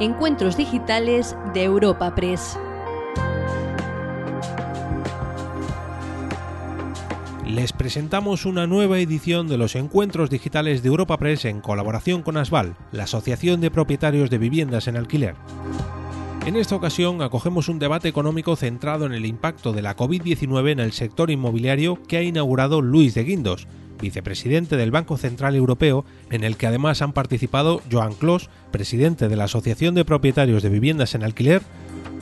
Encuentros Digitales de Europa Press. Les presentamos una nueva edición de los Encuentros Digitales de Europa Press en colaboración con ASVAL, la Asociación de Propietarios de Viviendas en Alquiler. En esta ocasión acogemos un debate económico centrado en el impacto de la COVID-19 en el sector inmobiliario que ha inaugurado Luis de Guindos, vicepresidente del Banco Central Europeo, en el que además han participado Joan Clos, presidente de la Asociación de Propietarios de Viviendas en Alquiler,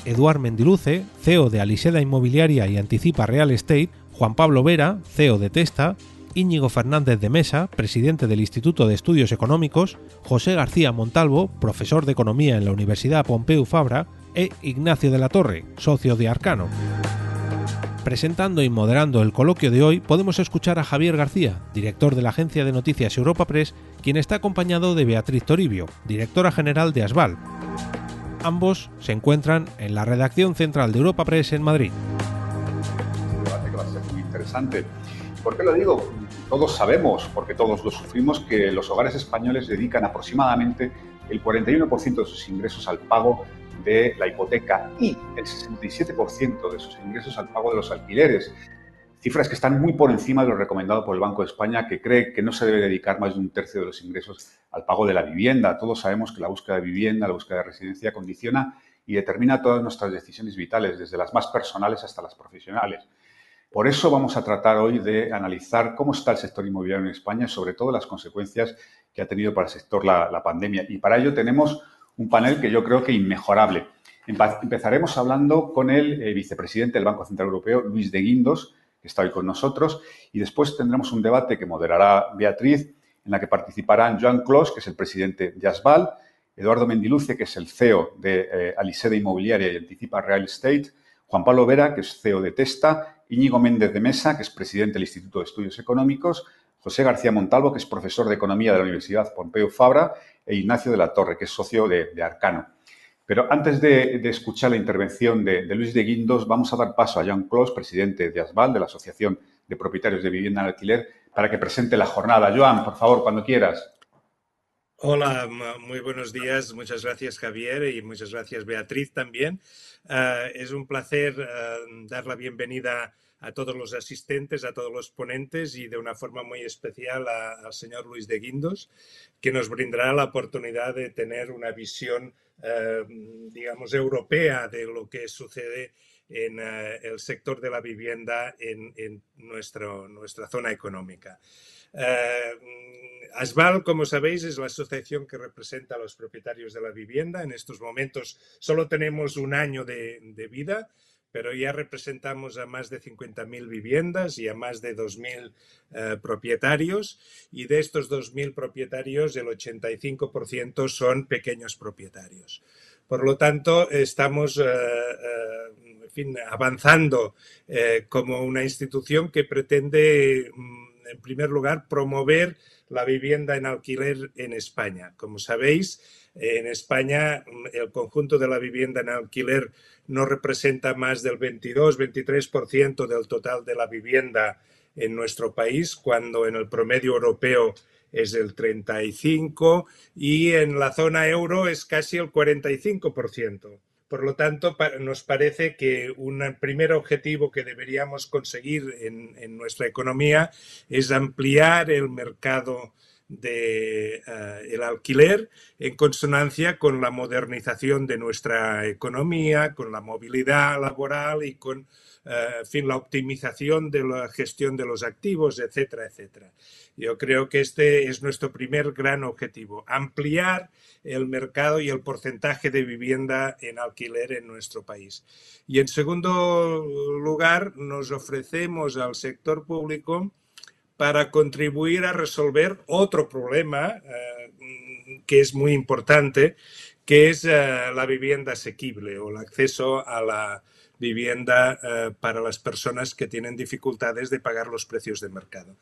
Eduard Mendiluce, CEO de Aliseda Inmobiliaria y Anticipa Real Estate, Juan Pablo Vera, CEO de Testa, Íñigo Fernández de Mesa, presidente del Instituto de Estudios Económicos, José García Montalvo, profesor de Economía en la Universidad Pompeu Fabra, e Ignacio de la Torre, socio de Arcano. Presentando y moderando el coloquio de hoy podemos escuchar a Javier García, director de la agencia de noticias Europa Press, quien está acompañado de Beatriz Toribio, directora general de ASVAL. Ambos se encuentran en la redacción central de Europa Press en Madrid. debate que va a ser muy interesante. ¿Por qué lo digo? Todos sabemos, porque todos lo sufrimos, que los hogares españoles dedican aproximadamente el 41% de sus ingresos al pago de la hipoteca y el 67% de sus ingresos al pago de los alquileres. Cifras que están muy por encima de lo recomendado por el Banco de España, que cree que no se debe dedicar más de un tercio de los ingresos al pago de la vivienda. Todos sabemos que la búsqueda de vivienda, la búsqueda de residencia condiciona y determina todas nuestras decisiones vitales, desde las más personales hasta las profesionales. Por eso vamos a tratar hoy de analizar cómo está el sector inmobiliario en España sobre todo las consecuencias que ha tenido para el sector la, la pandemia. Y para ello tenemos un panel que yo creo que inmejorable. Empezaremos hablando con el eh, vicepresidente del Banco Central Europeo, Luis de Guindos, que está hoy con nosotros, y después tendremos un debate que moderará Beatriz, en la que participarán Joan Clos, que es el presidente de Asval, Eduardo Mendiluce, que es el CEO de eh, Aliseda Inmobiliaria y Anticipa Real Estate, Juan Pablo Vera, que es CEO de Testa, Íñigo Méndez de Mesa, que es presidente del Instituto de Estudios Económicos, José García Montalvo, que es profesor de Economía de la Universidad Pompeu Fabra, e Ignacio de la Torre, que es socio de, de Arcano. Pero antes de, escuchar la intervención de, Luis de Guindos, vamos a dar paso a Jean Clos, presidente de ASBAL, de la Asociación de Propietarios de Vivienda en Alquiler, para que presente la jornada. Joan, por favor, cuando quieras. Hola, muy buenos días. Muchas gracias, Javier, y muchas gracias, Beatriz, también. Uh, es un placer uh, dar la bienvenida a todos los asistentes, a todos los ponentes y de una forma muy especial a, al señor Luis de Guindos, que nos brindará la oportunidad de tener una visión, eh, digamos, europea de lo que sucede en eh, el sector de la vivienda en, nuestro, nuestra zona económica. Eh, ASVAL, como sabéis, es la asociación que representa a los propietarios de la vivienda. En estos momentos solo tenemos un año de vida, pero ya representamos a más de 50.000 viviendas y a más de 2.000 eh, propietarios y de estos 2.000 propietarios el 85% son pequeños propietarios. Por lo tanto, estamos eh, eh, en fin, avanzando eh, como una institución que pretende, mm, en primer lugar, promover la vivienda en alquiler en España. Como sabéis, en España el conjunto de la vivienda en alquiler no representa más del 22-23% del total de la vivienda en nuestro país, cuando en el promedio europeo es el 35 y en la zona euro es casi el 45%. Por lo tanto, nos parece que un primer objetivo que deberíamos conseguir en, nuestra economía es ampliar el mercado de el alquiler en consonancia con la modernización de nuestra economía, con la movilidad laboral y con en fin, la optimización de la gestión de los activos, etcétera, etcétera. Yo creo que este es nuestro primer gran objetivo, ampliar el mercado y el porcentaje de vivienda en alquiler en nuestro país. Y en segundo lugar, nos ofrecemos al sector público para contribuir a resolver otro problema eh, que es muy importante, que es eh, la vivienda asequible o el acceso a la vivienda eh, para las personas que tienen dificultades de pagar los precios de mercado.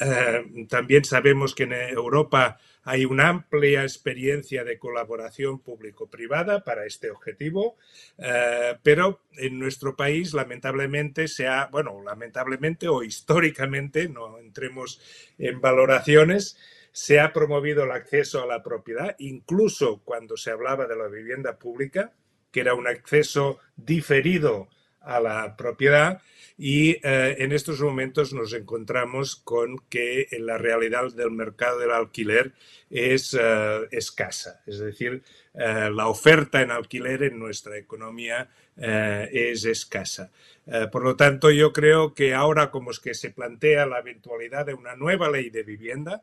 Eh, también sabemos que en Europa hay una amplia experiencia de colaboración público-privada para este objetivo, eh, pero en nuestro país lamentablemente se ha, bueno, lamentablemente o históricamente, no entremos en valoraciones, se ha promovido el acceso a la propiedad, incluso cuando se hablaba de la vivienda pública, que era un acceso diferido a la propiedad y eh, en estos momentos nos encontramos con que la realidad del mercado del alquiler es eh, escasa, es decir, eh, la oferta en alquiler en nuestra economía es escasa. por lo tanto, yo creo que ahora como es que se plantea la eventualidad de una nueva ley de vivienda,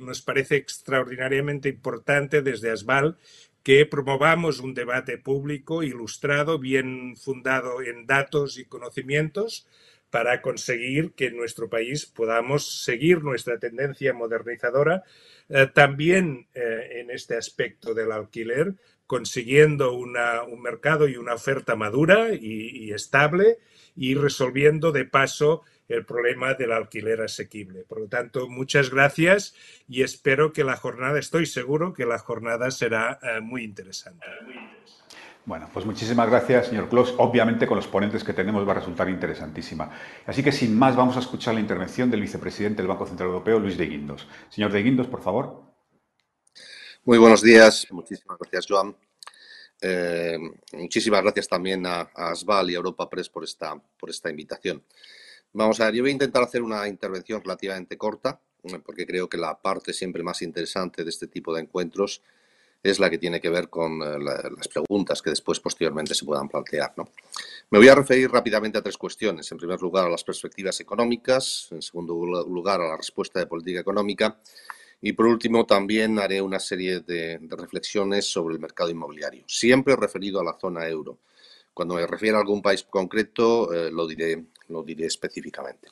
nos parece extraordinariamente importante desde ASBAL que promovamos un debate público ilustrado, bien fundado en datos y conocimientos, para conseguir que en nuestro país podamos seguir nuestra tendencia modernizadora, eh, también eh, en este aspecto del alquiler, consiguiendo un mercado y una oferta madura y estable y resolviendo de paso el problema del alquiler asequible. Por lo tanto, muchas gracias y espero que la jornada, estoy seguro que la jornada será eh, muy interesante. Bueno, pues muchísimas gracias, señor Clos. Obviamente, con los ponentes que tenemos va a resultar interesantísima. Así que, sin más, vamos a escuchar la intervención del vicepresidente del Banco Central Europeo, Luis de Guindos. Señor de Guindos, por favor. Muy buenos días. Muchísimas gracias, Joan. Eh, muchísimas gracias también a, a, ASVAL y a Europa Press por esta, por esta invitación. Vamos a ver, yo voy a intentar hacer una intervención relativamente corta, eh, porque creo que la parte siempre más interesante de este tipo de encuentros es la que tiene que ver con eh, las preguntas que después posteriormente se puedan plantear. Me voy a referir rápidamente a tres cuestiones. En primer lugar, a las perspectivas económicas, en segundo lugar, a la respuesta de política económica y por último también haré una serie de reflexiones sobre el mercado inmobiliario, siempre referido a la zona euro. Cuando me refiero a algún país concreto, eh, lo, diré, lo diré específicamente.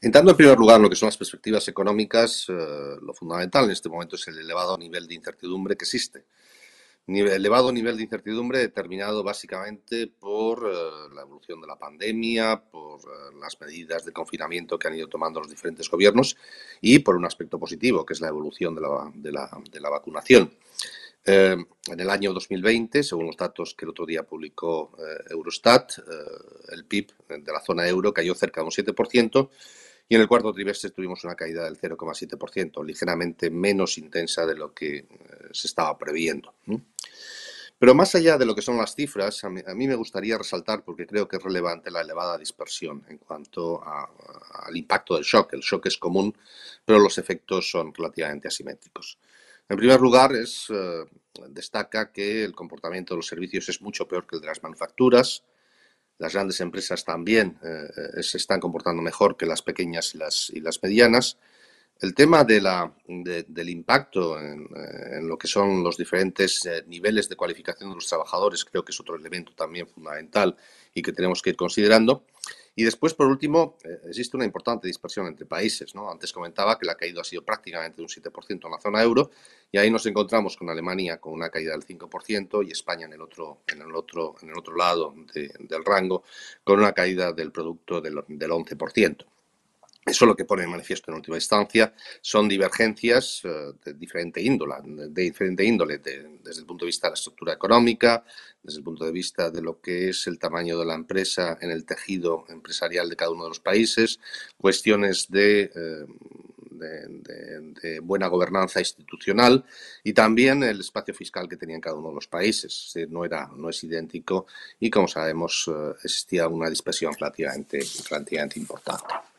Entrando en primer lugar en lo que son las perspectivas económicas, eh, lo fundamental en este momento es el elevado nivel de incertidumbre que existe. Nivel, elevado nivel de incertidumbre determinado básicamente por eh, la evolución de la pandemia, por las medidas de confinamiento que han ido tomando los diferentes gobiernos y por un aspecto positivo, que es la evolución de la, de la vacunación. Eh, en el año 2020, según los datos que el otro día publicó eh, Eurostat, eh, el PIB de la zona euro cayó cerca de un 7% y en el cuarto trimestre tuvimos una caída del 0,7%, ligeramente menos intensa de lo que se estaba previendo. Pero más allá de lo que son las cifras, a mí, me gustaría resaltar, porque creo que es relevante, la elevada dispersión en cuanto al impacto del shock. El shock es común, pero los efectos son relativamente asimétricos. En primer lugar, eh, destaca que el comportamiento de los servicios es mucho peor que el de las manufacturas. Las grandes empresas también eh, eh, se están comportando mejor que las pequeñas y las, medianas. El tema del impacto en, en, lo que son los diferentes niveles de cualificación de los trabajadores creo que es otro elemento también fundamental y que tenemos que ir considerando. Y después, por último, eh, existe una importante dispersión entre países. ¿no? Antes comentaba que la caída ha sido prácticamente de un 7% en la zona euro y ahí nos encontramos con Alemania con una caída del 5% y España en el otro, en el otro, en el otro lado del rango con una caída del producto del, del 11%. Eso lo que pone en manifiesto en última instancia son divergencias eh, de diferente índole, de diferente índole desde el punto de vista de la estructura económica, desde el punto de vista de lo que es el tamaño de la empresa en el tejido empresarial de cada uno de los países, cuestiones de, eh, de, buena gobernanza institucional y también el espacio fiscal que tenían cada uno de los países. no, era, no es idéntico y, como sabemos, eh, existía una dispersión relativamente importante.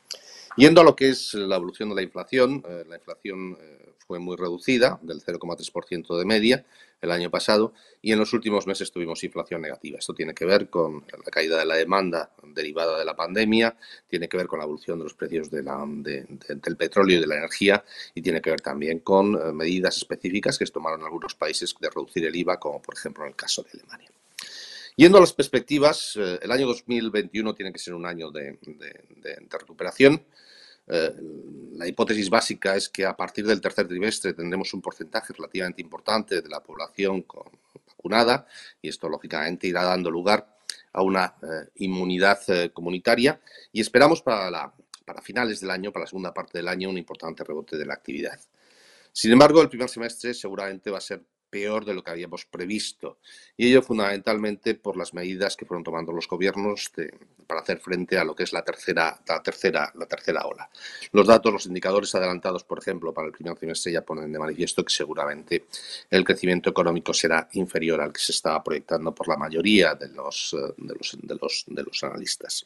Yendo a lo que es la evolución de la inflación, eh, la inflación eh, fue muy reducida, del 0,3% de media el año pasado, y en los últimos meses tuvimos inflación negativa. Esto tiene que ver con la caída de la demanda derivada de la pandemia, tiene que ver con la evolución de los precios del petróleo y de la energía, y tiene que ver también con eh, medidas específicas que tomaron algunos países de reducir el IVA, como por ejemplo en el caso de Alemania. Yendo a las perspectivas, eh, el año 2021 tiene que ser un año de, recuperación. Eh, la hipótesis básica es que a partir del tercer trimestre tendremos un porcentaje relativamente importante de la población vacunada y esto lógicamente irá dando lugar a una eh, inmunidad comunitaria y esperamos para, para finales del año, para la segunda parte del año, un importante rebote de la actividad. Sin embargo, el primer semestre seguramente va a ser peor de lo que habíamos previsto. Y ello fundamentalmente por las medidas que fueron tomando los gobiernos para hacer frente a lo que es la tercera, la, tercera, la tercera ola. Los datos, los indicadores adelantados, por ejemplo, para el primer trimestre ya ponen de manifiesto que seguramente el crecimiento económico será inferior al que se estaba proyectando por la mayoría de los, eh, de los, de los, de los analistas.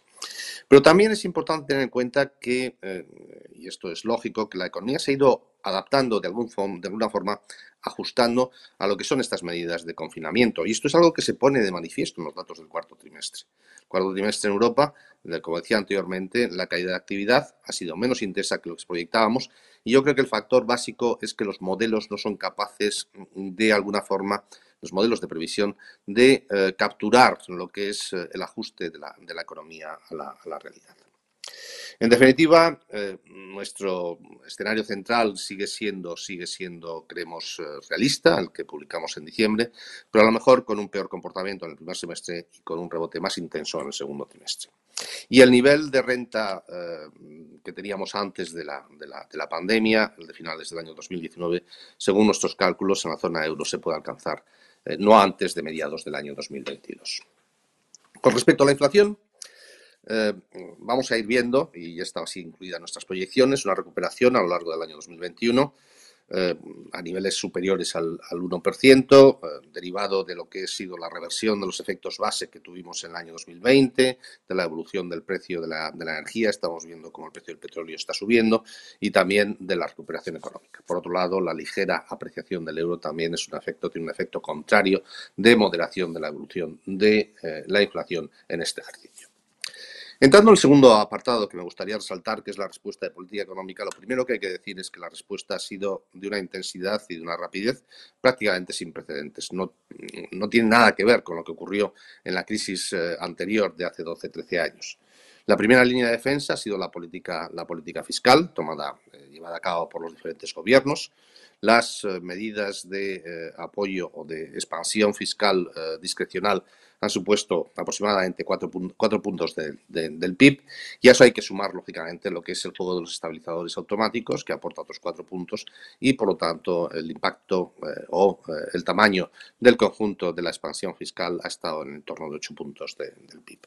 Pero también es importante tener en cuenta que, eh, y esto es lógico, que la economía se ha ido adaptando de, algún de alguna forma, ajustando a lo que son estas medidas de confinamiento. Y esto es algo que se pone de manifiesto en los datos del cuarto trimestre. El cuarto trimestre en Europa, como decía anteriormente, la caída de actividad ha sido menos intensa que lo que proyectábamos y yo creo que el factor básico es que los modelos no son capaces de alguna forma los modelos de previsión de eh, capturar lo que es eh, el ajuste de la, economía a la realidad. En definitiva, eh, nuestro escenario central sigue siendo, sigue siendo, creemos, realista, el que publicamos en diciembre, pero a lo mejor con un peor comportamiento en el primer semestre y con un rebote más intenso en el segundo trimestre. Y el nivel de renta que teníamos antes de la, de, la, de la, pandemia, el de finales del año 2019, según nuestros cálculos, en la zona euro se puede alcanzar no antes de mediados del año 2022. Con respecto a la inflación, eh, vamos a ir viendo, y ya está así incluida en nuestras proyecciones, una recuperación a lo largo del año 2021 eh, a niveles superiores al, 1%, eh, derivado de lo que ha sido la reversión de los efectos base que tuvimos en el año 2020, de la evolución del precio de la, de la energía, estamos viendo cómo el precio del petróleo está subiendo, y también de la recuperación económica. Por otro lado, la ligera apreciación del euro también es un efecto, tiene un efecto contrario de moderación de la evolución de la inflación en este ejercicio. Entrando en el segundo apartado que me gustaría resaltar, que es la respuesta de política económica, lo primero que hay que decir es que la respuesta ha sido de una intensidad y de una rapidez prácticamente sin precedentes. No, no tiene nada que ver con lo que ocurrió en la crisis eh, anterior de hace 12-13 años. La primera línea de defensa ha sido la política, la política fiscal, tomada, eh, llevada a cabo por los diferentes gobiernos. Las eh, medidas de apoyo o de expansión fiscal discrecional han supuesto aproximadamente cuatro, puntos del PIB y a eso hay que sumar, lógicamente, lo que es el juego de los estabilizadores automáticos, que aporta otros cuatro puntos y, por lo tanto, el impacto eh, o eh, el tamaño del conjunto de la expansión fiscal ha estado en torno de ocho puntos del PIB.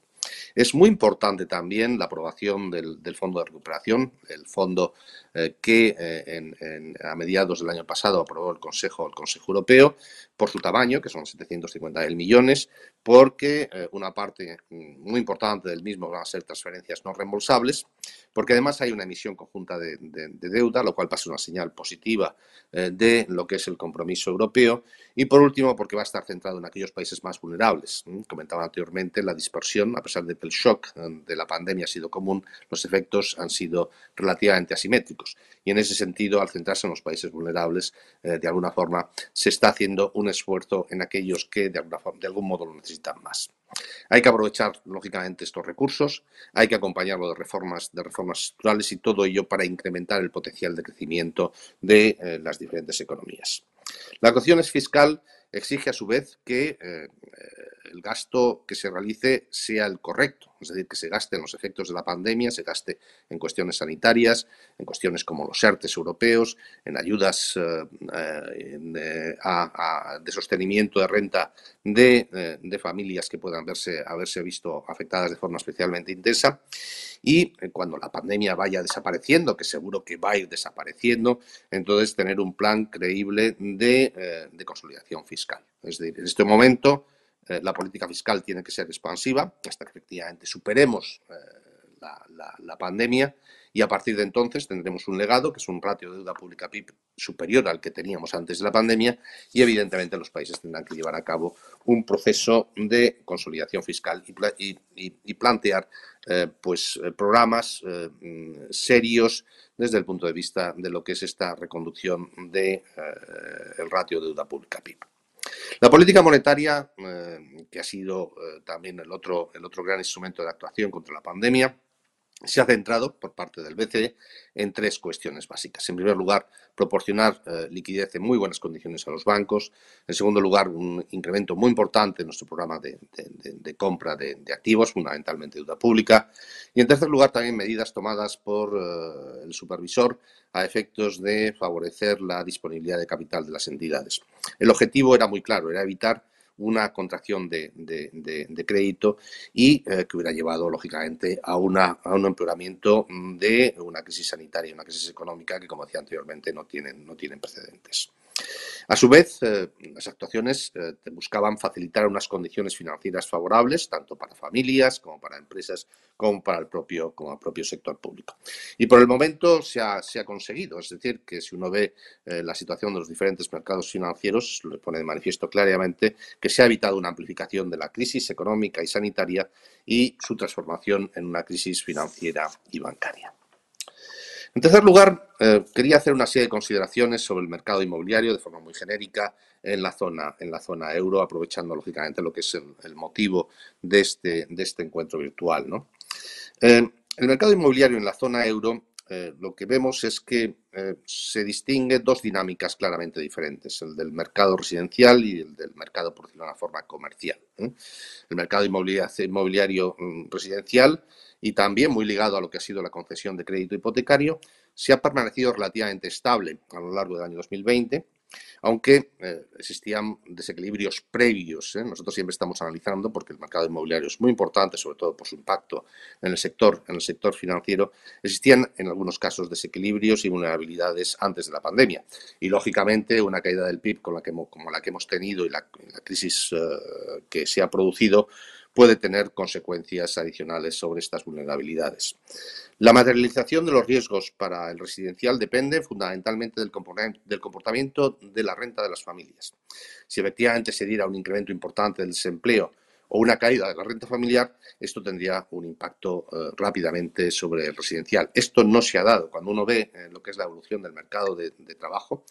Es muy importante también la aprobación del, Fondo de Recuperación, el fondo eh, que a mediados del año pasado aprobó el Consejo, el Consejo Europeo, por su tamaño, que son 750.000 millones, porque eh, una parte mm, muy importante del mismo van a ser transferencias no reembolsables, porque además hay una emisión conjunta de, deuda, lo cual pasa una señal positiva eh, de lo que es el compromiso europeo, y por último, porque va a estar centrado en aquellos países más vulnerables. Comentaba anteriormente la dispersión, a pesar de que el shock eh, de la pandemia ha sido común, los efectos han sido relativamente asimétricos. Y en ese sentido, al centrarse en los países vulnerables, de alguna forma se está haciendo un esfuerzo en aquellos que de, alguna forma, de algún modo lo necesitan más. Hay que aprovechar, lógicamente, estos recursos, hay que acompañarlo de reformas, de reformas estructurales y todo ello para incrementar el potencial de crecimiento de eh, las diferentes economías. La cuestión es fiscal exige a su vez que eh, el gasto que se realice sea el correcto, es decir, que se gaste en los efectos de la pandemia, se gaste en cuestiones sanitarias, en cuestiones como los ERTES europeos, en ayudas eh, eh, de sostenimiento de renta de, familias que puedan verse, haberse visto afectadas de forma especialmente intensa. Y cuando la pandemia vaya desapareciendo, que seguro que va a ir desapareciendo, entonces tener un plan creíble de, de consolidación fiscal. Es decir, en este momento eh, la política fiscal tiene que ser expansiva hasta que efectivamente superemos eh, la, pandemia y a partir de entonces tendremos un legado que es un ratio de deuda pública PIB superior al que teníamos antes de la pandemia y evidentemente los países tendrán que llevar a cabo un proceso de consolidación fiscal y, plantear eh, pues programas serios desde el punto de vista de lo que es esta reconducción del el ratio de deuda pública PIB. La política monetaria, eh, que ha sido eh, también el otro, el otro gran instrumento de actuación contra la pandemia, se ha centrado por parte del BCE en tres cuestiones básicas. En primer lugar, proporcionar eh, liquidez en muy buenas condiciones a los bancos. En segundo lugar, un incremento muy importante en nuestro programa de, compra de, activos, fundamentalmente deuda pública. Y en tercer lugar, también medidas tomadas por eh, el supervisor a efectos de favorecer la disponibilidad de capital de las entidades. El objetivo era muy claro, era evitar una contracción de, crédito y eh, que hubiera llevado, lógicamente, a, una, a un empeoramiento de una crisis sanitaria, una crisis económica que, como decía anteriormente, no tienen, no tienen precedentes. A su vez, eh, las actuaciones eh, buscaban facilitar unas condiciones financieras favorables, tanto para familias como para empresas, como para el propio, como el propio sector público. Y por el momento se ha, se ha conseguido, es decir, que si uno ve eh, la situación de los diferentes mercados financieros, lo pone de manifiesto claramente que se ha evitado una amplificación de la crisis económica y sanitaria y su transformación en una crisis financiera y bancaria. En tercer lugar, eh, quería hacer una serie de consideraciones sobre el mercado inmobiliario de forma muy genérica en la zona, en la zona euro, aprovechando lógicamente lo que es el, motivo de este, de este encuentro virtual. Eh, el mercado inmobiliario en la zona euro eh, lo que vemos es que se distingue dos dinámicas claramente diferentes, el del mercado residencial y el del mercado, por decirlo de una forma, comercial. El mercado inmobiliario, inmobiliario mm, residencial y también muy ligado a lo que ha sido la concesión de crédito hipotecario, se ha permanecido relativamente estable a lo largo del año 2020, aunque eh, existían desequilibrios previos. ¿eh? Nosotros siempre estamos analizando, porque el mercado inmobiliario es muy importante, sobre todo por su impacto en el sector, en el sector financiero, existían en algunos casos desequilibrios y vulnerabilidades antes de la pandemia. Y lógicamente una caída del PIB con la que, como la que hemos tenido y la, crisis eh, que se ha producido, puede tener consecuencias adicionales sobre estas vulnerabilidades. La materialización de los riesgos para el residencial depende fundamentalmente del comportamiento de la renta de las familias. Si efectivamente se diera un incremento importante del desempleo o una caída de la renta familiar, esto tendría un impacto eh, rápidamente sobre el residencial. Esto no se ha dado. Cuando uno ve eh, lo que es la evolución del mercado de, trabajo,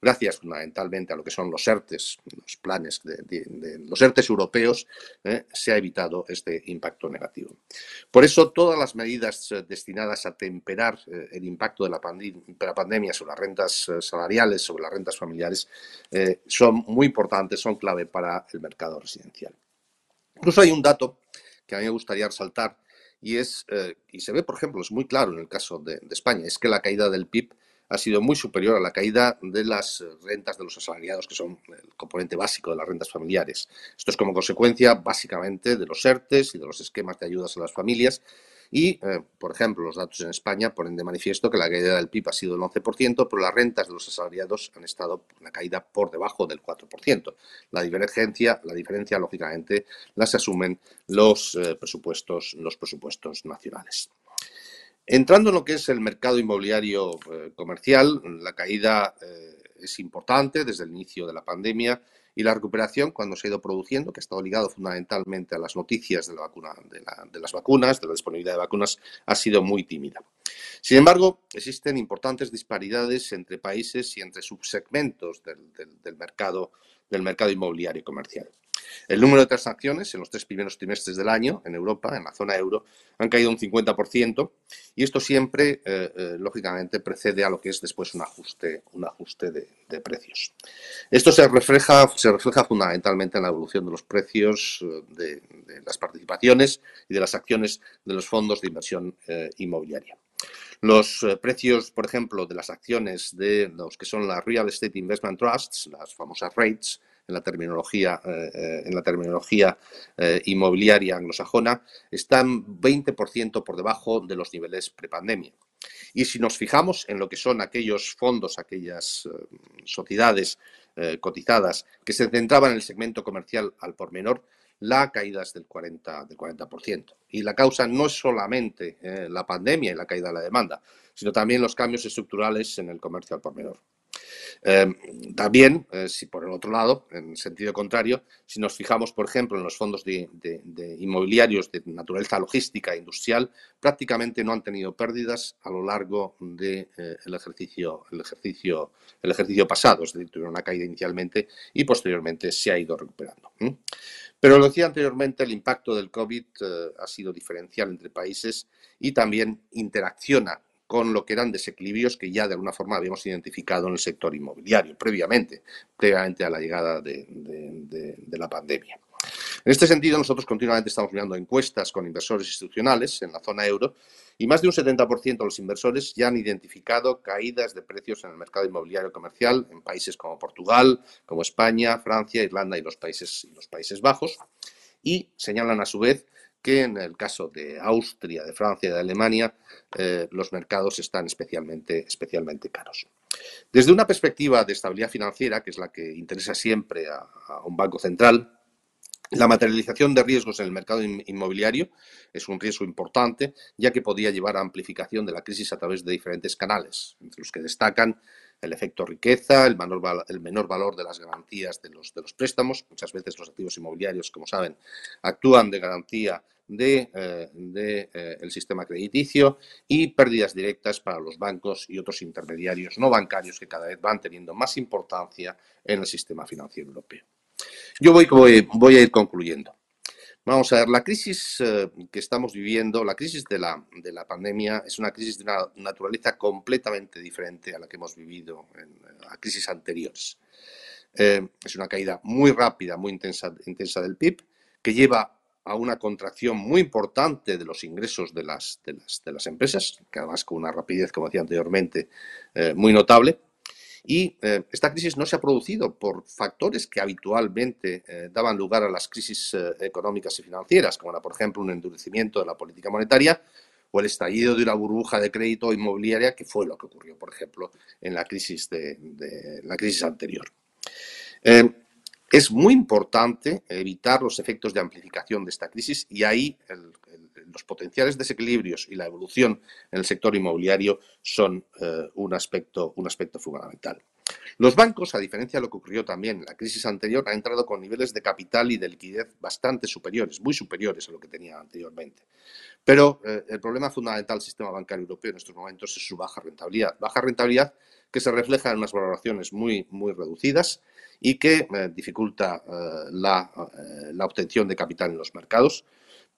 gracias fundamentalmente a lo que son los ERTES, los planes de, los ERTES europeos, eh, se ha evitado este impacto negativo. Por eso, todas las medidas destinadas a temperar el impacto de la, la, pandemia sobre las rentas salariales, sobre las rentas familiares, son muy importantes, son clave para el mercado residencial. Incluso hay un dato que a mí me gustaría resaltar y es, eh, y se ve, por ejemplo, es muy claro en el caso de, España, es que la caída del PIB ha sido muy superior a la caída de las rentas de los asalariados, que son el componente básico de las rentas familiares. Esto es como consecuencia básicamente de los ERTES y de los esquemas de ayudas a las familias y, eh, por ejemplo, los datos en España ponen de manifiesto que la caída del PIB ha sido del 11%, pero las rentas de los asalariados han estado una caída por debajo del 4%. La divergencia, la diferencia, lógicamente, las asumen los, eh, presupuestos, los presupuestos nacionales. Entrando en lo que es el mercado inmobiliario eh, comercial, la caída es importante desde el inicio de la pandemia y la recuperación, cuando se ha ido produciendo, que ha estado ligado fundamentalmente a las noticias de, la vacuna, de, las vacunas, de la disponibilidad de vacunas, ha sido muy tímida. Sin embargo, existen importantes disparidades entre países y entre subsegmentos del, mercado, del mercado inmobiliario comercial. El número de transacciones en los tres primeros trimestres del año en Europa, en la zona euro, han caído un 50% y esto siempre, eh, eh, lógicamente, precede a lo que es después un ajuste, un ajuste de, precios. Esto se refleja, se refleja fundamentalmente en la evolución de los precios eh, de, las participaciones y de las acciones de los fondos de inversión inmobiliaria. Los precios, por ejemplo, de las acciones de los que son las Real Estate Investment Trusts, las famosas REITs, en la terminología, eh, eh, en la terminología eh, inmobiliaria anglosajona, están 20% por debajo de los niveles prepandemia. Y si nos fijamos en lo que son aquellos fondos, aquellas sociedades cotizadas que se centraban en el segmento comercial al por menor, la caída es del 40%. Del 40%. Y la causa no es solamente la pandemia y la caída de la demanda, sino también los cambios estructurales en el comercio al por menor. Em, también, eh, si por el otro lado, en sentido contrario, si nos fijamos, por ejemplo, en los fondos de, inmobiliarios de naturaleza logística e industrial, prácticamente no han tenido pérdidas a lo largo del de, eh, ejercicio, el ejercicio, el ejercicio pasado, es decir, tuvieron una caída inicialmente y posteriormente se ha ido recuperando. Pero lo decía anteriormente, el impacto del COVID eh, ha sido diferencial entre países y también interacciona con lo que eran desequilibrios que ya de alguna forma habíamos identificado en el sector inmobiliario previamente, previamente a la llegada de, la pandemia. En este sentido, nosotros continuamente estamos mirando encuestas con inversores institucionales en la zona euro y más de un 70% de los inversores ya han identificado caídas de precios en el mercado inmobiliario comercial en países como Portugal, como España, Francia, Irlanda y los Países, y los países Bajos y señalan a su vez que en el caso de Austria, de Francia y de Alemania, eh, los mercados están especialmente, especialmente caros. Desde una perspectiva de estabilidad financiera, que es la que interesa siempre a, un banco central, la materialización de riesgos en el mercado inmobiliario es un riesgo importante, ya que podría llevar a amplificación de la crisis a través de diferentes canales, entre los que destacan el efecto riqueza, el menor, el menor valor de las garantías de los, de los préstamos. Muchas veces los activos inmobiliarios, como saben, actúan de garantía del de, eh, el sistema crediticio y pérdidas directas para los bancos y otros intermediarios no bancarios que cada vez van teniendo más importancia en el sistema financiero europeo. Yo voy, voy, a ir concluyendo. Vamos a ver, la crisis eh, que estamos viviendo, la crisis de la, de la, pandemia, es una crisis de una naturaleza completamente diferente a la que hemos vivido en crisis anteriores. Eh, es una caída muy rápida, muy intensa, intensa del PIB, que lleva a una contracción muy importante de los ingresos de las, de las, empresas, que además con una rapidez, como decía anteriormente, eh, muy notable. Y eh, esta crisis no se ha producido por factores que habitualmente eh, daban lugar a las crisis económicas y financieras, como era, por ejemplo, un endurecimiento de la política monetaria o el estallido de una burbuja de crédito inmobiliaria, que fue lo que ocurrió, por ejemplo, en la crisis, de, la crisis anterior. Es muy importante evitar los efectos de amplificación de esta crisis y ahí los potenciales desequilibrios y la evolución en el sector inmobiliario son eh, un, aspecto, un aspecto fundamental. Los bancos, a diferencia de lo que ocurrió también en la crisis anterior, han entrado con niveles de capital y de liquidez bastante superiores, muy superiores a lo que tenían anteriormente. Pero eh, el problema fundamental del sistema bancario europeo en estos momentos es su baja rentabilidad. Baja rentabilidad que se refleja en unas valoraciones muy, muy reducidas y que eh, dificulta eh, la, la, obtención de capital en los mercados.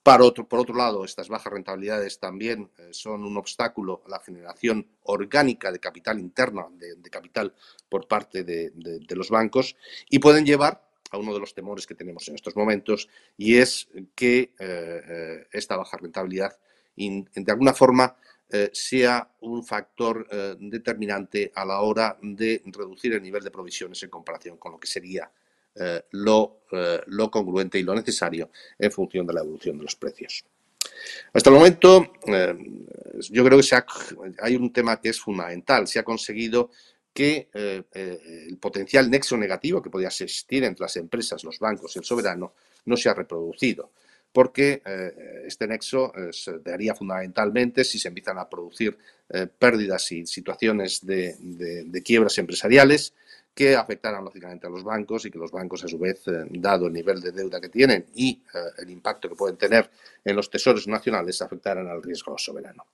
otro, por otro lado, estas bajas rentabilidades también son un obstáculo a la generación orgánica de capital interna, de, capital por parte de, los bancos, y pueden llevar a uno de los temores que tenemos en estos momentos, y es que esta baja rentabilidad, de alguna forma, eh, sea un factor eh, determinante a la hora de reducir el nivel de provisiones en comparación con lo que sería eh, lo, lo, congruente y lo necesario en función de la evolución de los precios. Hasta el momento, yo creo que hay un tema que es fundamental. Se ha conseguido que el potencial nexo negativo que podía existir entre las empresas, los bancos y el soberano no se ha reproducido porque eh, este nexo eh, se daría fundamentalmente si se empiezan a producir eh, pérdidas y situaciones de, quiebras empresariales que afectaran lógicamente a los bancos y que los bancos a su vez, dado el nivel de deuda que tienen y el impacto que pueden tener en los tesoros nacionales, afectaran al riesgo soberano.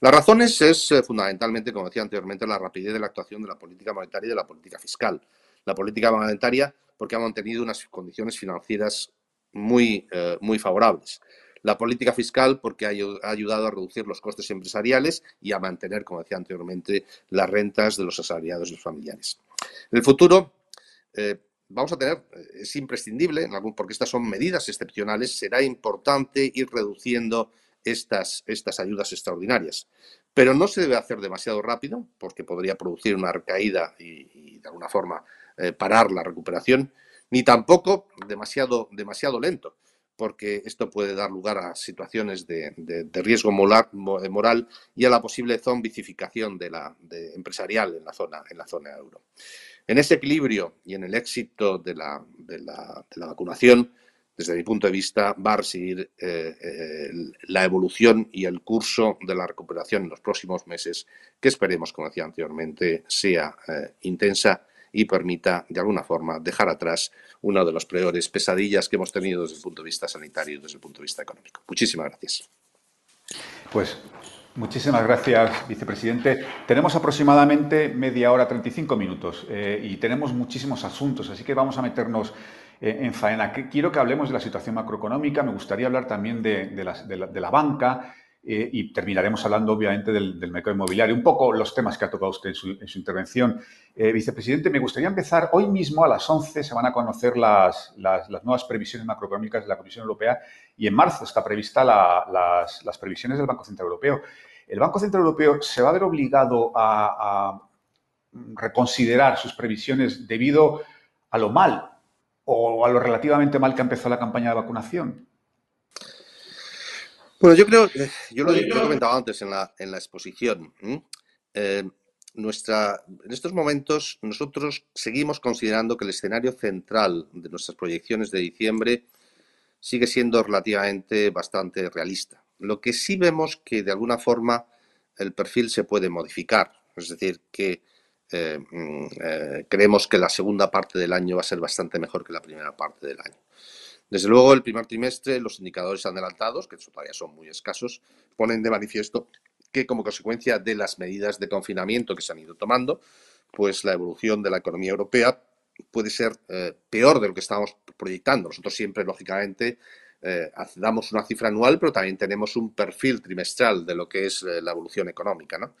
Las razones es fundamentalmente, como decía anteriormente, la rapidez de la actuación de la política monetaria y de la política fiscal. La política monetaria porque ha mantenido unas condiciones financieras muy, eh, muy favorables. La política fiscal porque ha ayudado a reducir los costes empresariales y a mantener, como decía anteriormente, las rentas de los asalariados y los familiares. En el futuro, eh, vamos a tener, eh, es imprescindible, porque estas son medidas excepcionales, será importante ir reduciendo estas, estas ayudas extraordinarias. Pero no se debe hacer demasiado rápido, porque podría producir una recaída y, de alguna forma parar la recuperación ni tampoco demasiado, demasiado lento, porque esto puede dar lugar a situaciones de, riesgo moral, y a la posible zombicificación de la, empresarial en la, zona, en la zona euro. En ese equilibrio y en el éxito de la, de la vacunación, desde mi punto de vista, va a seguir la evolución y el curso de la recuperación en los próximos meses, que esperemos, como decía anteriormente, sea intensa y permita, de alguna forma, dejar atrás una de las peores pesadillas que hemos tenido desde el punto de vista sanitario y desde el punto de vista económico. Muchísimas gracias. Pues muchísimas gracias, vicepresidente. Tenemos aproximadamente media hora, 35 minutos, eh, y tenemos muchísimos asuntos, así que vamos a meternos eh, en faena. Quiero que hablemos de la situación macroeconómica, me gustaría hablar también de, de la banca eh, y terminaremos hablando, obviamente, del, mercado inmobiliario. Un poco los temas que ha tocado usted en su, intervención. Eh, vicepresidente, me gustaría empezar. Hoy mismo a las 11 se van a conocer las, nuevas previsiones macroeconómicas de la Comisión Europea y en marzo está prevista las, previsiones del Banco Central Europeo. El Banco Central Europeo se va a ver obligado a reconsiderar sus previsiones debido a lo mal o a lo relativamente mal que ha empezado la campaña de vacunación. Bueno, yo creo, yo lo, he comentado antes en la, en la exposición. Eh, nuestra, en estos momentos nosotros seguimos considerando que el escenario central de nuestras proyecciones de diciembre sigue siendo relativamente bastante realista. Lo que sí vemos que de alguna forma el perfil se puede modificar, es decir, que eh, mm, eh, creemos que la segunda parte del año va a ser bastante mejor que la primera parte del año. Desde luego, el primer trimestre, los indicadores adelantados, que todavía son muy escasos, ponen de manifiesto que como consecuencia de las medidas de confinamiento que se han ido tomando, pues la evolución de la economía europea puede ser eh, peor de lo que estábamos proyectando. Nosotros siempre, lógicamente, eh, damos una cifra anual, pero también tenemos un perfil trimestral de lo que es eh, la evolución económica. ¿no?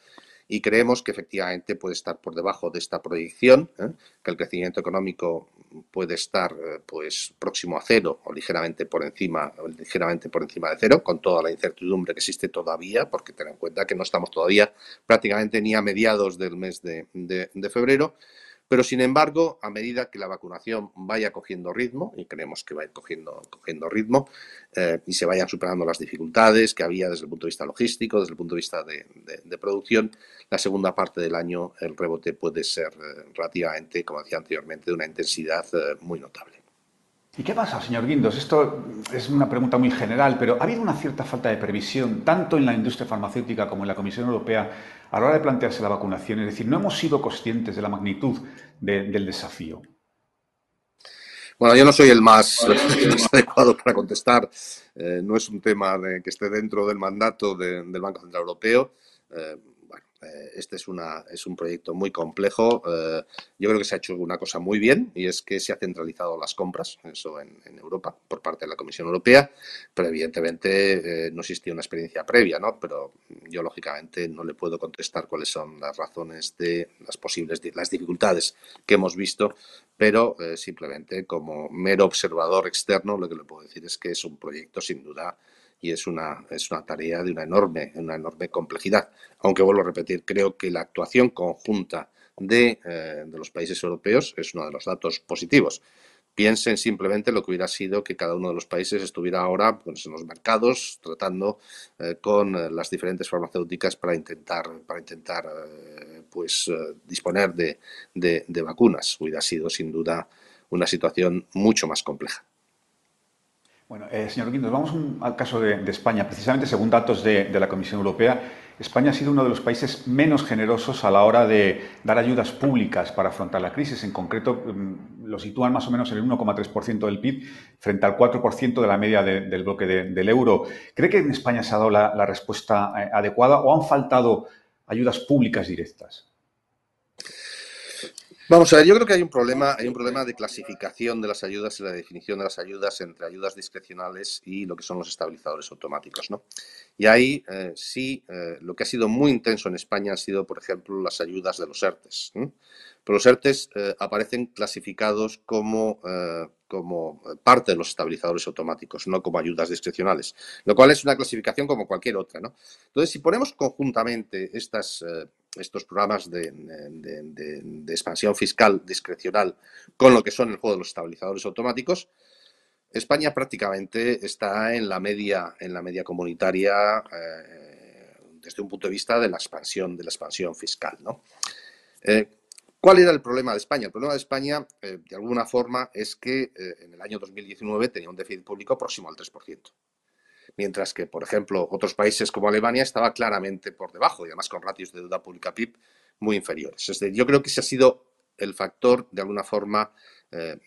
Y creemos que efectivamente puede estar por debajo de esta proyección, ¿eh? que el crecimiento económico puede estar eh, pues próximo a cero o ligeramente por encima ligeramente por encima de cero con toda la incertidumbre que existe todavía porque ten en cuenta que no estamos todavía prácticamente ni a mediados del mes de febrero pero, sin embargo, a medida que la vacunación vaya cogiendo ritmo, y creemos que va a ir cogiendo, cogiendo ritmo, eh, y se vayan superando las dificultades que había desde el punto de vista logístico, desde el punto de vista de, producción, la segunda parte del año el rebote puede ser eh, relativamente, como decía anteriormente, de una intensidad eh, muy notable. ¿Y qué pasa, señor Guindos? Esto es una pregunta muy general, pero ¿ha habido una cierta falta de previsión, tanto en la industria farmacéutica como en la Comisión Europea, a la hora de plantearse la vacunación? Es decir, no hemos sido conscientes de la magnitud del desafío. Bueno, yo no soy el más, adecuado para contestar. Eh, no es un tema que esté dentro del mandato del Banco Central Europeo. Eh, este es, una, es un proyecto muy complejo. Eh, yo creo que se ha hecho una cosa muy bien y es que se ha centralizado las compras, eso en, Europa, por parte de la Comisión Europea, pero evidentemente eh, no existía una experiencia previa, ¿no? Pero yo, lógicamente, no le puedo contestar cuáles son las razones de las posibles las dificultades que hemos visto, pero simplemente como mero observador externo, lo que le puedo decir es que es un proyecto sin duda y es una, es una tarea de una enorme, una enorme complejidad. Aunque vuelvo a repetir, creo que la actuación conjunta de, eh, de los países europeos es uno de los datos positivos. Piensen simplemente lo que hubiera sido que cada uno de los países estuviera ahora pues, en los mercados tratando eh, con eh, las diferentes farmacéuticas para intentar, para intentar pues, disponer de, de, de vacunas. Hubiera sido sin duda una situación mucho más compleja. Bueno, eh, señor Guindos, vamos al caso de, España. Precisamente, según datos de, la Comisión Europea, España ha sido uno de los países menos generosos a la hora de dar ayudas públicas para afrontar la crisis. En concreto, mm, lo sitúan más o menos en el 1,3% del PIB frente al 4% de la media del bloque del euro. ¿Cree que en España se ha dado la respuesta eh, adecuada o han faltado ayudas públicas directas? Vamos a ver, yo creo que hay un problema, hay un problema de clasificación de las ayudas y la definición de las ayudas entre ayudas discrecionales y lo que son los estabilizadores automáticos, ¿no? Y ahí eh, sí, eh, lo que ha sido muy intenso en España han sido, por ejemplo, las ayudas de los ERTES. Pero los ERTES eh, aparecen clasificados como, como parte de los estabilizadores automáticos, no como ayudas discrecionales, lo cual es una clasificación como cualquier otra, ¿no? Entonces, si ponemos conjuntamente estas estos programas de, expansión fiscal discrecional con lo que son el juego de los estabilizadores automáticos, España prácticamente está en la media, en la media comunitaria eh, desde un punto de vista de la expansión, de la expansión fiscal. ¿no? Eh, ¿Cuál era el problema de España? El problema de España, eh, de alguna forma, es que en el año 2019 tenía un déficit público próximo al 3%. Mientras que, por ejemplo, otros países como Alemania estaba claramente por debajo y además con ratios de deuda pública PIB muy inferiores. Es decir, yo creo que ese ha sido el factor, de alguna forma, eh,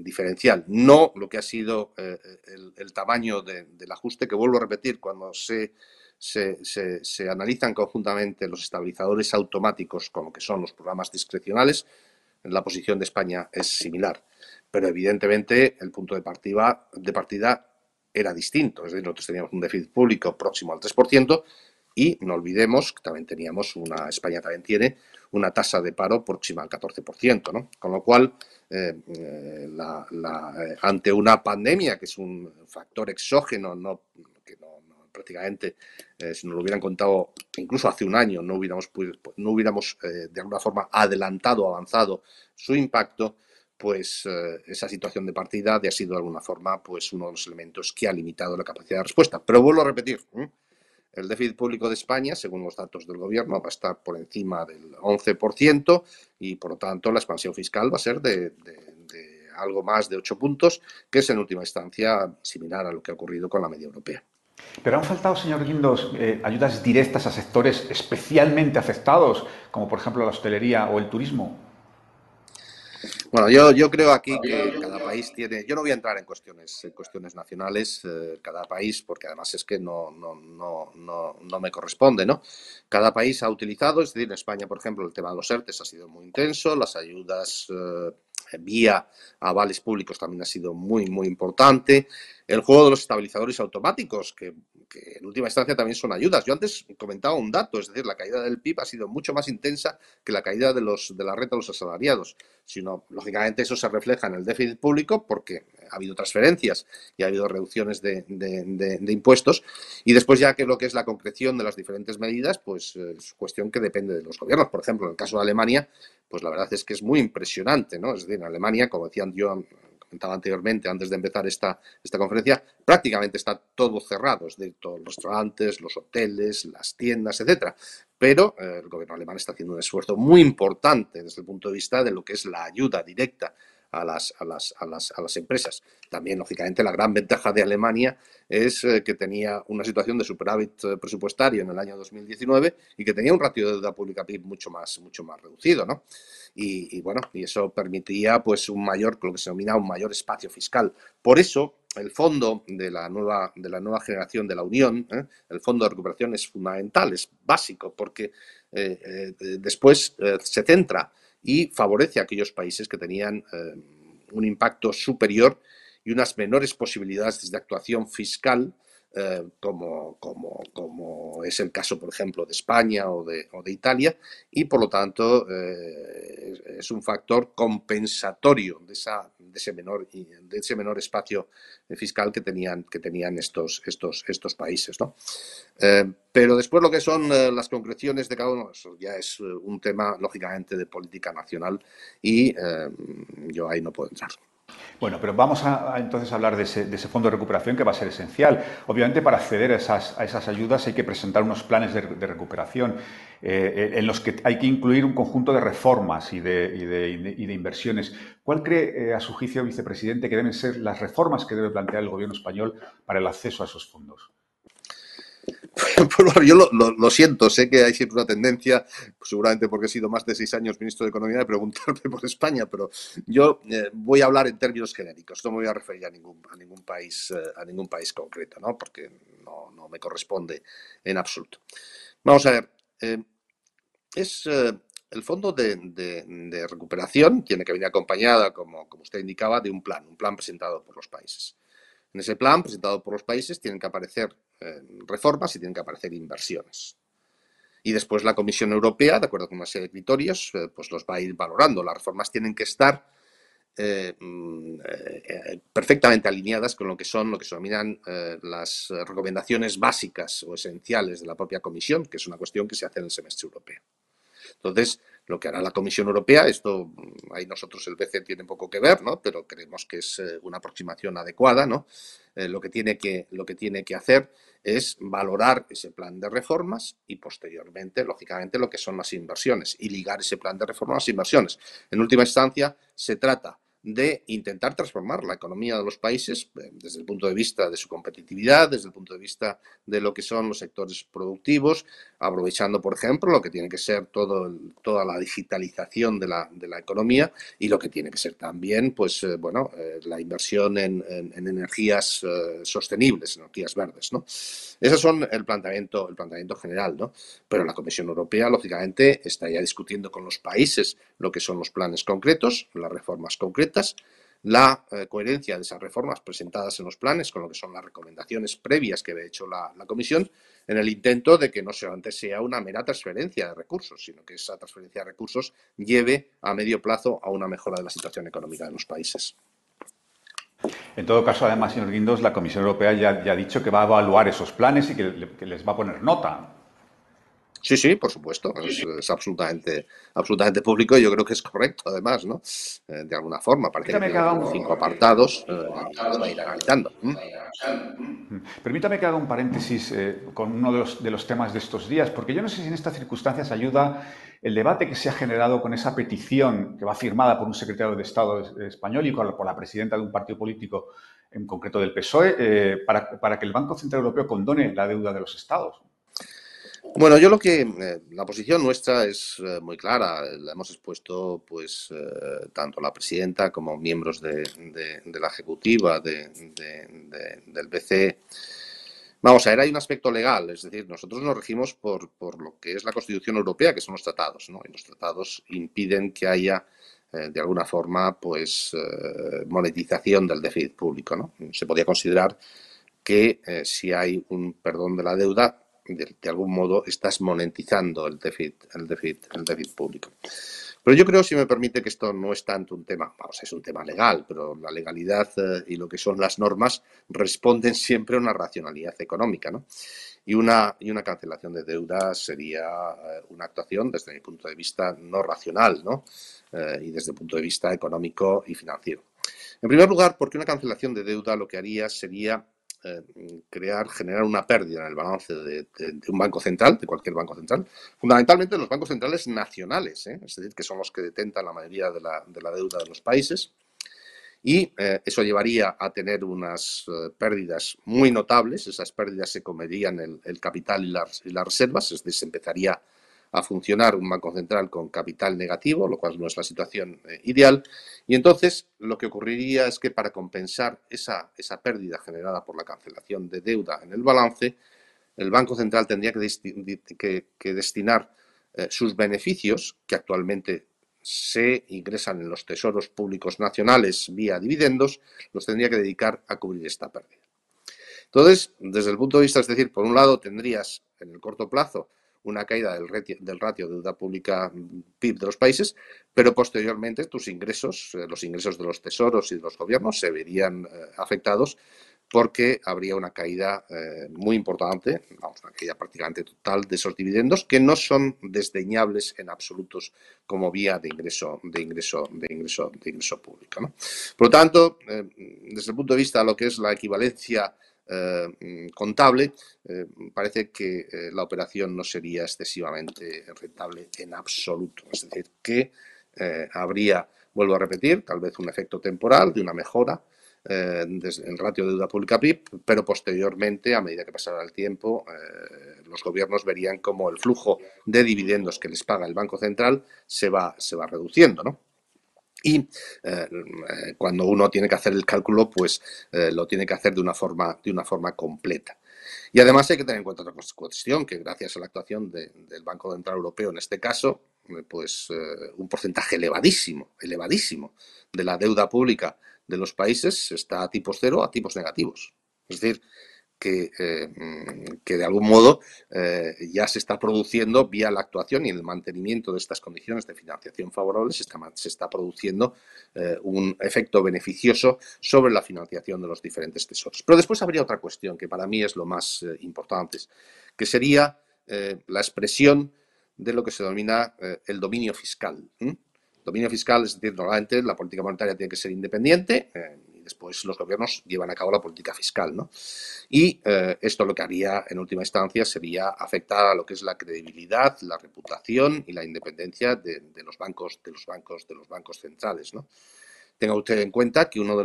diferencial, no lo que ha sido el, tamaño del ajuste, que vuelvo a repetir, cuando se se, analizan conjuntamente los estabilizadores automáticos con lo que son los programas discrecionales, la posición de España es similar. Pero evidentemente el punto de partida, de partida era distinto. Es decir, nosotros teníamos un déficit público próximo al 3% y no olvidemos que también teníamos una, España también tiene una tasa de paro próxima al 14%, ¿no? Con lo cual, eh, eh, eh, ante una pandemia que es un factor exógeno, no prácticamente, eh, si nos lo hubieran contado incluso hace un año, no hubiéramos, no hubiéramos de alguna forma adelantado, avanzado su impacto, pues eh, esa situación de partida ha sido de alguna forma pues uno de los elementos que ha limitado la capacidad de respuesta. Pero vuelvo a repetir, el déficit público de España, según los datos del gobierno, va a estar por encima del 11% y por lo tanto la expansión fiscal va a ser de, de algo más de 8 puntos, que es en última instancia similar a lo que ha ocurrido con la media europea. Pero han faltado, señor Guindos, eh, ayudas directas a sectores especialmente afectados, como por ejemplo la hostelería o el turismo. Bueno, yo, yo creo aquí que cada país tiene. Yo no voy a entrar en cuestiones, en cuestiones nacionales, eh, cada país, porque además es que no, no, no, no, no me corresponde, ¿no? Cada país ha utilizado, es decir, en España, por ejemplo, el tema de los ERTES ha sido muy intenso, las ayudas eh, vía avales públicos también ha sido muy, muy importante. El juego de los estabilizadores automáticos, que, en última instancia también son ayudas. Yo antes comentaba un dato, es decir, la caída del PIB ha sido mucho más intensa que la caída de, los, de la renta de los asalariados. Sino, lógicamente, eso se refleja en el déficit público porque ha habido transferencias y ha habido reducciones de, impuestos. Y después ya que lo que es la concreción de las diferentes medidas, pues es cuestión que depende de los gobiernos. Por ejemplo, en el caso de Alemania, pues la verdad es que es muy impresionante, ¿no? Es decir, en Alemania, como decían yo comentaba anteriormente, antes de empezar esta, esta conferencia, prácticamente está todo cerrado, es decir, todos los restaurantes, los hoteles, las tiendas, etcétera. Pero eh, el gobierno alemán está haciendo un esfuerzo muy importante desde el punto de vista de lo que es la ayuda directa a las, a las, a las, a las empresas. También, lógicamente, la gran ventaja de Alemania es eh, que tenía una situación de superávit eh, presupuestario en el año 2019 y que tenía un ratio de deuda pública PIB mucho más, mucho más reducido, ¿no? Y, bueno, y eso permitía pues un mayor, lo que se denomina un mayor espacio fiscal. Por eso, el fondo de la nueva, de la nueva generación de la Unión, ¿eh? el fondo de recuperación es fundamental, es básico, porque después se centra y favorece a aquellos países que tenían eh, un impacto superior y unas menores posibilidades de actuación fiscal eh, como, como, como, es el caso, por ejemplo, de España o de, o de Italia, y por lo tanto eh, es un factor compensatorio de, esa, de, ese menor, de ese menor espacio fiscal que tenían, que tenían estos, estos, estos países. ¿no? Eh, pero después lo que son las concreciones de cada uno, eso ya es un tema, lógicamente, de política nacional y yo ahí no puedo entrar. Bueno, pero vamos a, entonces a hablar de ese, fondo de recuperación que va a ser esencial. Obviamente, para acceder a esas, ayudas hay que presentar unos planes de, recuperación eh, en los que hay que incluir un conjunto de reformas y de, inversiones. ¿Cuál cree, eh, a su juicio, vicepresidente, que deben ser las reformas que debe plantear el Gobierno español para el acceso a esos fondos? yo lo, siento, sé que hay siempre una tendencia, pues seguramente porque he sido más de seis años ministro de Economía, de preguntarme por España, pero yo eh, voy a hablar en términos genéricos, no me voy a referir a ningún, país, eh, a ningún país concreto, ¿no? porque no, me corresponde en absoluto. Vamos a ver, eh, es el fondo de, de, recuperación tiene que venir acompañada, como, como usted indicaba, de un plan, un plan presentado por los países. En ese plan presentado por los países tienen que aparecer eh, reformas y tienen que aparecer inversiones. Y después la Comisión Europea, de acuerdo con una serie de criterios, eh, pues los va a ir valorando. Las reformas tienen que estar eh, mm, perfectamente alineadas con lo que son, lo que se las recomendaciones básicas o esenciales de la propia Comisión, que es una cuestión que se hace en el semestre europeo. Entonces, lo que hará la Comisión Europea, esto mm, ahí nosotros el BCE tiene poco que ver, ¿no? Pero creemos que es eh, una aproximación adecuada, ¿no? Eh, lo, que tiene que, lo que tiene que hacer es valorar ese plan de reformas y posteriormente, lógicamente, lo que son las inversiones y ligar ese plan de reformas a las inversiones. En última instancia, se trata de intentar transformar la economía de los países eh, desde el punto de vista de su competitividad, desde el punto de vista de lo que son los sectores productivos, aprovechando, por ejemplo, lo que tiene que ser todo, toda la digitalización de la, de la, economía y lo que tiene que ser también, pues, eh, bueno, eh, la inversión en, energías sostenibles, energías verdes, ¿no? Esos son el planteamiento, el planteamiento general, ¿no? Pero la Comisión Europea, lógicamente, está ya discutiendo con los países lo que son los planes concretos, las reformas concretas, la eh, coherencia de esas reformas presentadas en los planes con lo que son las recomendaciones previas que ha hecho la, Comisión en el intento de que no solamente sea una mera transferencia de recursos, sino que esa transferencia de recursos lleve a medio plazo a una mejora de la situación económica de los países. En todo caso, además, señor Guindos, la Comisión Europea ya, ha dicho que va a evaluar esos planes y que les va a poner nota. Sí, sí, por supuesto. Es, absolutamente, absolutamente público y yo creo que es correcto, además, ¿no? Eh, de alguna forma. Parece que tiene cinco apartados eh, va ir analizando. Permítame que haga un paréntesis eh, con uno de los, de los, temas de estos días, porque yo no sé si en estas circunstancias ayuda el debate que se ha generado con esa petición que va firmada por un secretario de Estado español y por la presidenta de un partido político, en concreto del PSOE, para, para que el Banco Central Europeo condone la deuda de los Estados. Bueno, yo lo que eh, la posición nuestra es eh, muy clara. La hemos expuesto, pues, eh, tanto la presidenta como miembros de, la ejecutiva del BCE. Vamos a ver, hay un aspecto legal, es decir, nosotros nos regimos por, lo que es la Constitución Europea, que son los tratados, ¿no? Y los tratados impiden que haya, de alguna forma, pues, monetización del déficit público, ¿no? Se podría considerar que si hay un perdón de la deuda, de, algún modo estás monetizando el déficit, el déficit, el déficit público. Pero yo creo, si me permite, que esto no es tanto un tema, vamos, es un tema legal, pero la legalidad eh, y lo que son las normas responden siempre a una racionalidad económica, ¿no? Y una, y una cancelación de deuda sería eh, una actuación, desde mi punto de vista, no racional, ¿no? Eh, y desde el punto de vista económico y financiero. En primer lugar, porque una cancelación de deuda lo que haría sería eh, crear, generar una pérdida en el balance de, un banco central, de cualquier banco central, fundamentalmente los bancos centrales nacionales, ¿eh? es decir, que son los que detentan la mayoría de la, deuda de los países. Y eh, eso llevaría a tener unas pérdidas muy notables, esas pérdidas se comerían el, el capital y las, y las, reservas, es decir, se empezaría a funcionar un banco central con capital negativo, lo cual no es la situación eh, ideal. Y entonces lo que ocurriría es que para compensar esa, esa pérdida generada por la cancelación de deuda en el balance, el Banco Central tendría que, que, destinar eh, sus beneficios, que actualmente se ingresan en los tesoros públicos nacionales vía dividendos, los tendría que dedicar a cubrir esta pérdida. Entonces, desde el punto de vista, es decir, por un lado tendrías en el corto plazo una caída del, ratio, de deuda pública PIB de los países, pero posteriormente tus ingresos, eh, los ingresos de los tesoros y de los gobiernos se verían eh, afectados porque habría una caída eh, muy importante, vamos, una caída prácticamente total de esos dividendos que no son desdeñables en absolutos como vía de ingreso, de ingreso, de ingreso, de ingreso público. Por lo tanto, desde el punto de vista de lo que es la equivalencia eh, contable, eh, parece que eh, la operación no sería excesivamente rentable en absoluto. Es decir, que habría, vuelvo a repetir, tal vez un efecto temporal de una mejora en ratio de deuda pública PIB, pero posteriormente, a medida que pasara el tiempo, los gobiernos verían cómo el flujo de dividendos que les paga el Banco Central se va, se va reduciendo, ¿no? Y eh, cuando uno tiene que hacer el cálculo, pues eh, lo tiene que hacer de una forma, de una forma completa. Y además hay que tener en cuenta otra cuestión, que gracias a la actuación del Banco Central Europeo en este caso, eh, pues un porcentaje elevadísimo, elevadísimo de la deuda pública de los países está a tipos cero, a tipos negativos. Es decir, que, eh, mm, que de algún modo eh, ya se está produciendo vía la actuación y el mantenimiento de estas condiciones de financiación favorables, se está, se está produciendo eh, un efecto beneficioso sobre la financiación de los diferentes tesoros. Pero después habría otra cuestión que para mí es lo más importante, que sería la expresión de lo que se denomina el dominio fiscal. Dominio fiscal es decir, normalmente la política monetaria tiene que ser independiente y después los gobiernos llevan a cabo la política fiscal. ¿no? Y esto lo que haría en última instancia sería afectar a lo que es la credibilidad, la reputación y la independencia de, los bancos, de los bancos, de los bancos centrales. ¿no? Tenga usted en cuenta que uno de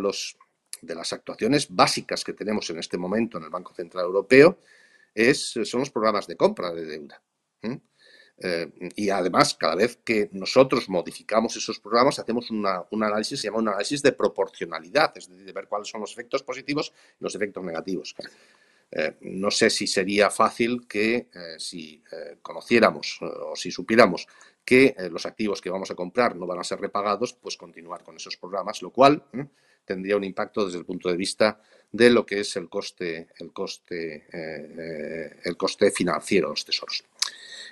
de las actuaciones básicas que tenemos en este momento en el Banco Central Europeo es, son los programas de compra de deuda. Eh, y además, cada vez que nosotros modificamos esos programas, hacemos un análisis, se llama un análisis de proporcionalidad, es decir, de ver cuáles son los efectos positivos y los efectos negativos. Eh, no sé si sería fácil que eh, si conociéramos o si supiéramos que los activos que vamos a comprar no van a ser repagados, pues continuar con esos programas, lo cual tendría un impacto desde el punto de vista de lo que es el coste, el coste, el coste financiero de los tesoros.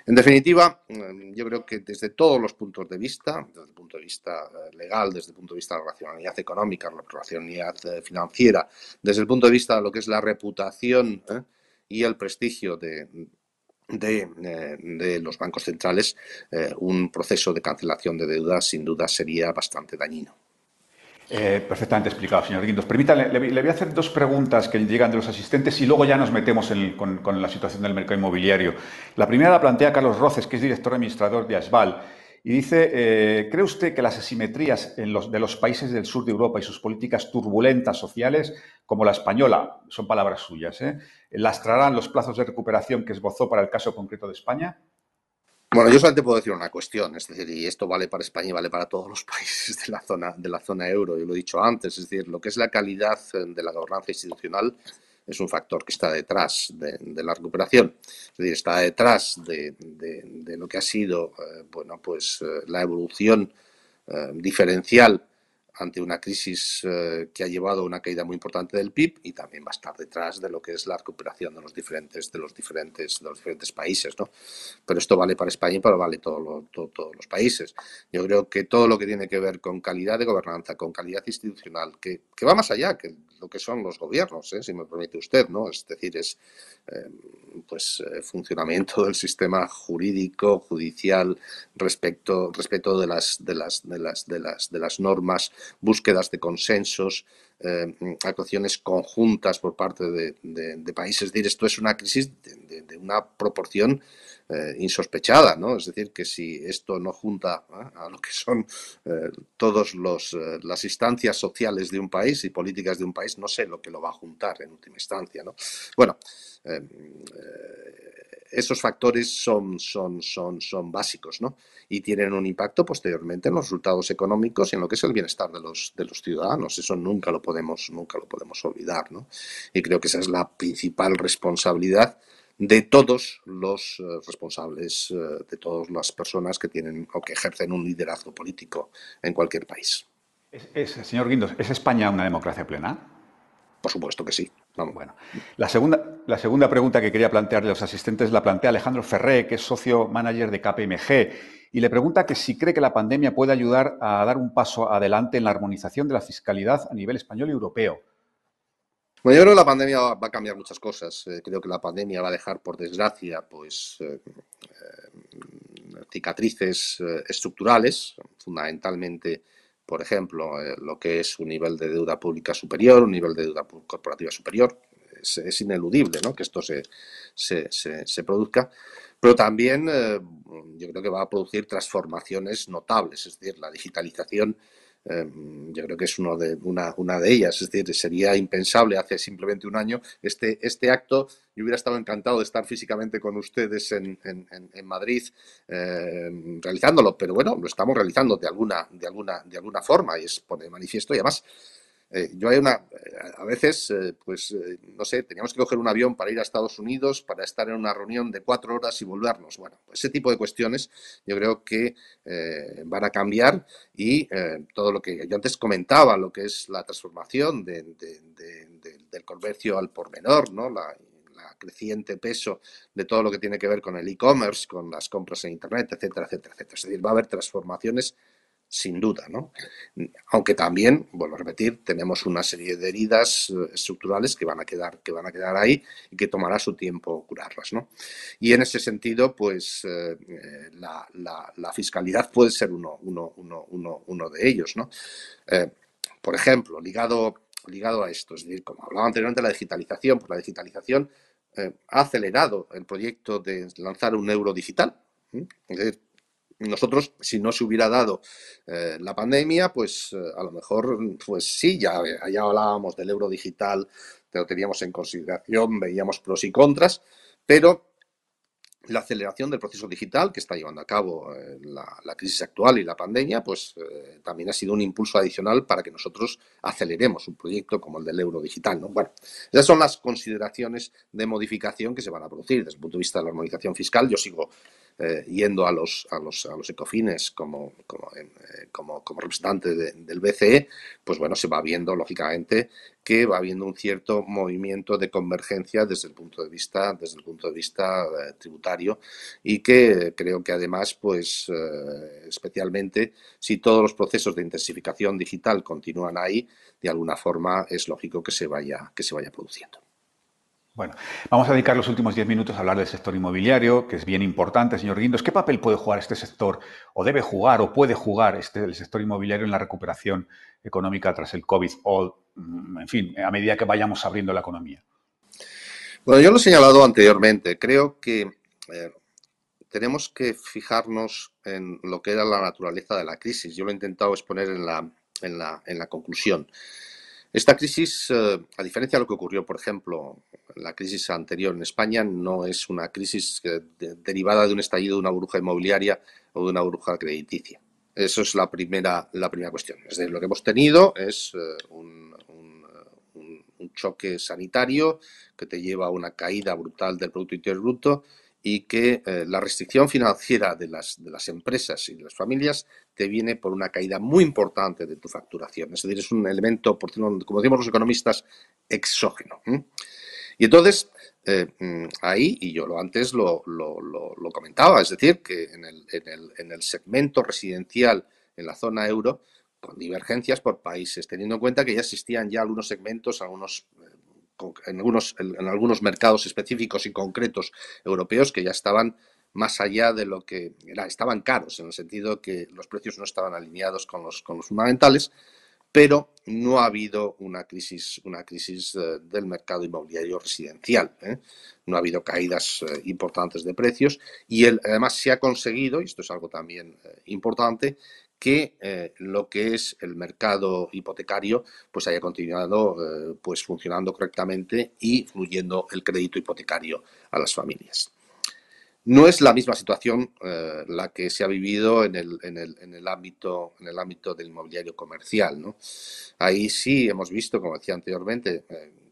En definitiva, mm, yo creo que desde todos los puntos de vista, desde el punto de vista eh, legal, desde el punto de vista de la racionalidad económica, la racionalidad eh, financiera, desde el punto de vista de lo que es la reputación y el prestigio de, de, los bancos centrales, un proceso de cancelación de deudas sin duda sería bastante dañino. Eh, perfectamente explicado, señor Guindos. Permítame, le, voy a hacer dos preguntas que llegan de los asistentes y luego ya nos metemos con, la situación del mercado inmobiliario. La primera la plantea Carlos Roces, que es director administrador de ASBAL, y dice, eh, ¿cree usted que las asimetrías de los países del sur de Europa y sus políticas turbulentas sociales, como la española, son palabras suyas, eh, lastrarán los plazos de recuperación que esbozó para el caso concreto de España? Bueno, yo solamente puedo decir una cuestión, es decir, y esto vale para España y vale para todos los países de la zona, de la zona euro, yo lo he dicho antes, es decir, lo que es la calidad eh, de la gobernanza institucional es un factor que está detrás de, la recuperación, es decir, está detrás de, lo que ha sido, eh, bueno, pues eh, la evolución diferencial ante una crisis eh, que ha llevado a una caída muy importante del PIB y también va a estar detrás de lo que es la recuperación de los diferentes, de los diferentes, de los diferentes países. ¿no? Pero esto vale para España y vale todo todos los países. Yo creo que todo lo que tiene que ver con calidad de gobernanza, con calidad institucional, que, que va más allá que lo que son los gobiernos, ¿eh? si me permite usted, ¿no? es decir, es eh, pues funcionamiento del sistema jurídico, judicial, respecto, respecto de las de las de las de las de las normas búsquedas de consensos, eh, actuaciones conjuntas por parte de, países. Es decir, esto es una crisis de, una proporción eh, insospechada, ¿no? Es decir, que si esto no junta ¿eh? a lo que son todas las instancias sociales de un país y políticas de un país, no sé lo que lo va a juntar en última instancia, ¿no? Bueno, esos factores son, son, son, son básicos ¿no? y tienen un impacto posteriormente en los resultados económicos y en lo que es el bienestar de los, de los ciudadanos. Eso nunca lo podemos, nunca lo podemos olvidar. ¿no? Y creo que esa es la principal responsabilidad de todos los eh, responsables, eh, de todas las personas que tienen o que ejercen un liderazgo político en cualquier país. señor Guindos, ¿es España una democracia plena? Por supuesto que sí. Bueno, la segunda, la segunda pregunta que quería plantearle a los asistentes la plantea Alejandro Ferré, que es socio manager de KPMG, y le pregunta que si cree que la pandemia puede ayudar a dar un paso adelante en la armonización de la fiscalidad a nivel español y europeo. Bueno, yo creo que la pandemia va a cambiar muchas cosas. Eh, creo que la pandemia va a dejar, por desgracia, pues eh, eh, cicatrices estructurales, fundamentalmente por ejemplo, eh, lo que es un nivel de deuda pública superior, un nivel de deuda corporativa superior. Es, ineludible ¿no? que esto se, se, produzca, pero también eh, yo creo que va a producir transformaciones notables, es decir, la digitalización Em, yo creo que es de, una, de ellas. Es decir, sería impensable hace simplemente un año este, este acto. Yo hubiera estado encantado de estar físicamente con ustedes en, Madrid em, realizándolo, pero bueno, lo estamos realizando de alguna, de alguna, de alguna forma y es pone manifiesto y además eh, yo hay una, eh, a veces, eh, pues, no sé, teníamos que coger un avión para ir a Estados Unidos, para estar en una reunión de cuatro horas y volvernos. Bueno, pues ese tipo de cuestiones yo creo que van a cambiar y todo lo que yo antes comentaba, lo que es la transformación del comercio al por menor, ¿no? La, creciente peso de todo lo que tiene que ver con el e-commerce, con las compras en Internet, etcétera, etcétera, etcétera. Es decir, va a haber transformaciones sin duda, ¿no? Aunque también, vuelvo a repetir, tenemos una serie de heridas eh, estructurales que van a quedar, que van a quedar ahí y que tomará su tiempo curarlas, ¿no? Y en ese sentido, pues eh, la, fiscalidad puede ser uno, de ellos, ¿no? Eh, por ejemplo, ligado, ligado a esto, es decir, como hablaba anteriormente, la digitalización, pues la digitalización ha acelerado el proyecto de lanzar un euro digital. Es decir, nosotros, si no se hubiera dado eh, la pandemia, pues eh, a lo mejor, pues sí, ya, ya hablábamos del euro digital, lo teníamos en consideración, veíamos pros y contras, pero la aceleración del proceso digital que está llevando a cabo eh, la, crisis actual y la pandemia, pues también ha sido un impulso adicional para que nosotros aceleremos un proyecto como el del euro digital. ¿no? Bueno, esas son las consideraciones de modificación que se van a producir desde el punto de vista de la armonización fiscal. Yo sigo eh, yendo a los, a los, a los ecofines como, como, eh, como, como representante del BCE, pues bueno, se va viendo lógicamente que va habiendo un cierto movimiento de convergencia desde el punto de vista, desde el punto de vista eh, tributario y que creo que además, pues especialmente si todos los procesos de intensificación digital continúan ahí, de alguna forma es lógico que se vaya, que se vaya produciendo. Bueno, vamos a dedicar los últimos diez minutos a hablar del sector inmobiliario, que es bien importante, señor Guindos. ¿Qué papel puede jugar este sector, o debe jugar, o puede jugar este, el sector inmobiliario en la recuperación económica tras el COVID, o, mm, en fin, a medida que vayamos abriendo la economía? Bueno, yo lo he señalado anteriormente. Creo que eh, tenemos que fijarnos en lo que era la naturaleza de la crisis. Yo lo he intentado exponer en la, en la, en la conclusión. Esta crisis, eh, a diferencia de lo que ocurrió, por ejemplo, la crisis anterior en España, no es una crisis derivada de un estallido de una burbuja inmobiliaria o de una burbuja crediticia. Eso es la primera, la primera cuestión. Es decir, lo que hemos tenido es eh, un, un, choque sanitario que te lleva a una caída brutal del Producto Interior Bruto y que eh, la restricción financiera de las, de las empresas y de las familias te viene por una caída muy importante de tu facturación. Es decir, es un elemento, como decimos los economistas, exógeno. Y entonces, eh, mm, ahí, y yo lo antes lo, lo, lo, comentaba, es decir, que en el, en, el, en el segmento residencial en la zona euro, con divergencias por países, teniendo en cuenta que ya existían ya algunos segmentos, algunos eh, en algunos, en algunos mercados específicos y concretos europeos que ya estaban más allá de lo que era, estaban caros, en el sentido que los precios no estaban alineados con los, con los fundamentales, pero no ha habido una crisis, una crisis eh, del mercado inmobiliario residencial. ¿eh? No ha habido caídas eh, importantes de precios y además se ha conseguido, y esto es algo también importante, que eh, lo que es el mercado hipotecario pues haya continuado eh, pues funcionando correctamente y fluyendo el crédito hipotecario a las familias. No es la misma situación eh, la que se ha vivido en el, en, el, en el, ámbito, en el ámbito del inmobiliario comercial. ¿no? Ahí sí hemos visto, como decía anteriormente,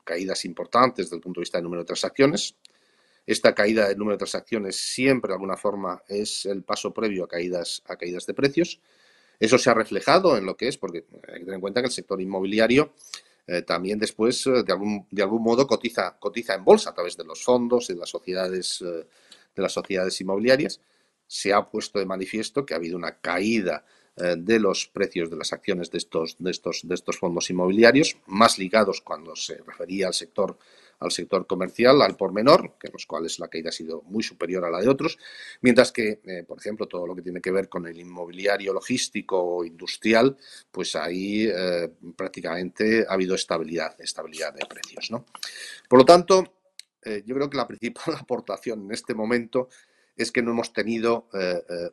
caídas importantes desde el punto de vista del número de transacciones. Esta caída del número de transacciones siempre de alguna forma es el paso previo a caídas, a caídas de precios eso se ha reflejado en lo que es, porque hay que tener en cuenta que el sector inmobiliario eh, también después, eh, de, algún, de algún modo, cotiza, cotiza en bolsa a través de los fondos de las sociedades, eh, de las sociedades inmobiliarias. Se ha puesto de manifiesto que ha habido una caída de los precios de las acciones de estos, de, estos, de estos fondos inmobiliarios, más ligados cuando se refería al sector al sector comercial, al por menor, que en los cuales la caída ha sido muy superior a la de otros, mientras que, eh, por ejemplo, todo lo que tiene que ver con el inmobiliario logístico o industrial, pues ahí eh, prácticamente ha habido estabilidad, estabilidad de precios. ¿no? Por lo tanto, eh, yo creo que la principal aportación en este momento es que no hemos tenido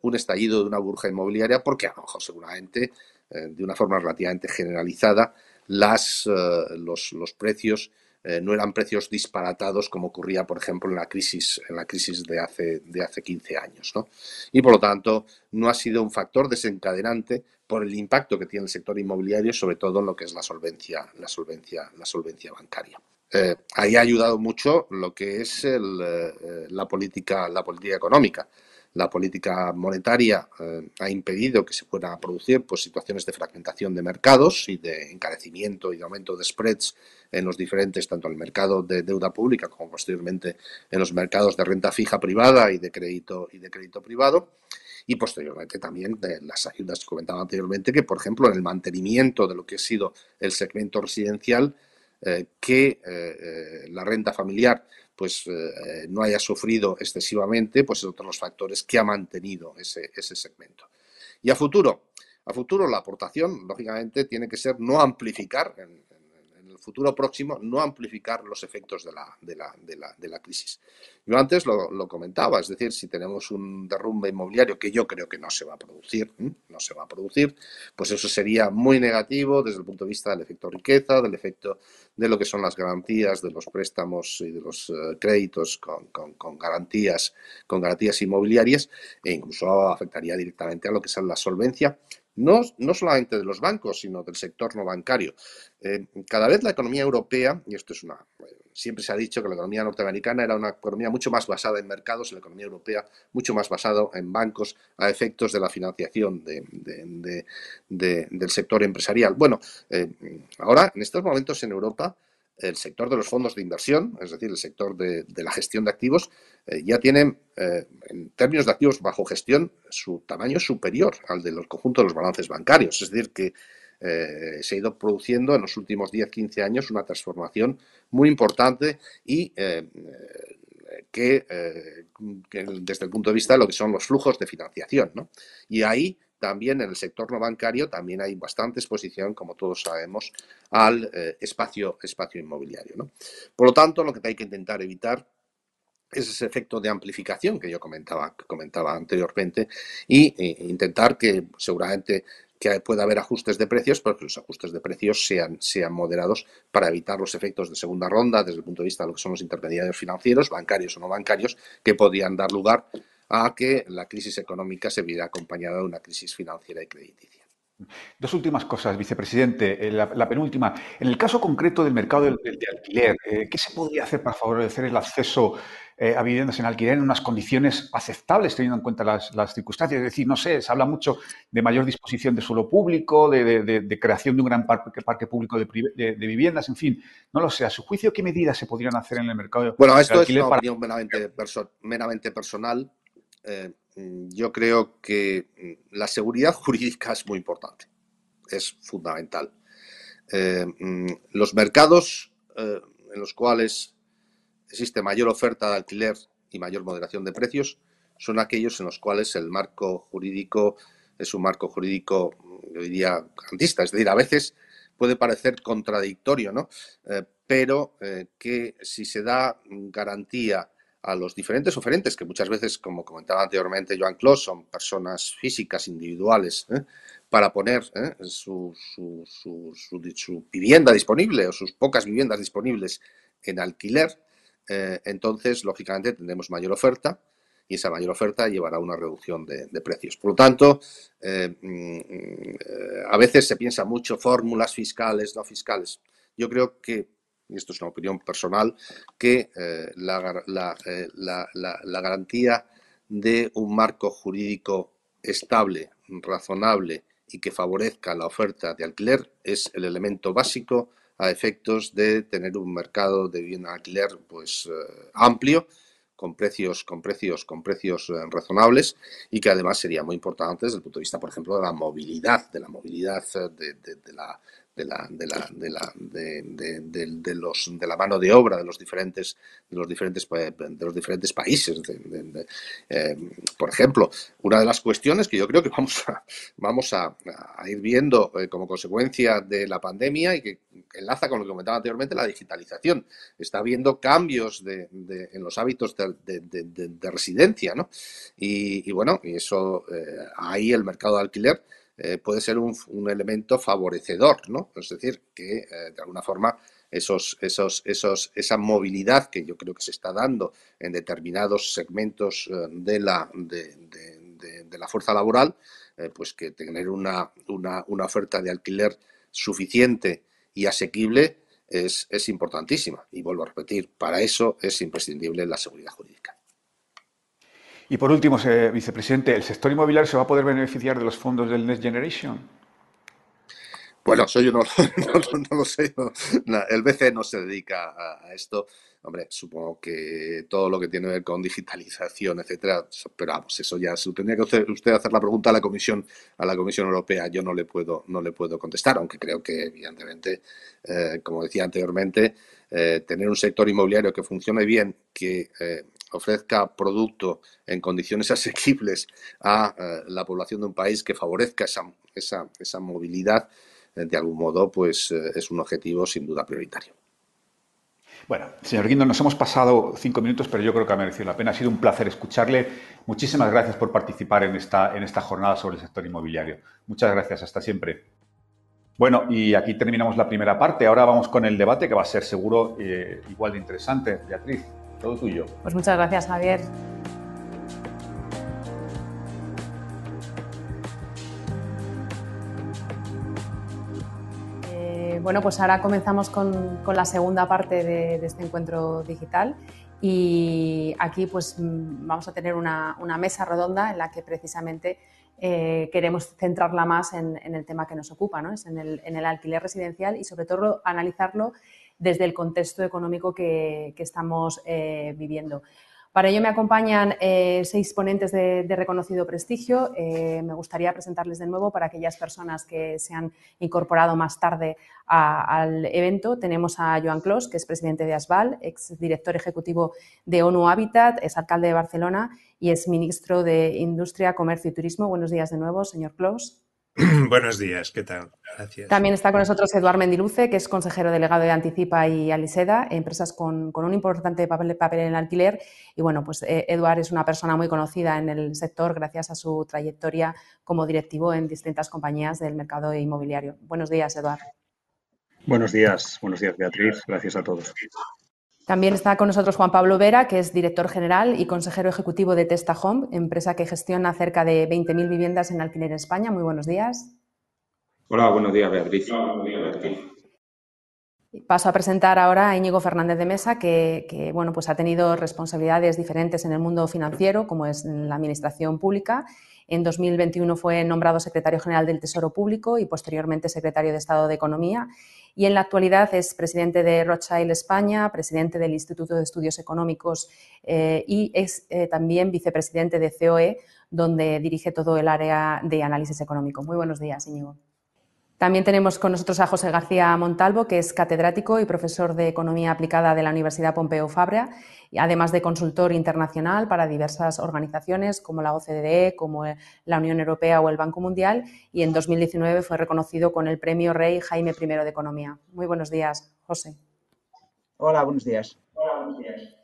un estallido de una burja inmobiliaria porque a lo mejor seguramente de una forma relativamente generalizada las, los, los precios eh, no eran precios disparatados como ocurría, por ejemplo, en la crisis, en la crisis de, hace, de hace 15 años. Y por lo tanto, no ha sido un factor desencadenante por el impacto que tiene el sector inmobiliario, sobre todo en lo que es la solvencia, la solvencia, la solvencia bancaria. Eh, ahí ha ayudado mucho lo que es eh, la, política, la política económica la política monetaria eh, ha impedido que se puedan producir pues, situaciones de fragmentación de mercados y de encarecimiento y de aumento de spreads en los diferentes, tanto en el mercado de deuda pública como posteriormente en los mercados de renta fija privada y de crédito, y de crédito privado. y posteriormente también de las ayudas que comentaba anteriormente, que por ejemplo en el mantenimiento de lo que ha sido el segmento residencial, eh, que eh, la renta familiar pues no haya sufrido excesivamente, pues es otro de los factores que ha mantenido ese, ese segmento. Y a futuro, a futuro la aportación, lógicamente, tiene que ser no amplificar futuro próximo no amplificar los efectos de la, de la, de la, de la crisis. Yo antes lo, comentaba, es decir, si tenemos un derrumbe inmobiliario que yo creo que no se va a producir, no se va a producir, pues eso sería muy negativo desde el punto de vista del efecto riqueza, del efecto de lo que son las garantías de los préstamos y de los eh, créditos con, con, con, garantías, con garantías inmobiliarias e incluso afectaría directamente a lo que es la solvencia no, no solamente de los bancos, sino del sector no bancario. Eh, cada vez la economía europea, y esto es una, siempre se ha dicho que la economía norteamericana era una economía mucho más basada en mercados la economía europea mucho más basada en bancos a efectos de la financiación de, del sector empresarial. Bueno, eh, ahora, en estos momentos en Europa, el sector de los fondos de inversión, es decir, el sector de, la gestión de activos, eh, ya tiene, eh, en términos de activos bajo gestión, su tamaño superior al de los conjuntos de los balances bancarios. Es decir, que eh, se ha ido produciendo en los últimos 10-15 años una transformación muy importante y que, que, desde el punto de vista de lo que son los flujos de financiación. ¿no? Y ahí también en el sector no bancario también hay bastante exposición, como todos sabemos, al eh, espacio, espacio inmobiliario. ¿no? Por lo tanto, lo que hay que intentar evitar es ese efecto de amplificación que yo comentaba, comentaba anteriormente y e intentar que seguramente que pueda haber ajustes de precios, pero que los ajustes de precios sean, sean moderados para evitar los efectos de segunda ronda desde el punto de vista de lo que son los intermediarios financieros, bancarios o no bancarios, que podrían dar lugar a que la crisis económica se viera acompañada de una crisis financiera y crediticia. Dos últimas cosas, vicepresidente. Eh, la, penúltima, en el caso concreto del mercado de, alquiler, eh, ¿qué se podría hacer para favorecer el acceso eh, a viviendas en alquiler en unas condiciones aceptables, teniendo en cuenta las, circunstancias? Es decir, no sé, se habla mucho de mayor disposición de suelo público, de, creación de un gran parque, público de, viviendas, en fin, no lo sé. A su juicio, ¿qué medidas se podrían hacer en el mercado bueno, esto es una opinión meramente personal eh, yo creo que mm, la seguridad jurídica es muy importante, es fundamental. Eh, mm, los mercados eh, en los cuales existe mayor oferta de alquiler y mayor moderación de precios son aquellos en los cuales el marco jurídico es un marco jurídico, yo diría, garantista. Es decir, a veces puede parecer contradictorio, ¿no? pero que si se da garantía a los diferentes oferentes, que muchas veces, como comentaba anteriormente Joan Clos, son personas físicas, individuales, ¿eh? para poner ¿eh? su, vivienda disponible o sus pocas viviendas disponibles en alquiler, eh, entonces, lógicamente, tendremos mayor oferta y esa mayor oferta llevará a una reducción de, de precios. Por lo tanto, mm, a veces se piensa mucho fórmulas fiscales, no fiscales. Yo creo que y esto es una opinión personal, que eh, la, eh, la, la, la, garantía de un marco jurídico estable, razonable y que favorezca la oferta de alquiler es el elemento básico a efectos de tener un mercado de vivienda alquiler pues eh, amplio con precios con precios con precios razonables y que además sería muy importante desde el punto de vista por ejemplo de la movilidad de la movilidad de, de la de la, de la, de la, de, de, los, de la mano de obra de los diferentes, de los diferentes, de los diferentes países. Eh, por ejemplo, una de las cuestiones que yo creo que vamos a, vamos a, ir viendo eh, como consecuencia de la pandemia y que enlaza con lo que comentaba anteriormente, la digitalización. Está habiendo cambios en los hábitos de, residencia, ¿no? Y, bueno, y eso, eh, ahí el mercado de alquiler eh, puede ser un, elemento favorecedor, ¿no? Es decir, que eh, de alguna forma esos, esos, esos, esa movilidad que yo creo que se está dando en determinados segmentos eh, de la, de, la fuerza laboral, pues que tener una, una, una, oferta de alquiler suficiente y asequible es, es importantísima. Y vuelvo a repetir, para eso es imprescindible la seguridad jurídica. Y por último, vicepresidente, ¿el sector inmobiliario se va a poder beneficiar de los fondos del Next Generation? Bueno, eso yo no, lo sé. el BCE no se dedica a, esto. hombre, supongo que todo lo que tiene que ver con digitalización, etcétera, pero vamos, eso ya se tendría que usted hacer la pregunta a la Comisión, a la Comisión Europea. Yo no le puedo, no le puedo contestar, aunque creo que, evidentemente, eh, como decía anteriormente, eh, tener un sector inmobiliario que funcione bien, que eh, ofrezca producto en condiciones asequibles a la población de un país, que favorezca esa, esa, esa movilidad, de algún modo, pues es un objetivo sin duda prioritario. Bueno, señor Guindo, nos hemos pasado cinco minutos, pero yo creo que ha merecido la pena. Ha sido un placer escucharle. Muchísimas gracias por participar en esta, en esta jornada sobre el sector inmobiliario. Muchas gracias. Hasta siempre. Bueno, y aquí terminamos la primera parte. Ahora vamos con el debate, que va a ser seguro eh, igual de interesante. Beatriz, todo tuyo. Pues muchas gracias, Javier. bueno, pues ahora comenzamos con, la segunda parte de, este encuentro digital y aquí pues mm, vamos a tener una, mesa redonda en la que precisamente eh, queremos centrarla más en, el tema que nos ocupa, ¿no? es en el, alquiler residencial y sobre todo analizarlo desde el contexto económico que, estamos eh, viviendo. Para ello me acompañan eh, seis ponentes de, reconocido prestigio. Eh, me gustaría presentarles de nuevo para aquellas personas que se han incorporado más tarde al evento. Tenemos a Joan Clos, que es presidente de ASBAL, ex director ejecutivo de ONU Habitat, es alcalde de Barcelona y es ministro de Industria, Comercio y Turismo. Buenos días de nuevo, señor Clos. Buenos días, ¿qué tal? Gracias. También está con nosotros Eduard Mendiluce, que es consejero delegado de Anticipa y Aliseda, empresas con, un importante papel, papel, en el alquiler. Y bueno, pues eh, Eduard es una persona muy conocida en el sector gracias a su trayectoria como directivo en distintas compañías del mercado inmobiliario. Buenos días, Eduard. Buenos días, buenos días, Beatriz. Gracias a todos. También está con nosotros Juan Pablo Vera, que es director general y consejero ejecutivo de Testa Home, empresa que gestiona cerca de 20.000 viviendas en alquiler en España. Muy buenos días. Hola, buenos días, Beatriz. Paso a presentar ahora a Íñigo Fernández de Mesa, que, bueno, pues ha tenido responsabilidades diferentes en el mundo financiero, como es en la administración pública. En 2021 fue nombrado secretario general del Tesoro Público y posteriormente secretario de Estado de Economía y en la actualidad es presidente de Rothschild España, presidente del Instituto de Estudios Económicos eh, y es eh, también vicepresidente de COE, donde dirige todo el área de análisis económico. Muy buenos días, Íñigo. También tenemos con nosotros a José García Montalvo, que es catedrático y profesor de Economía Aplicada de la Universidad Pompeu Fabra, además de consultor internacional para diversas organizaciones como la OCDE, como la Unión Europea o el Banco Mundial, y en 2019 fue reconocido con el Premio Rey Jaime I de Economía. Muy buenos días, José. Hola, buenos días. Hola, buenos días.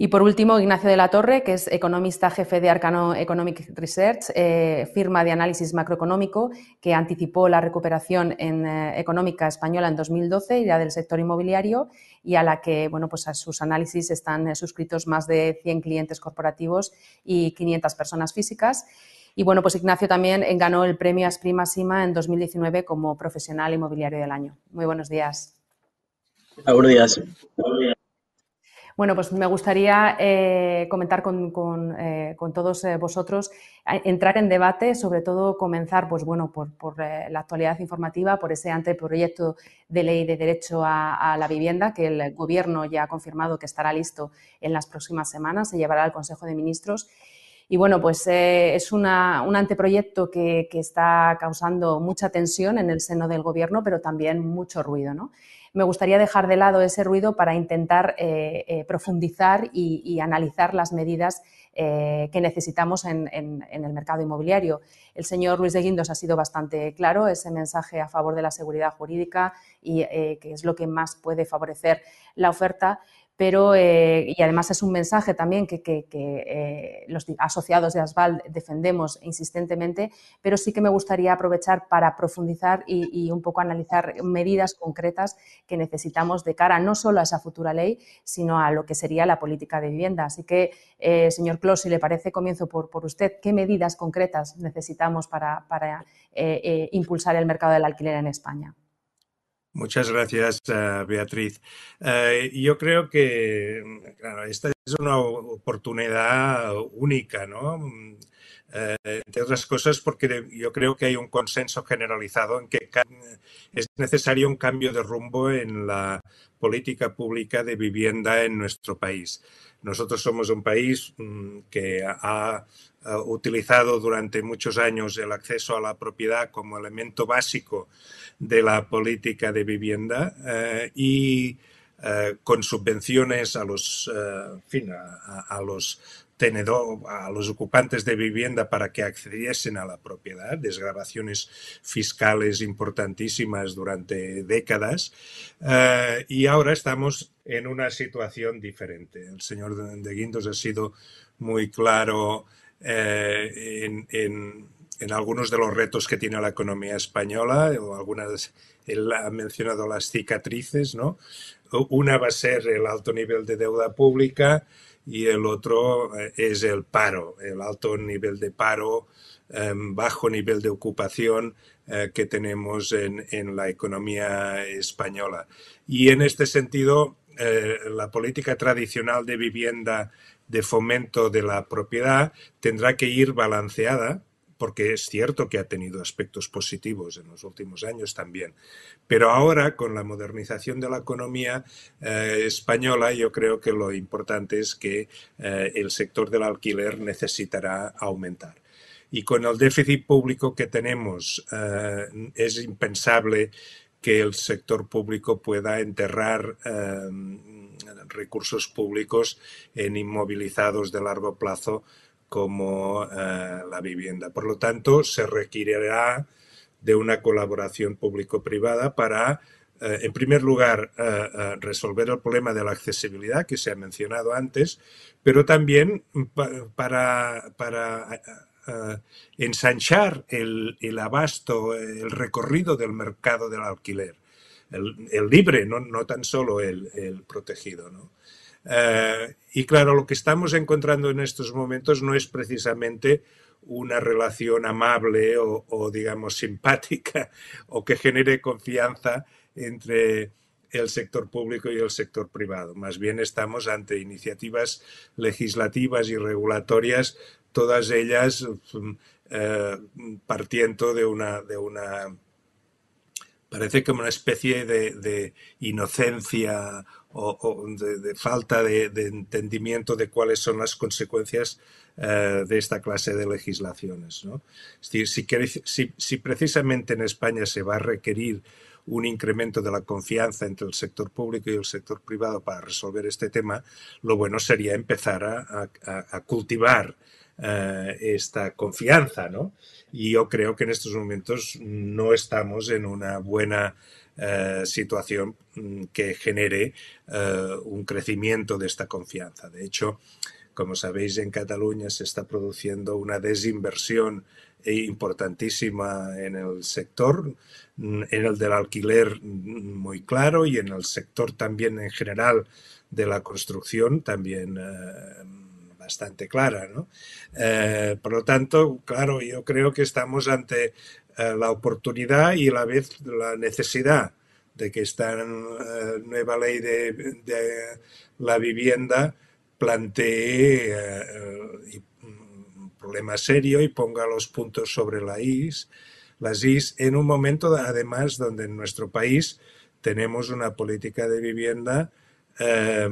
Y por último, Ignacio de la Torre, que es economista jefe de Arcano Economic Research, eh, firma de análisis macroeconómico que anticipó la recuperación eh, económica española en 2012 y la del sector inmobiliario y a la que bueno, pues a sus análisis están eh, suscritos más de 100 clientes corporativos y 500 personas físicas. Y bueno, pues Ignacio también ganó el premio Asprima Sima en 2019 como profesional inmobiliario del año. Muy buenos días. Buenos días. Bueno, pues me gustaría eh, comentar con, eh, todos eh, vosotros, entrar en debate, sobre todo comenzar, pues bueno, por, la actualidad informativa, por ese anteproyecto de ley de derecho a, la vivienda que el Gobierno ya ha confirmado que estará listo en las próximas semanas, se llevará al Consejo de Ministros. Y bueno, pues es un anteproyecto que, que, está causando mucha tensión en el seno del Gobierno, pero también mucho ruido, ¿no? Me gustaría dejar de lado ese ruido para intentar eh, eh, profundizar y, analizar las medidas eh, que necesitamos en, el mercado inmobiliario. El señor Luis de Guindos ha sido bastante claro, ese mensaje a favor de la seguridad jurídica y que es lo que más puede favorecer la oferta, pero eh, y además es un mensaje también que, eh, los asociados de ASVAL defendemos insistentemente, pero sí que me gustaría aprovechar para profundizar y, un poco analizar medidas concretas que necesitamos de cara no solo a esa futura ley, sino a lo que sería la política de vivienda. Así que, eh, señor Clos, si le parece, comienzo por, por usted. ¿Qué medidas concretas necesitamos para, para impulsar el mercado del alquiler en España? Muchas gracias, eh, Beatriz. Eh, yo creo que esta es una oportunidad única, ¿no? Eh, entre otras cosas porque yo creo que hay un consenso generalizado en que es necesario un cambio de rumbo en la política pública de vivienda en nuestro país. Nosotros somos un país mm, que ha, utilizado durante muchos años el acceso a la propiedad como elemento básico de la política de vivienda eh, y eh, con subvenciones a los, fin, a, los tenedor, a los ocupantes de vivienda para que accediesen a la propiedad, desgrabaciones fiscales importantísimas durante décadas, eh, y ahora estamos en una situación diferente. El señor de Guindos ha sido muy claro eh, en, algunos de los retos que tiene la economía española, o algunas, él ha mencionado las cicatrices, ¿no? Una va a ser el alto nivel de deuda pública, y el otro eh, es el paro, el alto nivel de paro, em, bajo nivel de ocupación eh, que tenemos en, en, la economía española. Y en este sentido, eh, la política tradicional de vivienda de fomento de la propiedad tendrá que ir balanceada porque es cierto que ha tenido aspectos positivos en los últimos años también. Pero ahora, con la modernización de la economía eh, española, yo creo que lo importante es que eh, el sector del alquiler necesitará aumentar. Y con el déficit público que tenemos, eh, es impensable que el sector público pueda enterrar recursos públicos en inmovilizados de largo plazo como la vivienda. Por lo tanto, se requerirá de una colaboración público-privada para, eh, en primer lugar, eh, resolver el problema de la accesibilidad que se ha mencionado antes, pero también para, para ensanchar el, abasto, el recorrido del mercado del alquiler. El, libre, no, no, tan solo el, el protegido. ¿no? Eh, y claro, lo que estamos encontrando en estos momentos no es precisamente una relación amable o, digamos, simpática o que genere confianza entre el sector público y el sector privado. Más bien estamos ante iniciativas legislativas y regulatorias, todas ellas eh, partiendo de una, de una parece como una especie de, inocencia o, de, falta de, entendimiento de cuáles son las consecuencias eh, de esta clase de legislaciones. Es decir, si, precisamente en España se va a requerir un incremento de la confianza entre el sector público y el sector privado para resolver este tema, lo bueno sería empezar a, cultivar eh, esta confianza, ¿no? Y yo creo que en estos momentos no estamos en una buena eh, situación mm, que genere eh, un crecimiento de esta confianza. De hecho, como sabéis, en Cataluña se está produciendo una desinversión importantísima en el sector, mm, en el del alquiler mm, muy claro y en el sector también en general de la construcción también eh, bastante clara. por lo tanto, claro, yo creo que estamos ante eh, la oportunidad y a la vez la necesidad de que esta eh, nueva ley de, la vivienda plantee un problema serio y ponga los puntos sobre la is, las is en un momento además donde en nuestro país tenemos una política de vivienda eh,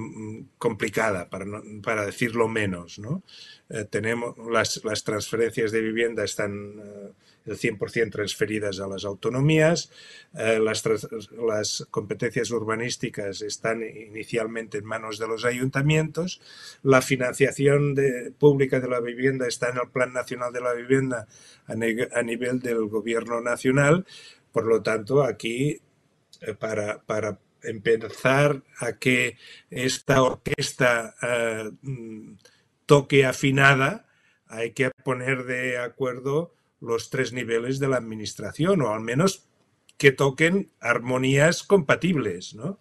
complicada, para, para decirlo menos. ¿no? Eh, tenemos las, las, transferencias de vivienda están eh, 100% transferidas a las autonomías, las, las, competencias urbanísticas están inicialmente en manos de los ayuntamientos, la financiación de, pública de la vivienda está en el Plan Nacional de la Vivienda a, nivel del Gobierno Nacional, por lo tanto, aquí para, para empezar a que esta orquesta eh, toque afinada, hay que poner de acuerdo los tres niveles de la administración, o al menos que toquen armonías compatibles, ¿no?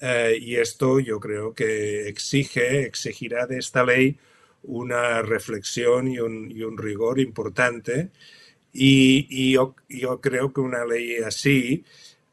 Eh, y esto yo creo que exige, exigirá de esta ley una reflexión y un, rigor importante. Y, yo, creo que una ley así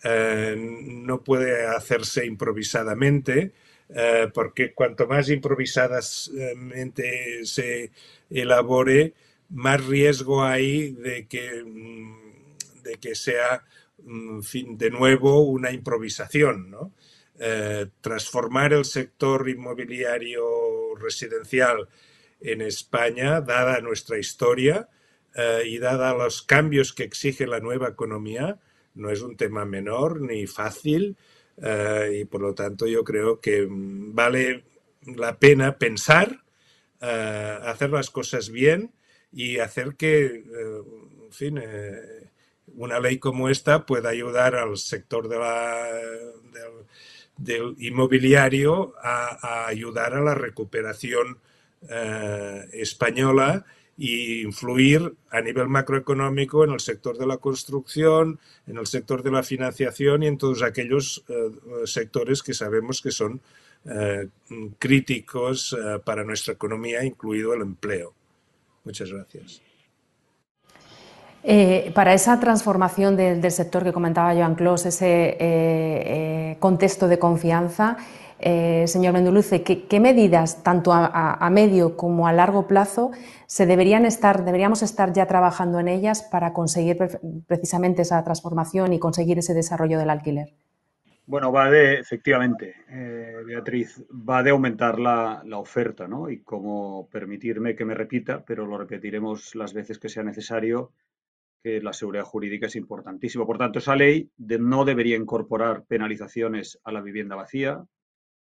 eh, no puede hacerse improvisadamente, eh, porque cuanto más improvisadamente se elabore, más riesgo hay de que, mm, de que sea mm, fin, de nuevo una improvisación. ¿no? Eh, transformar el sector inmobiliario residencial en España, dada nuestra historia eh, y dada los cambios que exige la nueva economía, no es un tema menor ni fácil y por lo tanto yo creo que mm, vale la pena pensar, hacer las cosas bien y hacer que, eh, en fin, eh, una ley como esta pueda ayudar al sector de la, del, inmobiliario a, ayudar a la recuperación eh, española y influir a nivel macroeconómico en el sector de la construcción, en el sector de la financiación y en todos aquellos sectores que sabemos que son críticos para nuestra economía, incluido el empleo. Muchas gracias. Eh, para esa transformación del sector que comentaba Joan Clos, ese eh, eh, contexto de confianza, señor Menduluce, ¿qué, medidas, tanto a, medio como a largo plazo, se deberían estar, deberíamos estar ya trabajando en ellas para conseguir precisamente esa transformación y conseguir ese desarrollo del alquiler? Bueno, va de, efectivamente, eh, Beatriz, va de aumentar la, oferta, ¿no? Y como permitirme que me repita, pero lo repetiremos las veces que sea necesario, que la seguridad jurídica es importantísima. Por tanto, esa ley no debería incorporar penalizaciones a la vivienda vacía,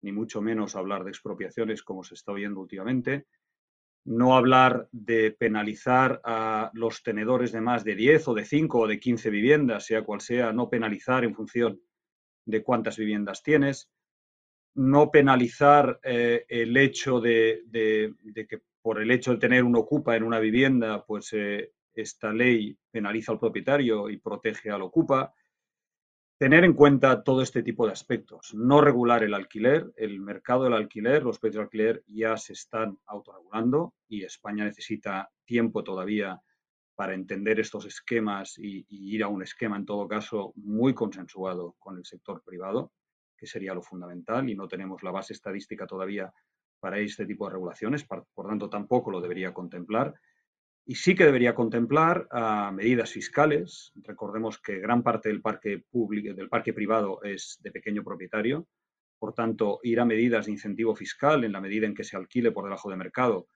ni mucho menos hablar de expropiaciones como se está oyendo últimamente, no hablar de penalizar a los tenedores de más de 10 o de 5 o de 15 viviendas, sea cual sea, no penalizar en función de cuántas viviendas tienes, no penalizar eh, el hecho de, que por el hecho de tener un ocupa en una vivienda, pues eh, esta ley penaliza al propietario y protege al ocupa. Tener en cuenta todo este tipo de aspectos. No regular el alquiler, el mercado del alquiler, los precios del alquiler ya se están autorregulando y España necesita tiempo todavía para entender estos esquemas y, ir a un esquema, en todo caso, muy consensuado con el sector privado, que sería lo fundamental, y no tenemos la base estadística todavía para este tipo de regulaciones, por, tanto, tampoco lo debería contemplar. Y sí que debería contemplar ah, medidas fiscales. Recordemos que gran parte del parque público, del parque privado es de pequeño propietario. Por tanto, ir a medidas de incentivo fiscal en la medida en que se alquile por debajo de mercado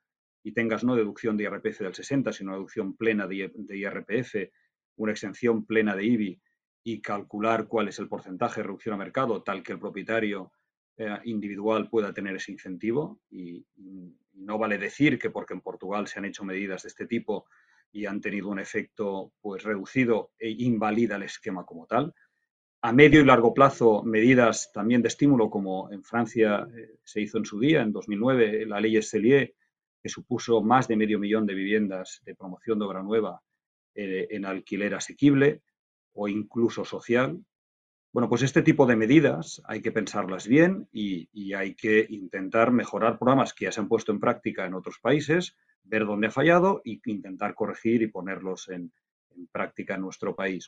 y tengas no deducción de IRPF del 60, sino deducción plena de IRPF, una exención plena de IBI y calcular cuál es el porcentaje de reducción a mercado, tal que el propietario eh, individual pueda tener ese incentivo. Y, no vale decir que porque en Portugal se han hecho medidas de este tipo y han tenido un efecto pues reducido e invalida el esquema como tal. A medio y largo plazo, medidas también de estímulo, como en Francia eh, se hizo en su día, en 2009, la ley Esselier, que supuso más de medio millón de viviendas de promoción de obra nueva eh, en alquiler asequible o incluso social. Bueno, pues este tipo de medidas hay que pensarlas bien y, hay que intentar mejorar programas que ya se han puesto en práctica en otros países, ver dónde ha fallado e intentar corregir y ponerlos en, práctica en nuestro país.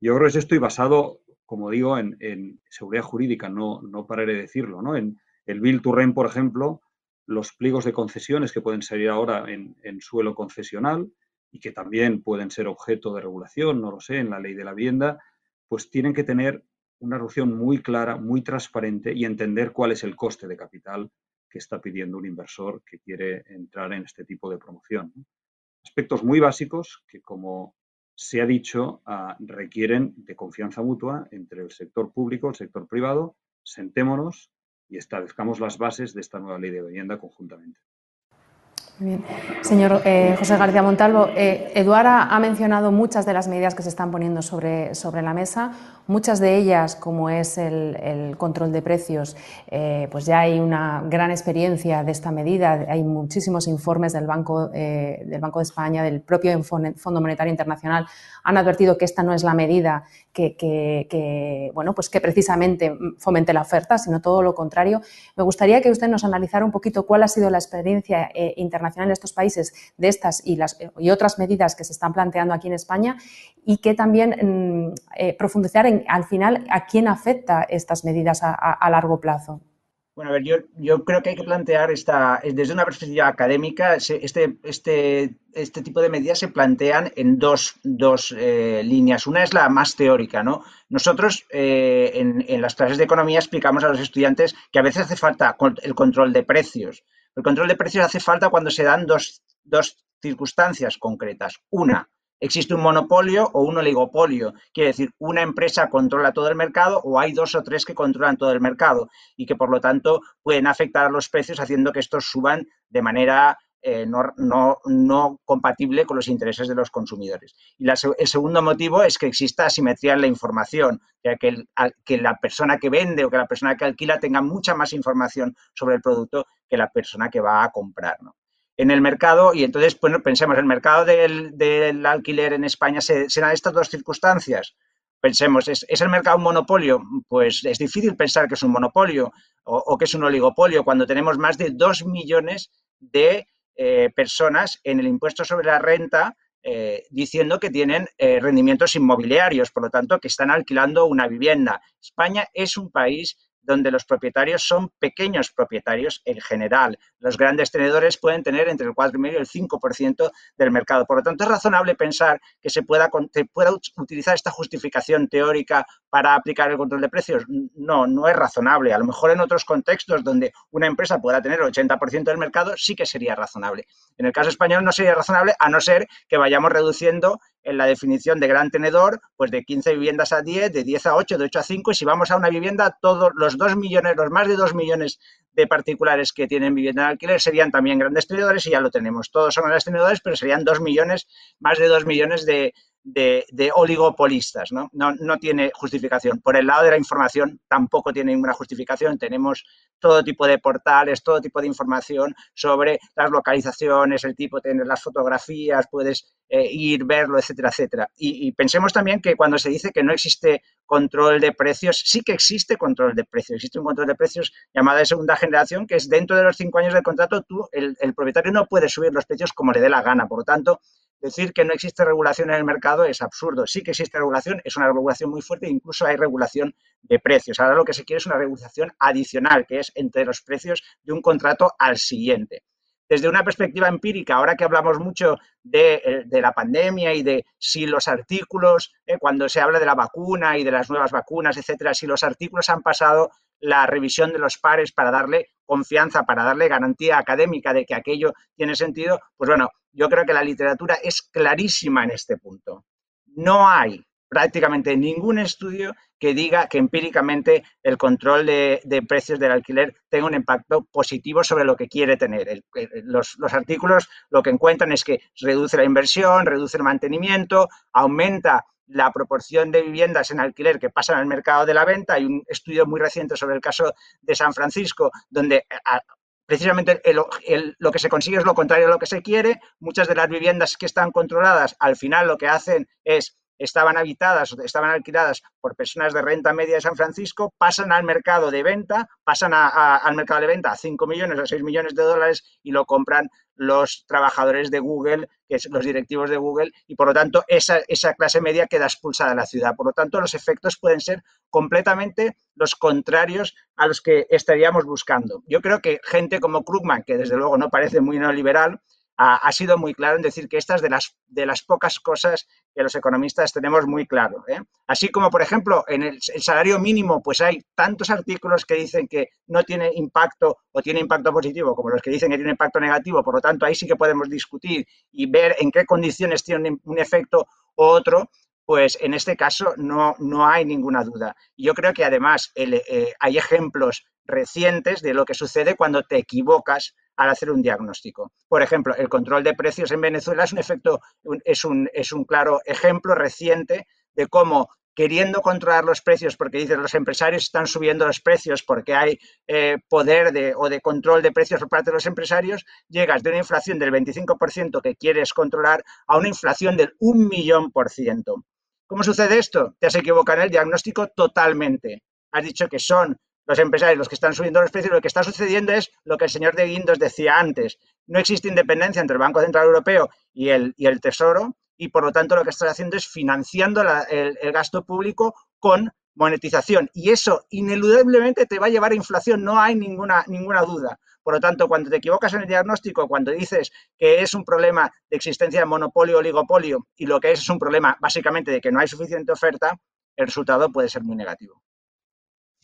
Yo creo que estoy basado, como digo, en, seguridad jurídica, no, no pararé de decirlo. En el Bill Turren, por ejemplo, los pliegos de concesiones que pueden salir ahora en, suelo concesional y que también pueden ser objeto de regulación, no lo sé, en la ley de la vivienda, pues tienen que tener una relación muy clara, muy transparente y entender cuál es el coste de capital que está pidiendo un inversor que quiere entrar en este tipo de promoción. Aspectos muy básicos que, como se ha dicho, ah, requieren de confianza mutua entre el sector público, el sector privado. Sentémonos, y establezcamos las bases de esta nueva ley de vivienda conjuntamente. Señor eh, José García Montalvo, eh, Eduardo ha mencionado muchas de las medidas que se están poniendo sobre, sobre la mesa. Muchas de ellas, como es el, control de precios, eh, pues ya hay una gran experiencia de esta medida. Hay muchísimos informes del Banco, del Banco de España, del propio Fondo Monetario Internacional, han advertido que esta no es la medida que, bueno, pues que precisamente fomente la oferta, sino todo lo contrario. Me gustaría que usted nos analizara un poquito cuál ha sido la experiencia internacional en estos países de estas y, las, y otras medidas que se están planteando aquí en España y que también mm, profundizar en, al final, a quién afecta estas medidas a, largo plazo. Bueno, a ver, yo, yo creo que hay que plantear esta, desde una perspectiva académica, este, este, este tipo de medidas se plantean en dos, dos eh, líneas. Una es la más teórica, ¿no? Nosotros eh, en, las clases de economía explicamos a los estudiantes que a veces hace falta el control de precios. El control de precios hace falta cuando se dan dos, dos circunstancias concretas. Una, existe un monopolio o un oligopolio. Quiere decir, una empresa controla todo el mercado o hay dos o tres que controlan todo el mercado y que por lo tanto pueden afectar a los precios haciendo que estos suban de manera eh, no, compatible con los intereses de los consumidores. Y el segundo motivo es que exista asimetría en la información, ya que, que la persona que vende o que la persona que alquila tenga mucha más información sobre el producto que la persona que va a comprar. ¿no? en el mercado y entonces, bueno, pensemos, el mercado del, alquiler en España se, estas dos circunstancias. Pensemos, ¿es, el mercado un monopolio? Pues es difícil pensar que es un monopolio o, que es un oligopolio cuando tenemos más de dos millones de eh, personas en el impuesto sobre la renta eh, diciendo que tienen eh, rendimientos inmobiliarios, por lo tanto, que están alquilando una vivienda. España es un país donde los propietarios son pequeños propietarios en general. Los grandes tenedores pueden tener entre el 4,5 y el 5% del mercado. Por lo tanto, es razonable pensar que se pueda, pueda utilizar esta justificación teórica para aplicar el control de precios. No, no es razonable. A lo mejor en otros contextos donde una empresa pueda tener el 80% del mercado, sí que sería razonable. En el caso español no sería razonable, a no ser que vayamos reduciendo en la definición de gran tenedor, pues de 15 viviendas a 10, de 10 a 8, de 8 a 5, y si vamos a una vivienda, todos los 2 millones, los más de 2 millones de particulares que tienen vivienda en alquiler serían también grandes tenedores y ya lo tenemos. Todos son grandes tenedores, pero serían 2 millones, más de 2 millones de, de, oligopolistas, ¿no? ¿no? ¿no? tiene justificación. Por el lado de la información tampoco tiene ninguna justificación. Tenemos todo tipo de portales, todo tipo de información sobre las localizaciones, el tipo, tener las fotografías, puedes eh, ir, verlo, etcétera, etcétera. Y, pensemos también que cuando se dice que no existe control de precios, sí que existe control de precios. Existe un control de precios llamado de segunda generación, que es dentro de los cinco años del contrato, tú, el, el propietario no puede subir los precios como le dé la gana. Por lo tanto, Decir que no existe regulación en el mercado es absurdo. Sí que existe regulación, es una regulación muy fuerte, incluso hay regulación de precios. Ahora lo que se quiere es una regulación adicional, que es entre los precios de un contrato al siguiente. Desde una perspectiva empírica, ahora que hablamos mucho de, eh, la pandemia y de si los artículos, eh, cuando se habla de la vacuna y de las nuevas vacunas, etcétera, si los artículos han pasado la revisión de los pares para darle confianza, para darle garantía académica de que aquello tiene sentido, pues bueno, yo creo que la literatura es clarísima en este punto. No hay prácticamente ningún estudio que diga que empíricamente el control de, precios del alquiler tenga un impacto positivo sobre lo que quiere tener. los, los, artículos lo que encuentran es que reduce la inversión, reduce el mantenimiento, aumenta la proporción de viviendas en alquiler que pasan al mercado de la venta. Hay un estudio muy reciente sobre el caso de San Francisco, donde precisamente lo que se consigue es lo contrario a lo que se quiere. Muchas de las viviendas que están controladas, al final lo que hacen es estaban habitadas, estaban alquiladas por personas de renta media de San Francisco, pasan al mercado de venta, pasan al mercado de venta a 5 millones o 6 millones de dólares y lo compran los trabajadores de Google, que es los directivos de Google, y por lo tanto esa, esa clase media queda expulsada de la ciudad. Por lo tanto, los efectos pueden ser completamente los contrarios a los que estaríamos buscando. Yo creo que gente como Krugman, que desde luego no parece muy neoliberal, ha, sido muy claro en decir que estas de las, de las pocas cosas que los economistas tenemos muy claro. ¿eh? Así como, por ejemplo, en el, salario mínimo, pues hay tantos artículos que dicen que no tiene impacto o tiene impacto positivo, como los que dicen que tiene impacto negativo. Por lo tanto, ahí sí que podemos discutir y ver en qué condiciones tiene un, efecto u otro pues en este caso no, no hay ninguna duda. Yo creo que además eh, hay ejemplos recientes de lo que sucede cuando te equivocas al hacer un diagnóstico. Por ejemplo, el control de precios en Venezuela es un efecto, es un, es un claro ejemplo reciente de cómo queriendo controlar los precios, porque dicen los empresarios están subiendo los precios porque hay eh, poder de, o de control de precios por parte de los empresarios, llegas de una inflación del 25% que quieres controlar a una inflación del 1 millón por ciento. ¿Cómo sucede esto? Te has equivocado en el diagnóstico totalmente. Has dicho que son los empresarios los que están subiendo los precios, lo que está sucediendo es lo que el señor de Guindos decía antes. No existe independencia entre el Banco Central Europeo y el, y el Tesoro y por lo tanto lo que está haciendo es financiando el, gasto público con monetización. Y eso ineludiblemente te va a llevar a inflación, no hay ninguna, ninguna duda. Por lo tanto, cuando te equivocas en el diagnóstico, cuando dices que es un problema de existencia de monopolio o oligopolio y lo que es es un problema básicamente de que no hay suficiente oferta, el resultado puede ser muy negativo.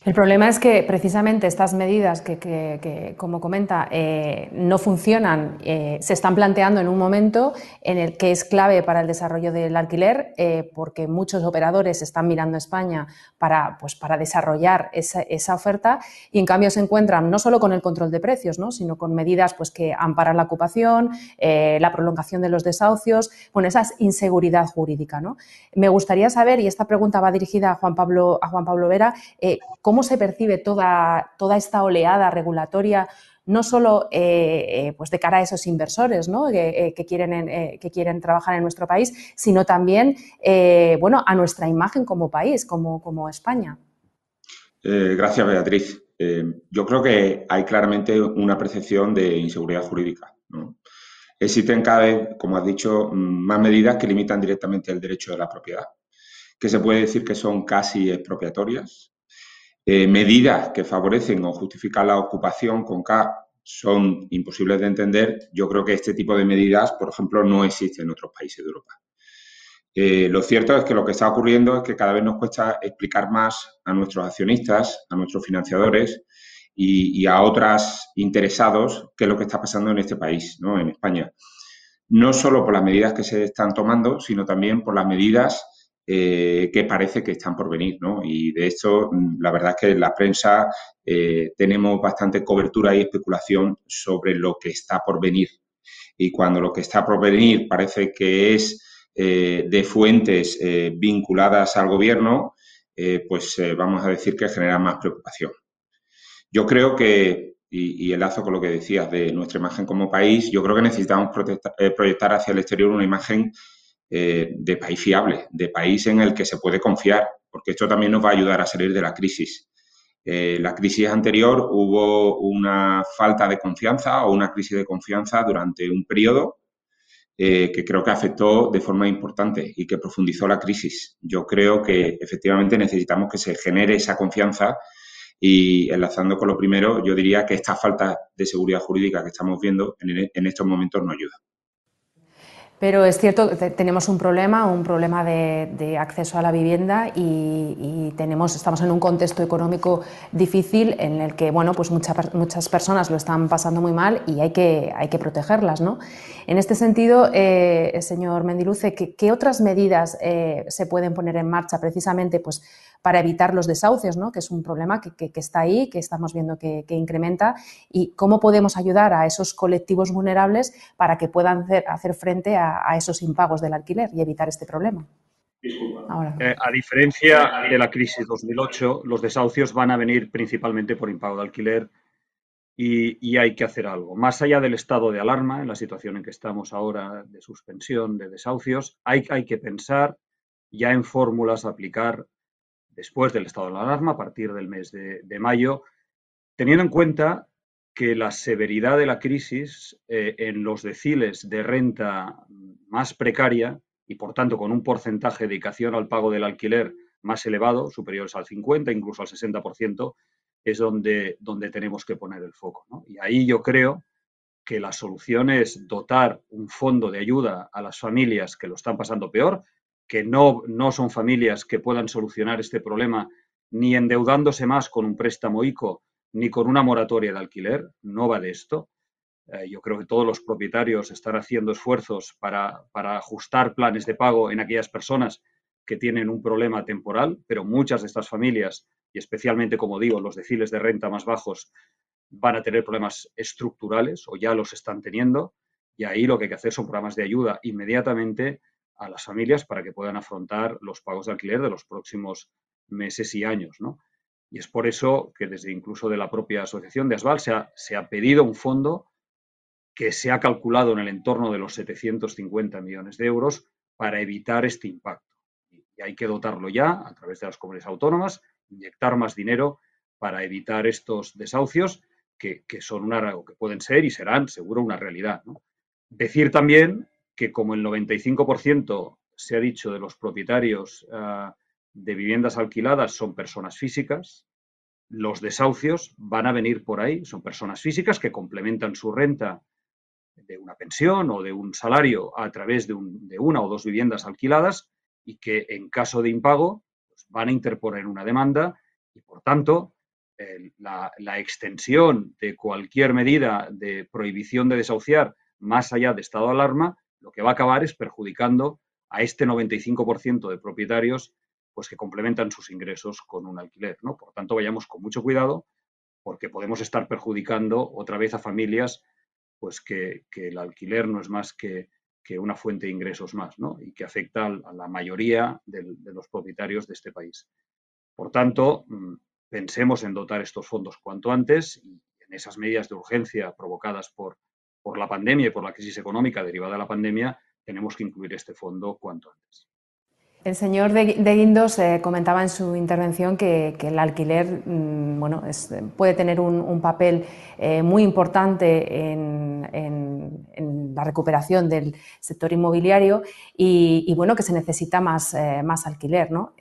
El problema es que precisamente estas medidas que, como comenta, eh, no funcionan, eh, se están planteando en un momento en el que es clave para el desarrollo del alquiler, eh, porque muchos operadores están mirando a España para, pues, para desarrollar esa, oferta y en cambio se encuentran no solo con el control de precios, ¿no? sino con medidas pues, que amparan la ocupación, la prolongación de los desahucios, bueno, esa inseguridad jurídica. ¿no? Me gustaría saber, y esta pregunta va dirigida a Juan Pablo, a Juan Pablo Vera, ¿cómo cómo se percibe toda, toda esta oleada regulatoria no solo eh, eh, pues de cara a esos inversores eh, que, quieren, que quieren trabajar en nuestro país, sino también bueno, a nuestra imagen como país, como, como España. gracias, Beatriz. yo creo que hay claramente una percepción de inseguridad jurídica. Existen cada vez, como has dicho, más medidas que limitan directamente el derecho de la propiedad, que se puede decir que son casi expropiatorias, eh, medidas que favorecen o justifican la ocupación con K son imposibles de entender. Yo creo que este tipo de medidas, por ejemplo, no existe en otros países de Europa. Eh, lo cierto es que lo que está ocurriendo es que cada vez nos cuesta explicar más a nuestros accionistas, a nuestros financiadores y, y a otros interesados qué es lo que está pasando en este país, ¿no? en España. No solo por las medidas que se están tomando, sino también por las medidas eh, que parece que están por venir, ¿no? Y de hecho, mm, la verdad es que en la prensa eh, tenemos bastante cobertura y especulación sobre lo que está por venir. Y cuando lo que está por venir parece que es eh, de fuentes vinculadas al gobierno, pues vamos a decir que genera más preocupación. Yo creo que, y, y, enlazo con lo que decías de nuestra imagen como país, yo creo que necesitamos proyectar hacia el exterior una imagen eh, de país fiable, de país en el que se puede confiar, porque esto también nos va a ayudar a salir de la crisis. Eh, la crisis anterior hubo una falta de confianza o una crisis de confianza durante un periodo eh, que creo que afectó de forma importante y que profundizó la crisis. Yo creo que efectivamente necesitamos que se genere esa confianza y enlazando con lo primero, yo diría que esta falta de seguridad jurídica que estamos viendo en estos momentos no ayuda. Pero es cierto que tenemos un problema, un problema de, acceso a la vivienda y, tenemos, estamos en un contexto económico difícil en el que bueno, pues muchas, muchas personas lo están pasando muy mal y hay que, hay que protegerlas. ¿no? En este sentido, eh, señor Mendiluce, ¿qué, otras medidas eh, se pueden poner en marcha precisamente pues, para evitar los desahucios, ¿no? que es un problema que, está ahí, que estamos viendo que, incrementa, y cómo podemos ayudar a esos colectivos vulnerables para que puedan hacer, frente a, esos impagos del alquiler y evitar este problema. Eh, a diferencia de la crisis 2008, los desahucios van a venir principalmente por impago de alquiler y, hay que hacer algo. Más allá del estado de alarma, en la situación en que estamos ahora de suspensión de desahucios, hay, hay que pensar ya en fórmulas a aplicar después del estado de alarma, a partir del mes de, mayo, teniendo en cuenta que la severidad de la crisis eh, en los deciles de renta más precaria y por tanto con un porcentaje de dedicación al pago del alquiler más elevado, superiores al 50, incluso al 60%, es donde, donde tenemos que poner el foco. Y ahí yo creo que la solución es dotar un fondo de ayuda a las familias que lo están pasando peor, que no, no son familias que puedan solucionar este problema ni endeudándose más con un préstamo ICO ni con una moratoria de alquiler, no va de esto. Eh, yo creo que todos los propietarios están haciendo esfuerzos para, para ajustar planes de pago en aquellas personas que tienen un problema temporal, pero muchas de estas familias, y especialmente, como digo, los deciles de renta más bajos, van a tener problemas estructurales o ya los están teniendo, y ahí lo que hay que hacer son programas de ayuda inmediatamente a las familias para que puedan afrontar los pagos de alquiler de los próximos meses y años. ¿no? Y es por eso que desde incluso de la propia asociación de Asval se ha, pedido un fondo que se ha calculado en el entorno de los 750 millones de euros para evitar este impacto. Y hay que dotarlo ya a través de las comunidades autónomas, inyectar más dinero para evitar estos desahucios que, que son una, que pueden ser y serán seguro una realidad. Decir también que como el 95% se ha dicho de los propietarios ah, de viviendas alquiladas son personas físicas, los desahucios van a venir por ahí, son personas físicas que complementan su renta de una pensión o de un salario a través de, una o dos viviendas alquiladas y que en caso de impago pues, van a interponer una demanda y por tanto la, la, extensión de cualquier medida de prohibición de desahuciar más allá de estado de alarma, lo que va a acabar es perjudicando a este 95% de propietarios pues que complementan sus ingresos con un alquiler. Por tanto, vayamos con mucho cuidado porque podemos estar perjudicando otra vez a familias pues que, el alquiler no es más que, una fuente de ingresos más y que afecta a la mayoría de, los propietarios de este país. Por tanto, mm, pensemos en dotar estos fondos cuanto antes y en esas medidas de urgencia provocadas por, por la pandemia y por la crisis económica derivada de la pandemia, tenemos que incluir este fondo cuanto antes. El señor de, Guindos eh, comentaba en su intervención que, el alquiler mm, bueno, puede tener un, papel eh, muy importante en, la recuperación del sector inmobiliario y, bueno, que se necesita más, eh, más alquiler. ¿no?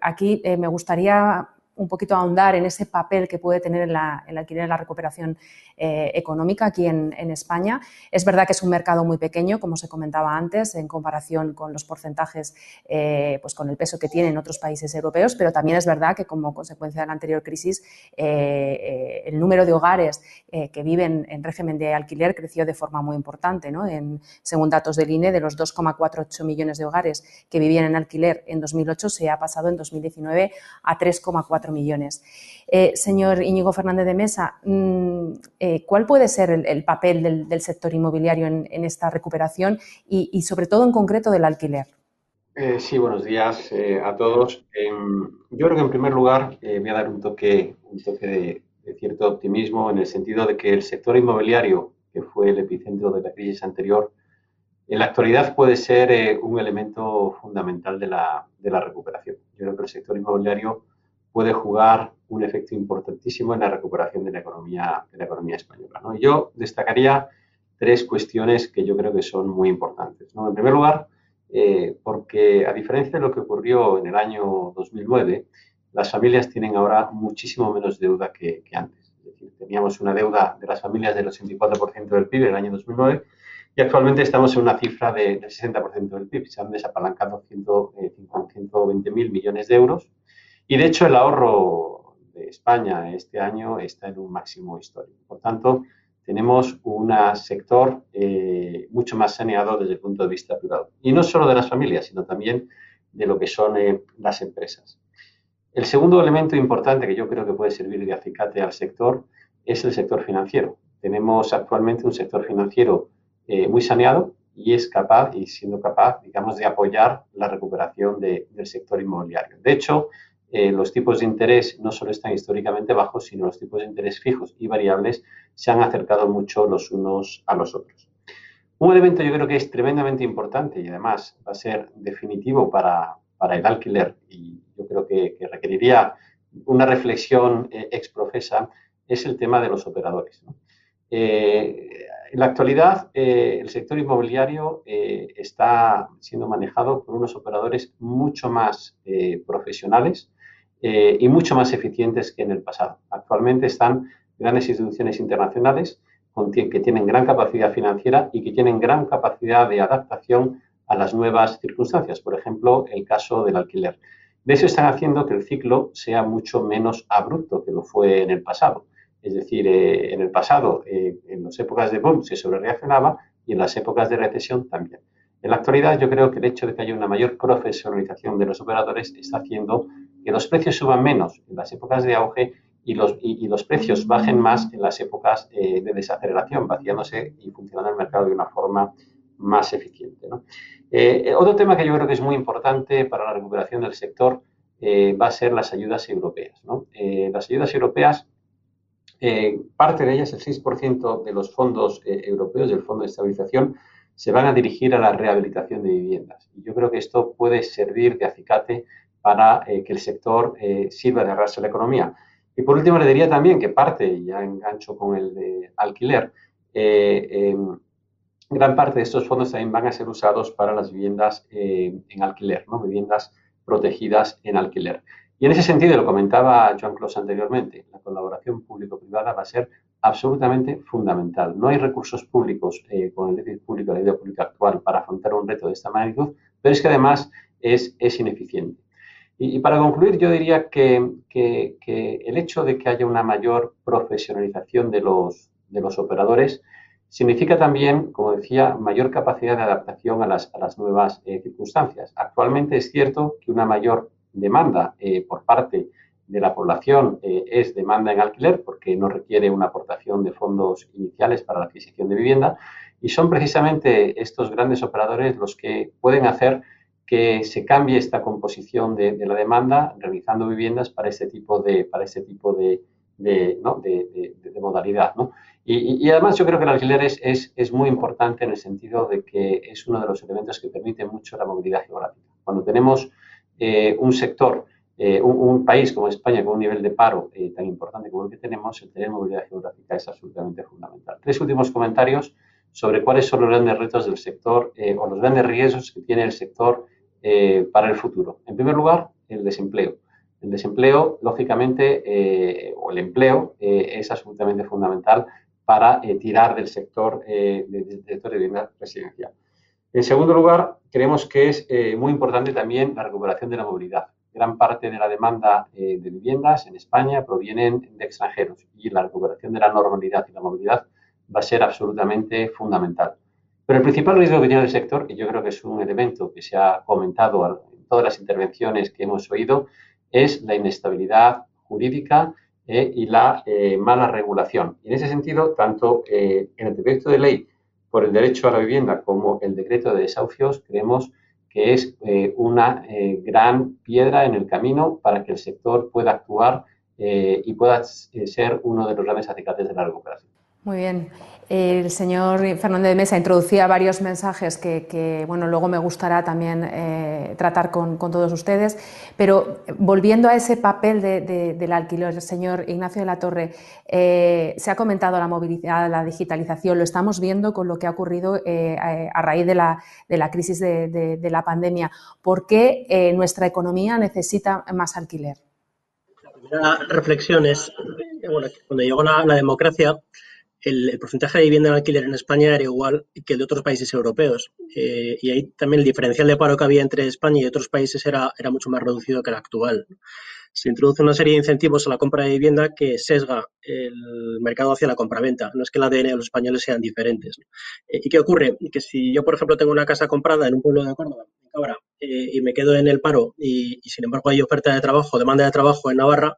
aquí me gustaría un poquito ahondar en ese papel que puede tener el alquiler en la recuperación eh, económica aquí en, España. Es verdad que es un mercado muy pequeño, como se comentaba antes, en comparación con los porcentajes, eh, pues con el peso que tienen otros países europeos, pero también es verdad que como consecuencia de la anterior crisis, eh, el número de hogares que viven en régimen de alquiler creció de forma muy importante. En, según datos del INE, de los 2,48 millones de hogares que vivían en alquiler en 2008, se ha pasado en 2019 a 3,4 millones. señor Íñigo Fernández de Mesa, mm, eh, ¿cuál puede ser el, papel del, sector inmobiliario en, esta recuperación y, sobre todo en concreto del alquiler? Eh, sí, buenos días eh, a todos. Em, yo creo que en primer lugar voy a dar un toque, un toque de, de, cierto optimismo en el sentido de que el sector inmobiliario, que fue el epicentro de la crisis anterior, en la actualidad puede ser un elemento fundamental de la, de la recuperación. Yo creo que el sector inmobiliario puede jugar un efecto importantísimo en la recuperación de la economía, de la economía española. ¿no? Yo destacaría tres cuestiones que yo creo que son muy importantes. ¿no? En primer lugar, eh, porque a diferencia de lo que ocurrió en el año 2009, las familias tienen ahora muchísimo menos deuda que, antes. Es decir, teníamos una deuda de las familias del 84% del PIB en el año 2009 y actualmente estamos en una cifra de, del 60% del PIB. Se han desapalancado 120 mil millones de euros y de hecho el ahorro de España este año está en un máximo histórico. Por tanto, tenemos un sector eh, mucho más saneado desde el punto de vista privado. Y no solo de las familias, sino también de lo que son eh, las empresas. El segundo elemento importante que yo creo que puede servir de acicate al sector es el sector financiero. Tenemos actualmente un sector financiero eh, muy saneado y es capaz, y siendo capaz, digamos, de apoyar la recuperación del sector inmobiliario. De hecho, eh, los tipos de interés no solo están históricamente bajos, sino los tipos de interés fijos y variables se han acercado mucho los unos a los otros. Un elemento yo creo que es tremendamente importante y además va a ser definitivo para, el alquiler y yo creo que, requeriría una reflexión eh, exprofesa es el tema de los operadores. Eh, en la actualidad, el sector inmobiliario está siendo manejado por unos operadores mucho más profesionales, eh, y mucho más eficientes que en el pasado. Actualmente están grandes instituciones internacionales que tienen gran capacidad financiera y que tienen gran capacidad de adaptación a las nuevas circunstancias. Por ejemplo, el caso del alquiler. De eso están haciendo que el ciclo sea mucho menos abrupto que lo fue en el pasado. Es decir, eh, en el pasado, eh, en las épocas de boom, se sobrereaccionaba y en las épocas de recesión también. En la actualidad, yo creo que el hecho de que haya una mayor profesionalización de los operadores está haciendo que los precios suban menos en las épocas de auge y los, y, los precios bajen más en las épocas eh, de desaceleración, vaciándose y funcionando el mercado de una forma más eficiente. Eh, otro tema que yo creo que es muy importante para la recuperación del sector eh, va a ser las ayudas europeas. las ayudas europeas, parte de ellas, el 6% de los fondos europeos, del Fondo de Estabilización, se van a dirigir a la rehabilitación de viviendas. Y yo creo que esto puede servir de acicate para eh, que el sector eh, sirva de arrastre a la economía. Y por último, le diría también que parte, ya engancho con el de alquiler, eh, gran parte de estos fondos también van a ser usados para las viviendas en alquiler, ¿no? viviendas protegidas en alquiler. Y en ese sentido, lo comentaba Joan Clos anteriormente, la colaboración público-privada va a ser absolutamente fundamental. No hay recursos públicos con el déficit público, la deuda pública actual para afrontar un reto de esta magnitud, pero es que además es, es ineficiente. Y, para concluir, yo diría que, que, el hecho de que haya una mayor profesionalización de los, de los operadores significa también, como decía, mayor capacidad de adaptación a las, a las nuevas eh, circunstancias. Actualmente es cierto que una mayor demanda eh, por parte de la población eh, es demanda en alquiler porque no requiere una aportación de fondos iniciales para la adquisición de vivienda y son precisamente estos grandes operadores los que pueden hacer que se cambie esta composición de, la demanda realizando viviendas para este tipo de, para este tipo de, de, modalidad. Y, además yo creo que el alquiler es, es, muy importante en el sentido de que es uno de los elementos que permite mucho la movilidad geográfica. Cuando tenemos eh, un sector eh, un, país como España con un nivel de paro eh, tan importante como el que tenemos, el tener movilidad geográfica es absolutamente fundamental. Tres últimos comentarios sobre cuáles son los grandes retos del sector o los grandes riesgos que tiene el sector para el futuro. En primer lugar, el desempleo. El desempleo, lógicamente, o el empleo es absolutamente fundamental para tirar del sector, del sector de vivienda residencial. En segundo lugar, creemos que es muy importante también la recuperación de la movilidad gran parte de la demanda eh, de viviendas en España provienen de extranjeros y la recuperación de la normalidad y la movilidad va a ser absolutamente fundamental. Pero el principal riesgo que tiene el sector, y yo creo que es un elemento que se ha comentado en todas las intervenciones que hemos oído, es la inestabilidad jurídica eh, y la eh, mala regulación. Y en ese sentido, tanto en el proyecto de ley por el derecho a la vivienda como el decreto de desahucios, creemos que es eh, una eh, gran piedra en el camino para que el sector pueda actuar eh, y pueda ser uno de los grandes acicates de la recuperación. Muy bien. El señor Fernando de Mesa introducía varios mensajes que, bueno, luego me gustará también eh, tratar con, todos ustedes, pero volviendo a ese papel del alquiler, el señor Ignacio de la Torre, eh, se ha comentado la movilidad, la digitalización, lo estamos viendo con lo que ha ocurrido eh, a, raíz de la, de la crisis de, la pandemia. ¿Por qué nuestra economía necesita más alquiler? La primera reflexión es, bueno, cuando llegó la democracia, el, porcentaje de vivienda en alquiler en España era igual que el de otros países europeos. Eh, y ahí también el diferencial de paro que había entre España y otros países era, mucho más reducido que el actual. Se introduce una serie de incentivos a la compra de vivienda que sesga el mercado hacia la compraventa. No es que el ADN de los españoles sean diferentes. Eh, ¿Y qué ocurre? Que si yo, por ejemplo, tengo una casa comprada en un pueblo de Córdoba, en Cabra, eh, y me quedo en el paro y, sin embargo hay oferta de trabajo, demanda de trabajo en Navarra,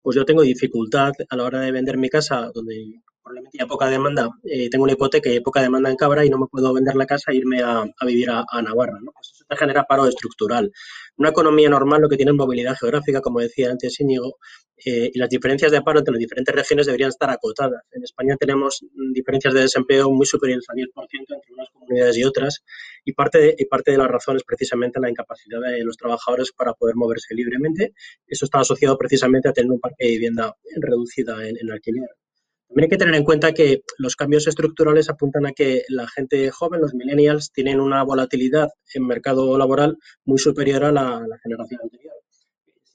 pues yo tengo dificultad a la hora de vender mi casa, donde probablemente hay poca demanda, eh, tengo una hipoteca y hay poca demanda en Cabra y no me puedo vender la casa e irme a, vivir a, Navarra. ¿no? Pues eso genera paro estructural. Una economía normal lo que tiene es movilidad geográfica, como decía antes Íñigo, eh, y las diferencias de paro entre las diferentes regiones deberían estar acotadas. En España tenemos diferencias de desempleo muy superiores al 10% entre unas comunidades y otras, y parte, de, y parte de la razón es precisamente la incapacidad de los trabajadores para poder moverse libremente. Eso está asociado precisamente a tener un parque de vivienda reducida en alquiler. También hay que tener en cuenta que los cambios estructurales apuntan a que la gente joven, los millennials, tienen una volatilidad en mercado laboral muy superior a la, generación anterior.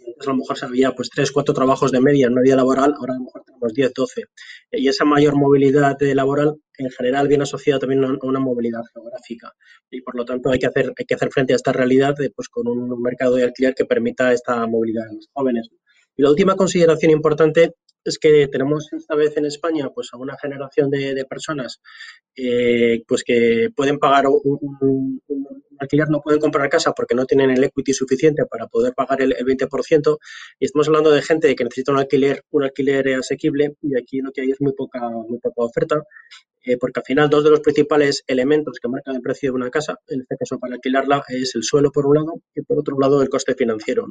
Antes a lo mejor se había pues, tres, cuatro trabajos de media en una vida laboral, ahora a lo mejor tenemos 10, 12. Y esa mayor movilidad laboral en general viene asociada también a una movilidad geográfica. Y por lo tanto hay que hacer, hay que hacer frente a esta realidad pues, con un mercado de alquiler que permita esta movilidad de los jóvenes. Y la última consideración importante es que tenemos esta vez en España pues a una generación de, personas eh, pues que pueden pagar un, alquiler, no pueden comprar casa porque no tienen el equity suficiente para poder pagar el, 20% y estamos hablando de gente que necesita un alquiler, un alquiler asequible y aquí lo que hay es muy poca, muy poca oferta eh, porque al final dos de los principales elementos que marcan el precio de una casa, en este caso para alquilarla, es el suelo por un lado y por otro lado el coste financiero.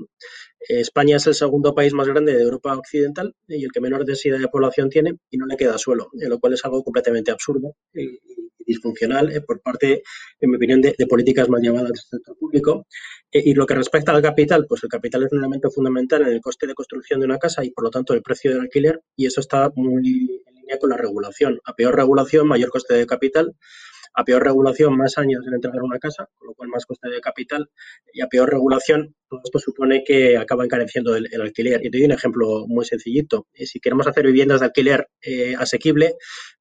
Eh, España es el segundo país más grande de Europa Occidental y el que menor densidad de población tiene y no le queda suelo, lo cual es algo completamente absurdo y, disfuncional eh, por parte, en mi opinión, de, políticas mal llevadas del sector público. Y lo que respecta al capital, pues el capital es un elemento fundamental en el coste de construcción de una casa y por lo tanto el precio del alquiler y eso está muy con la regulación. A peor regulación, mayor coste de capital. a peor regulación, más años en entregar una casa, con lo cual más coste de capital, y a peor regulación, todo esto supone que acaba encareciendo el, alquiler. Y te doy un ejemplo muy sencillito. Eh, si queremos hacer viviendas de alquiler eh, asequible,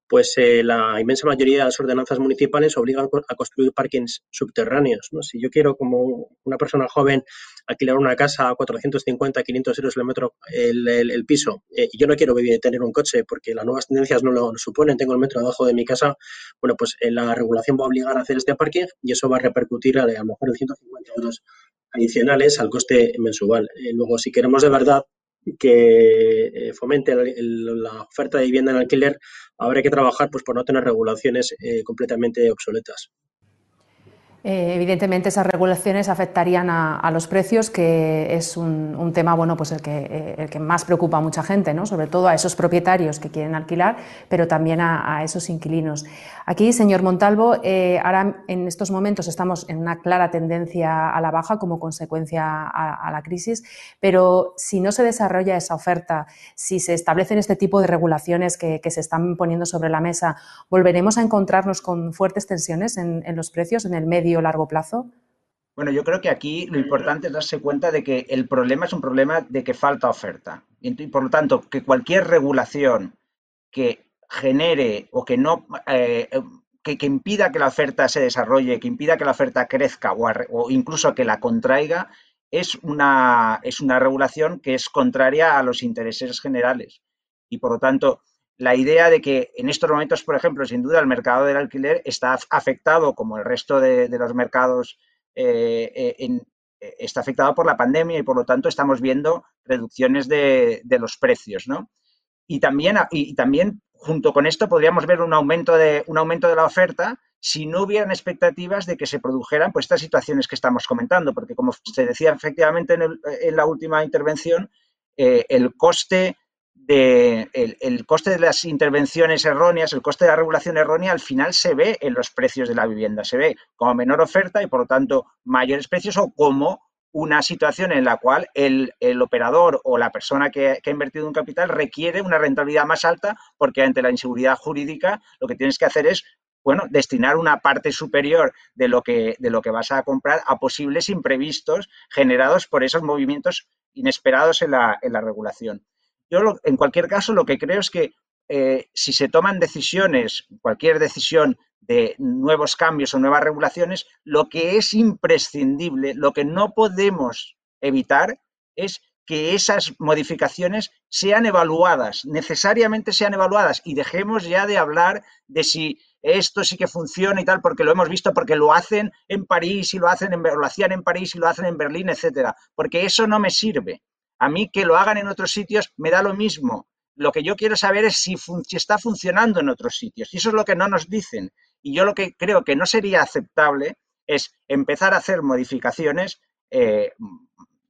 pues eh, la inmensa mayoría de las ordenanzas municipales obligan a construir parkings subterráneos. ¿no? Si yo quiero, como una persona joven, alquilar una casa a 450, 500 euros el metro el, piso, eh, y yo no quiero vivir, tener un coche porque las nuevas tendencias no lo suponen, tengo el metro debajo de mi casa, bueno, pues eh, la regulación va a obligar a hacer este parking y eso va a repercutir a, a lo mejor en 150 euros adicionales al coste mensual. luego, si queremos de verdad que eh, fomente la oferta de vivienda en alquiler, habrá que trabajar pues, por no tener regulaciones eh, completamente obsoletas. Eh, evidentemente esas regulaciones afectarían a, los precios, que es un, tema bueno, pues el, que, eh, el que más preocupa a mucha gente, ¿no? sobre todo a esos propietarios que quieren alquilar, pero también a, esos inquilinos. Aquí, señor Montalvo, eh, ahora en estos momentos estamos en una clara tendencia a la baja como consecuencia a, la crisis, pero si no se desarrolla esa oferta, si se establecen este tipo de regulaciones que, se están poniendo sobre la mesa, ¿volveremos a encontrarnos con fuertes tensiones en los precios en el medio largo plazo? Bueno, yo creo que aquí lo importante es darse cuenta de que el problema es un problema de que falta oferta. Y por lo tanto, que cualquier regulación que genere o que no eh, que, impida que la oferta se desarrolle, que impida que la oferta crezca o, o, incluso que la contraiga, es una, es una regulación que es contraria a los intereses generales. Y por lo tanto, la idea de que en estos momentos, por ejemplo, sin duda el mercado del alquiler está afectado, como el resto de, los mercados, eh, eh, eh, está afectado por la pandemia y por lo tanto estamos viendo reducciones de, los precios, ¿no? Y también, y también junto con esto podríamos ver un aumento de, un aumento de la oferta si no hubieran expectativas de que se produjeran pues, estas situaciones que estamos comentando, porque como se decía efectivamente en, la última intervención, el coste de el, coste de las intervenciones erróneas, el coste de la regulación errónea, al final se ve en los precios de la vivienda, se ve como menor oferta y por lo tanto mayores precios o como una situación en la cual el, operador o la persona que, ha invertido un capital requiere una rentabilidad más alta porque ante la inseguridad jurídica lo que tienes que hacer es bueno, destinar una parte superior de lo que, de lo que vas a comprar a posibles imprevistos generados por esos movimientos inesperados en la, en la regulación. Yo, en cualquier caso, lo que creo es que eh, si se toman decisiones, cualquier decisión de nuevos cambios o nuevas regulaciones, lo que es imprescindible, lo que no podemos evitar es que esas modificaciones sean evaluadas, necesariamente sean evaluadas y dejemos ya de hablar de si esto sí que funciona y tal, porque lo hemos visto, porque lo hacen en París y lo hacen en, lo hacían en París y lo hacen en Berlín, etcétera, porque eso no me sirve. A mí que lo hagan en otros sitios me da lo mismo. Lo que yo quiero saber es si, está funcionando en otros sitios. Y eso es lo que no nos dicen. Y yo lo que creo que no sería aceptable es empezar a hacer modificaciones eh,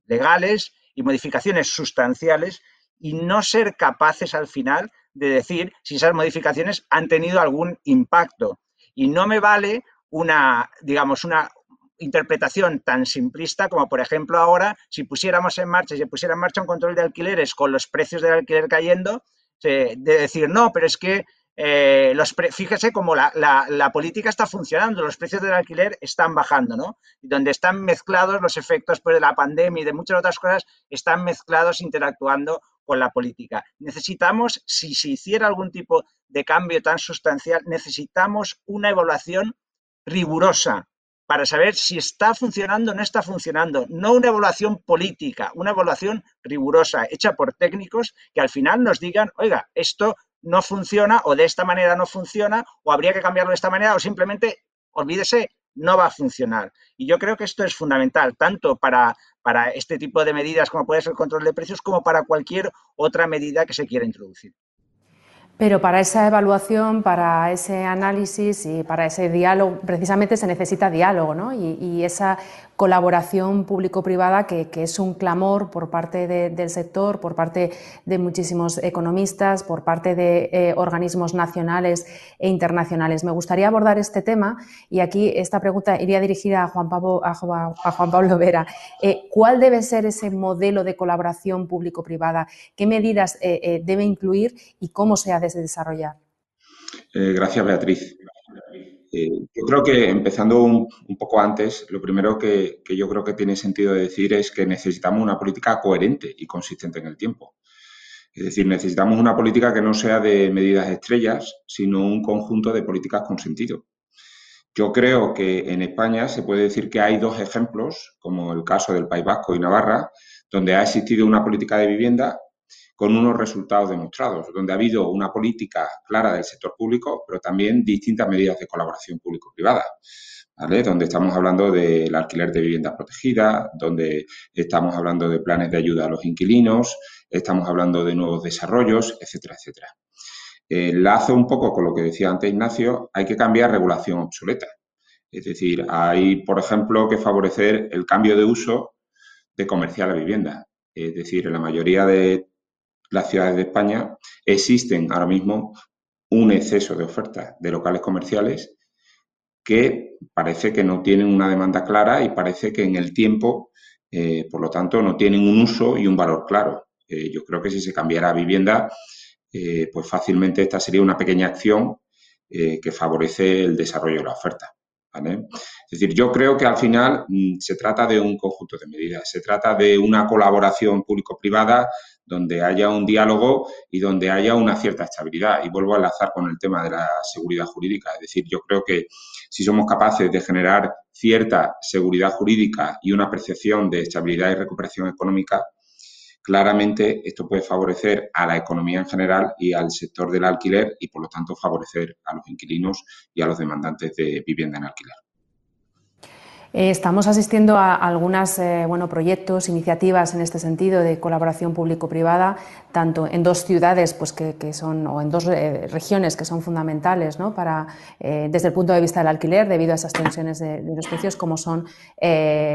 legales y modificaciones sustanciales y no ser capaces al final de decir si esas modificaciones han tenido algún impacto. Y no me vale una, digamos, una, interpretación tan simplista como, por ejemplo, ahora, si pusiéramos en marcha, si pusiera en marcha un control de alquileres con los precios del alquiler cayendo, de decir, no, pero es que eh, los fíjese cómo la, la, política está funcionando, los precios del alquiler están bajando, ¿no? Donde están mezclados los efectos pues, de la pandemia y de muchas otras cosas, están mezclados interactuando con la política. Necesitamos, si se hiciera algún tipo de cambio tan sustancial, necesitamos una evaluación rigurosa, para saber si está funcionando o no está funcionando. No una evaluación política, una evaluación rigurosa, hecha por técnicos que al final nos digan, oiga, esto no funciona o de esta manera no funciona o habría que cambiarlo de esta manera o simplemente, olvídese, no va a funcionar. Y yo creo que esto es fundamental, tanto para, para este tipo de medidas como puede ser el control de precios, como para cualquier otra medida que se quiera introducir. Pero para esa evaluación, para ese análisis y para ese diálogo, precisamente se necesita diálogo, ¿no? Y, y esa colaboración público-privada que, es un clamor por parte del sector, por parte de muchísimos economistas, por parte de eh, organismos nacionales e internacionales. Me gustaría abordar este tema y aquí esta pregunta iría dirigida a Juan Pablo, a Juan Pablo Vera. Eh, ¿Cuál debe ser ese modelo de colaboración público-privada? ¿Qué medidas eh, debe incluir y cómo se ha de desarrollar? gracias, Beatriz. Eh, yo creo que empezando un, poco antes, lo primero que, yo creo que tiene sentido decir es que necesitamos una política coherente y consistente en el tiempo. Es decir, necesitamos una política que no sea de medidas estrellas, sino un conjunto de políticas con sentido. Yo creo que en España se puede decir que hay dos ejemplos, como el caso del País Vasco y Navarra, donde ha existido una política de vivienda con unos resultados demostrados, donde ha habido una política clara del sector público, pero también distintas medidas de colaboración público-privada. ¿Vale? Donde estamos hablando del alquiler de viviendas protegidas, donde estamos hablando de planes de ayuda a los inquilinos, estamos hablando de nuevos desarrollos, etcétera, etcétera. Enlazo un poco con lo que decía antes Ignacio, hay que cambiar regulación obsoleta. Es decir, hay, por ejemplo, que favorecer el cambio de uso de comercial a vivienda. Es decir, en la mayoría de las ciudades de España existen ahora mismo un exceso de ofertas de locales comerciales que parece que no tienen una demanda clara y parece que en el tiempo, eh, por lo tanto, no tienen un uso y un valor claro. Eh, yo creo que si se cambiara vivienda, eh, pues fácilmente esta sería una pequeña acción que favorece el desarrollo de la oferta. Es decir, yo creo que al final mm, se trata de un conjunto de medidas, se trata de una colaboración público-privada donde haya un diálogo y donde haya una cierta estabilidad. Y vuelvo a enlazar con el tema de la seguridad jurídica. Es decir, yo creo que si somos capaces de generar cierta seguridad jurídica y una percepción de estabilidad y recuperación económica, claramente esto puede favorecer a la economía en general y al sector del alquiler y, por lo tanto, favorecer a los inquilinos y a los demandantes de vivienda en alquiler. Eh, estamos asistiendo a algunos eh, bueno, proyectos, iniciativas en este sentido de colaboración público-privada, tanto en dos ciudades pues, que, son, o en dos eh, regiones que son fundamentales ¿no? para, desde el punto de vista del alquiler, debido a esas tensiones de, los precios, como son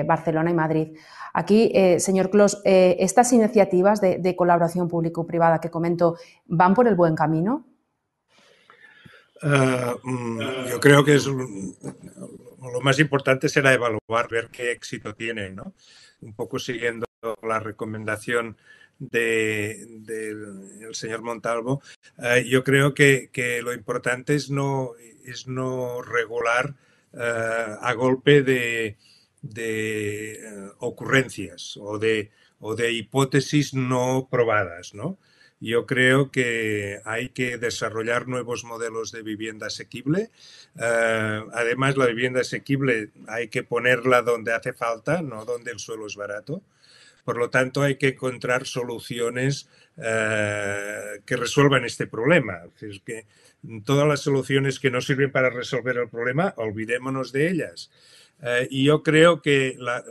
Barcelona y Madrid. Aquí, señor Clos, ¿estas iniciativas de colaboración público-privada que comento van por el buen camino? Mm, yo creo que es lo más importante será evaluar, ver qué éxito tiene, ¿no? Un poco siguiendo la recomendación del señor Montalvo, eh, yo creo que, lo importante es no, es no regular eh, a golpe de, de ocurrencias o de, o de hipótesis no probadas, ¿no? Yo creo que hay que desarrollar nuevos modelos de vivienda asequible. Eh, además, la vivienda asequible hay que ponerla donde hace falta, no donde el suelo es barato. Por lo tanto, hay que encontrar soluciones eh, que resuelvan este problema. Es que todas las soluciones que no sirven para resolver el problema, olvidémonos de ellas. Eh, y yo creo que la,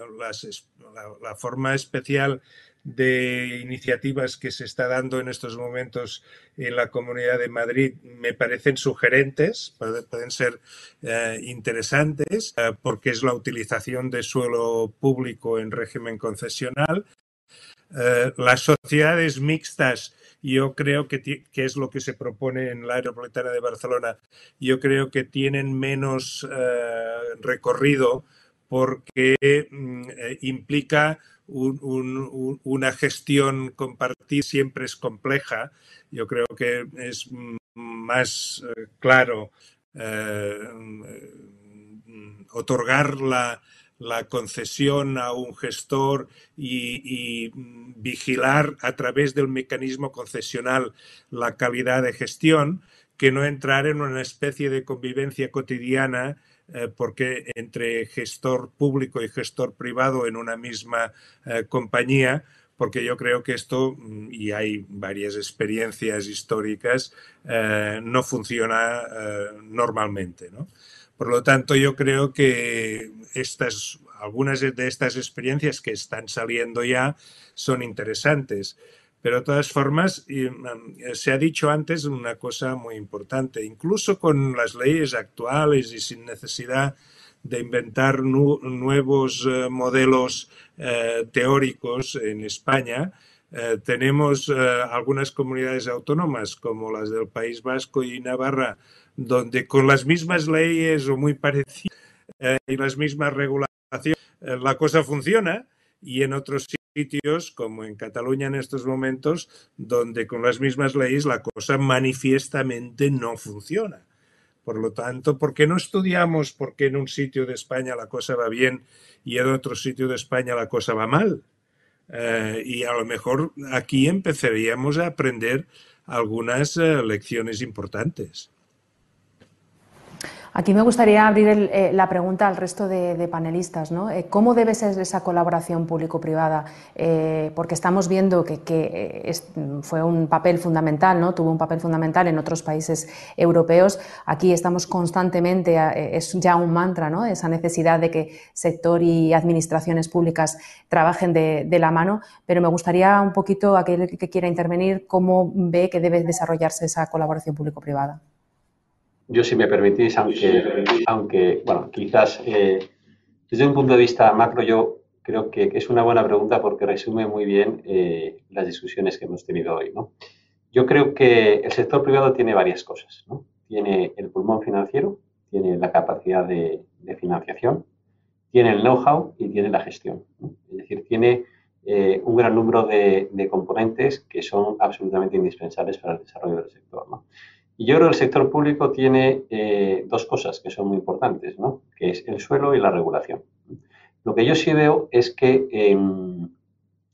la forma especial de iniciativas que se está dando en estos momentos en la Comunidad de Madrid me parecen sugerentes, pueden ser eh, interesantes, eh, porque es la utilización de suelo público en régimen concesional. Eh, las sociedades mixtas, yo creo que, que, es lo que se propone en la Aeropolitana de Barcelona, yo creo que tienen menos recorrido porque una gestión compartida siempre es compleja. Yo creo que es más eh, claro eh, otorgar la, concesión a un gestor y, vigilar a través del mecanismo concesional la calidad de gestión, que no entrar en una especie de convivencia cotidiana porque entre gestor público y gestor privado en una misma eh, compañía, porque yo creo que esto, mm, y hay varias experiencias históricas, eh, no funciona normalmente. Por lo tanto, yo creo que estas, algunas de estas experiencias que están saliendo ya son interesantes. Pero de todas formas, mm, se ha dicho antes una cosa muy importante, incluso con las leyes actuales y sin necesidad de inventar nuevos eh, modelos eh, teóricos en España, eh, tenemos algunas comunidades autónomas como las del País Vasco y Navarra, donde con las mismas leyes o muy parecidas y las mismas regulaciones la cosa funciona y en otros sitios, como en Cataluña en estos momentos, donde con las mismas leyes la cosa manifiestamente no funciona. Por lo tanto, ¿por qué no estudiamos por qué en un sitio de España la cosa va bien y en otro sitio de España la cosa va mal? Eh, y a lo mejor aquí empezaríamos a aprender algunas eh, lecciones importantes. Aquí me gustaría abrir eh, la pregunta al resto de, panelistas. ¿no? Eh, ¿Cómo debe ser esa colaboración público-privada? Eh, porque estamos viendo que, fue un papel fundamental, ¿no? tuvo un papel fundamental en otros países europeos. Aquí estamos constantemente, es ya un mantra, ¿no? esa necesidad de que sector y administraciones públicas trabajen de, de la mano. Pero me gustaría un poquito, aquel que quiera intervenir, cómo ve que debe desarrollarse esa colaboración público-privada. Yo, si me permitís, aunque, aunque bueno, quizás eh, desde un punto de vista macro, yo creo que, es una buena pregunta porque resume muy bien eh, las discusiones que hemos tenido hoy. ¿no? Yo creo que el sector privado tiene varias cosas. ¿no? Tiene el pulmón financiero, tiene la capacidad de, financiación, tiene el know-how y tiene la gestión. Es decir, tiene eh, un gran número de, de, componentes que son absolutamente indispensables para el desarrollo del sector. ¿no? Y yo creo que el sector público tiene eh, dos cosas que son muy importantes, que es el suelo y la regulación. Lo que yo sí veo es que em,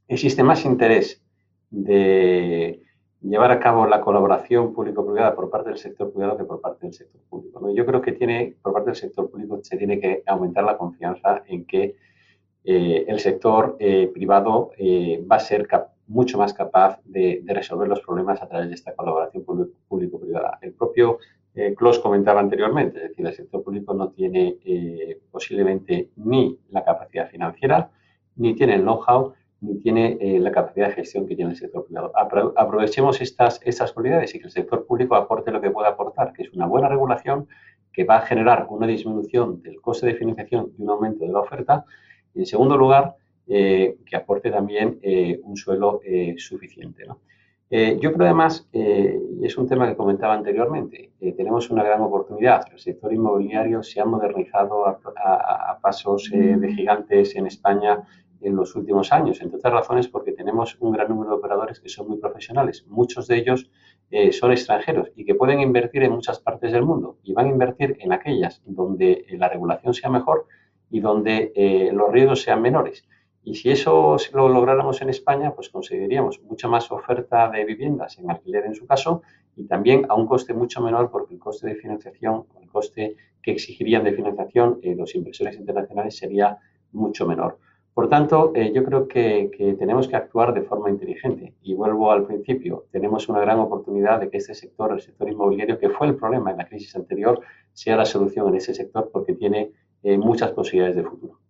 existe más interés de llevar a cabo la colaboración público-privada por parte del sector privado que por parte del sector público. Yo creo que tiene, por parte del sector público se tiene que aumentar la confianza en que eh, el sector eh, privado va a ser capaz mucho más capaz de, resolver los problemas a través de esta colaboración público-privada. El propio eh, comentaba anteriormente, es decir, el sector público no tiene eh, posiblemente ni la capacidad financiera, ni tiene el know-how, ni tiene eh, la capacidad de gestión que tiene el sector privado. aprovechemos estas, estas cualidades y que el sector público aporte lo que puede aportar, que es una buena regulación que va a generar una disminución del coste de financiación y un aumento de la oferta. Y en segundo lugar, eh, que aporte también eh, un suelo eh, suficiente. yo creo además, y es un tema que comentaba anteriormente, tenemos una gran oportunidad. El sector inmobiliario se ha modernizado a, pasos de gigantes en España en los últimos años, entre otras razones porque tenemos un gran número de operadores que son muy profesionales. Muchos de ellos son extranjeros y que pueden invertir en muchas partes del mundo y van a invertir en aquellas donde la regulación sea mejor y donde los riesgos sean menores. Y si eso lo lográramos en España, pues conseguiríamos mucha más oferta de viviendas en alquiler en su caso y también a un coste mucho menor porque el coste de financiación, el coste que exigirían de financiación eh, los inversores internacionales sería mucho menor. Por tanto, eh, yo creo que, tenemos que actuar de forma inteligente. Y vuelvo al principio, tenemos una gran oportunidad de que este sector, el sector inmobiliario, que fue el problema en la crisis anterior, sea la solución en ese sector porque tiene eh, muchas posibilidades de futuro.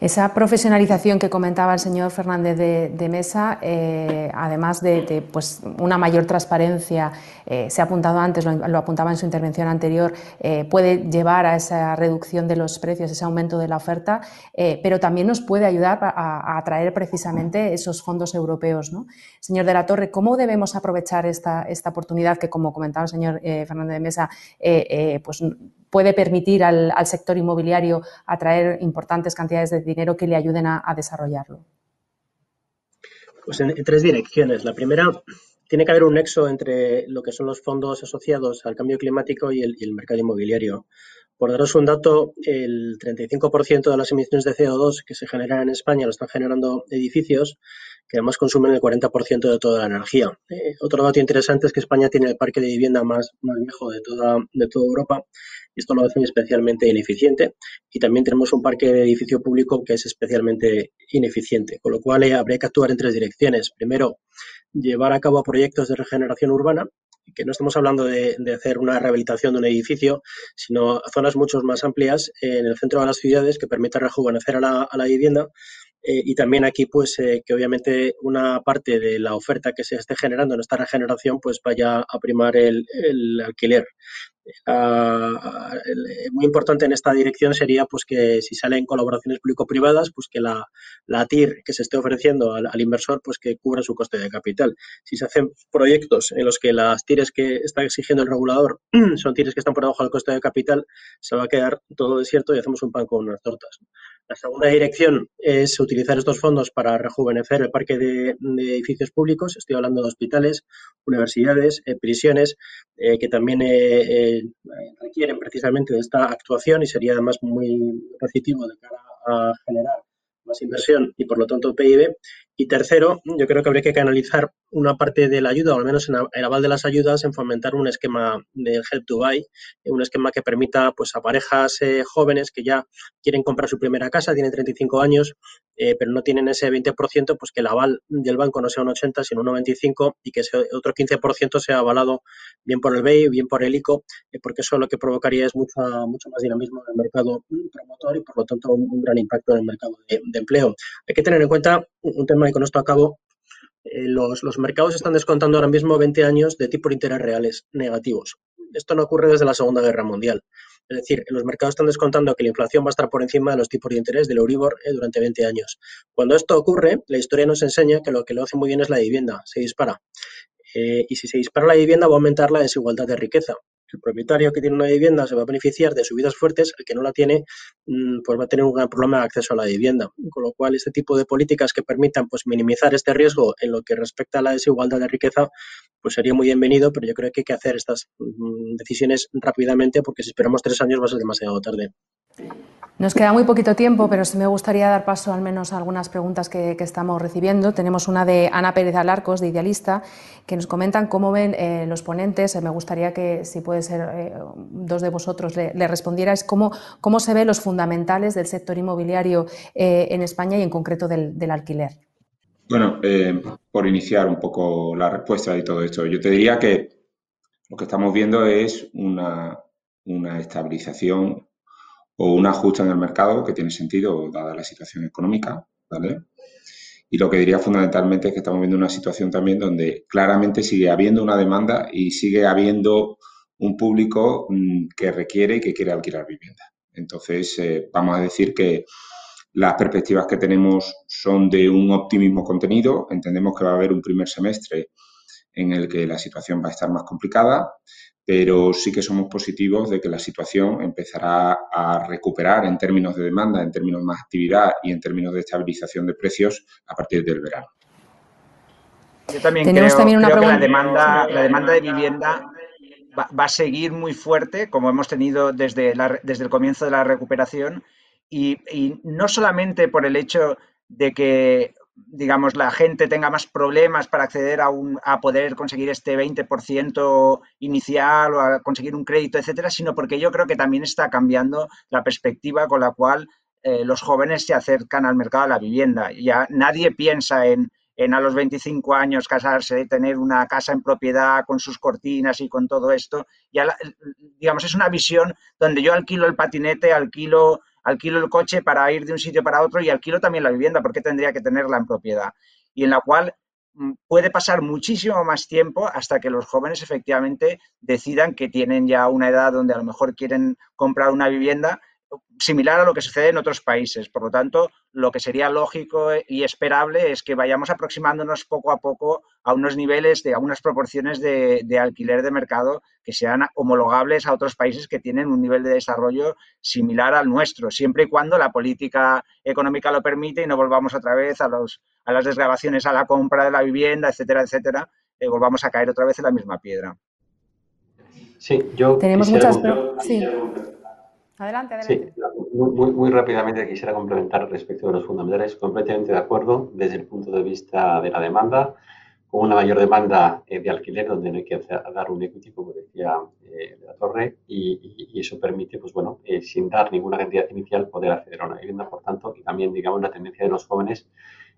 Esa profesionalización que comentaba el señor Fernández de, Mesa, eh, además de, pues, una mayor transparencia, eh, se ha apuntado antes, lo, apuntaba en su intervención anterior, eh, puede llevar a esa reducción de los precios, ese aumento de la oferta, pero también nos puede ayudar a, atraer precisamente esos fondos europeos. ¿no? Señor de la Torre, ¿cómo debemos aprovechar esta, esta oportunidad que, como comentaba el señor Fernández de Mesa, pues puede permitir al, sector inmobiliario atraer importantes cantidades de dinero que le ayuden a, desarrollarlo? Pues en, tres direcciones. La primera, tiene que haber un nexo entre lo que son los fondos asociados al cambio climático y el, y el mercado inmobiliario. Por daros un dato, el 35% de las emisiones de CO2 que se generan en España lo están generando edificios que además consumen el 40% de toda la energía. Eh, otro dato interesante es que España tiene el parque de vivienda más, más viejo de toda, de toda Europa y esto lo hace especialmente ineficiente. Y también tenemos un parque de edificio público que es especialmente ineficiente, con lo cual eh, habría que actuar en tres direcciones. Primero, llevar a cabo proyectos de regeneración urbana, que no estamos hablando de, hacer una rehabilitación de un edificio, sino zonas mucho más amplias en el centro de las ciudades que permitan rejuvenecer a la, a la vivienda eh, y también aquí, pues, eh, que obviamente una parte de la oferta que se esté generando en esta regeneración, pues vaya a primar el, alquiler. Ah, eh, muy importante en esta dirección sería pues que si salen colaboraciones público-privadas, pues que la, la, TIR que se esté ofreciendo al, inversor, pues que cubra su coste de capital. Si se hacen proyectos en los que las TIRes que está exigiendo el regulador son TIRes que están por debajo del coste de capital, se va a quedar todo desierto y hacemos un pan con unas tortas. La segunda dirección es utilizar estos fondos para rejuvenecer el parque de, edificios públicos. Estoy hablando de hospitales, universidades, eh, prisiones, eh, que también eh, requieren precisamente de esta actuación y sería además muy positivo de cara a generar más inversión y por lo tanto PIB. Y tercero, yo creo que habría que canalizar una parte de la ayuda, o al menos en el aval de las ayudas, en fomentar un esquema de Help to Buy, un esquema que permita pues, a parejas eh, jóvenes que ya quieren comprar su primera casa, tienen 35 años, eh, pero no tienen ese 20%, pues que el aval del banco no sea un 80, sino un 95 y que ese otro 15% sea avalado bien por el BEI, bien por el ICO, eh, porque eso lo que provocaría es mucho, mucho más dinamismo en el mercado promotor y por lo tanto un, gran impacto en el mercado de, de empleo. Hay que tener en cuenta un tema y con esto acabo, eh, los, mercados están descontando ahora mismo 20 años de tipo de interés reales negativos. Esto no ocurre desde la Segunda Guerra Mundial. Es decir, los mercados están descontando que la inflación va a estar por encima de los tipos de interés del Euribor eh, durante 20 años. Cuando esto ocurre, la historia nos enseña que lo que lo hace muy bien es la vivienda, se dispara. Eh, y si se dispara la vivienda, va a aumentar la desigualdad de riqueza. El propietario que tiene una vivienda se va a beneficiar de subidas fuertes, el que no la tiene mm, pues va a tener un gran problema de acceso a la vivienda. Con lo cual, este tipo de políticas que permitan pues, minimizar este riesgo en lo que respecta a la desigualdad de riqueza, pues sería muy bienvenido, pero yo creo que hay que hacer estas mm, decisiones rápidamente porque si esperamos tres años va a ser demasiado tarde. Nos queda muy poquito tiempo, pero sí me gustaría dar paso al menos a algunas preguntas que, estamos recibiendo. Tenemos una de Ana Pérez Alarcos, de Idealista, que nos comentan cómo ven eh, los ponentes. Eh, me gustaría que, si puede ser eh, dos de vosotros, le, respondierais cómo, cómo se ven los fundamentales del sector inmobiliario en España y en concreto del, alquiler. Bueno, por iniciar un poco la respuesta y todo esto, yo te diría que lo que estamos viendo es una, una estabilización o un ajuste en el mercado que tiene sentido dada la situación económica, ¿vale? Y lo que diría fundamentalmente es que estamos viendo una situación también donde claramente sigue habiendo una demanda y sigue habiendo un público mm, que requiere y que quiere alquilar vivienda. Entonces, eh, vamos a decir que las perspectivas que tenemos son de un optimismo contenido. Entendemos que va a haber un primer semestre en el que la situación va a estar más complicada, pero sí que somos positivos de que la situación empezará a recuperar en términos de demanda, en términos de más actividad y en términos de estabilización de precios a partir del verano. Yo también creo, también que la demanda, la demanda de vivienda va, a seguir muy fuerte, como hemos tenido desde, desde el comienzo de la recuperación, y, y no solamente por el hecho de que digamos, la gente tenga más problemas para acceder a, un, a poder conseguir este 20% inicial o a conseguir un crédito, etcétera, sino porque yo creo que también está cambiando la perspectiva con la cual eh, los jóvenes se acercan al mercado de la vivienda. Ya nadie piensa en, en a los 25 años casarse, tener una casa en propiedad con sus cortinas y con todo esto. Ya, digamos, es una visión donde yo alquilo el patinete, alquilo alquilo el coche para ir de un sitio para otro y alquilo también la vivienda, porque tendría que tenerla en propiedad. Y en la cual mm, puede pasar muchísimo más tiempo hasta que los jóvenes efectivamente decidan que tienen ya una edad donde a lo mejor quieren comprar una vivienda similar a lo que sucede en otros países. Por lo tanto, lo que sería lógico y esperable es que vayamos aproximándonos poco a poco a unos niveles, de, a unas proporciones de, alquiler de mercado que sean homologables a otros países que tienen un nivel de desarrollo similar al nuestro, siempre y cuando la política económica lo permite y no volvamos otra vez a, los, a las desgrabaciones a la compra de la vivienda, etcétera, etcétera, eh, volvamos a caer otra vez en la misma piedra. Sí, yo tenemos muchas. Sí. Adelante, adelante. Sí, muy, muy, rápidamente quisiera complementar respecto de los fundamentales. Completamente de acuerdo desde el punto de vista de la demanda. Con una mayor demanda eh, de alquiler, donde no hay que dar un equity, como decía eh, la torre, y, y, eso permite, pues bueno, eh, sin dar ninguna cantidad inicial, poder acceder a una vivienda. Por tanto, y también, digamos, la tendencia de los jóvenes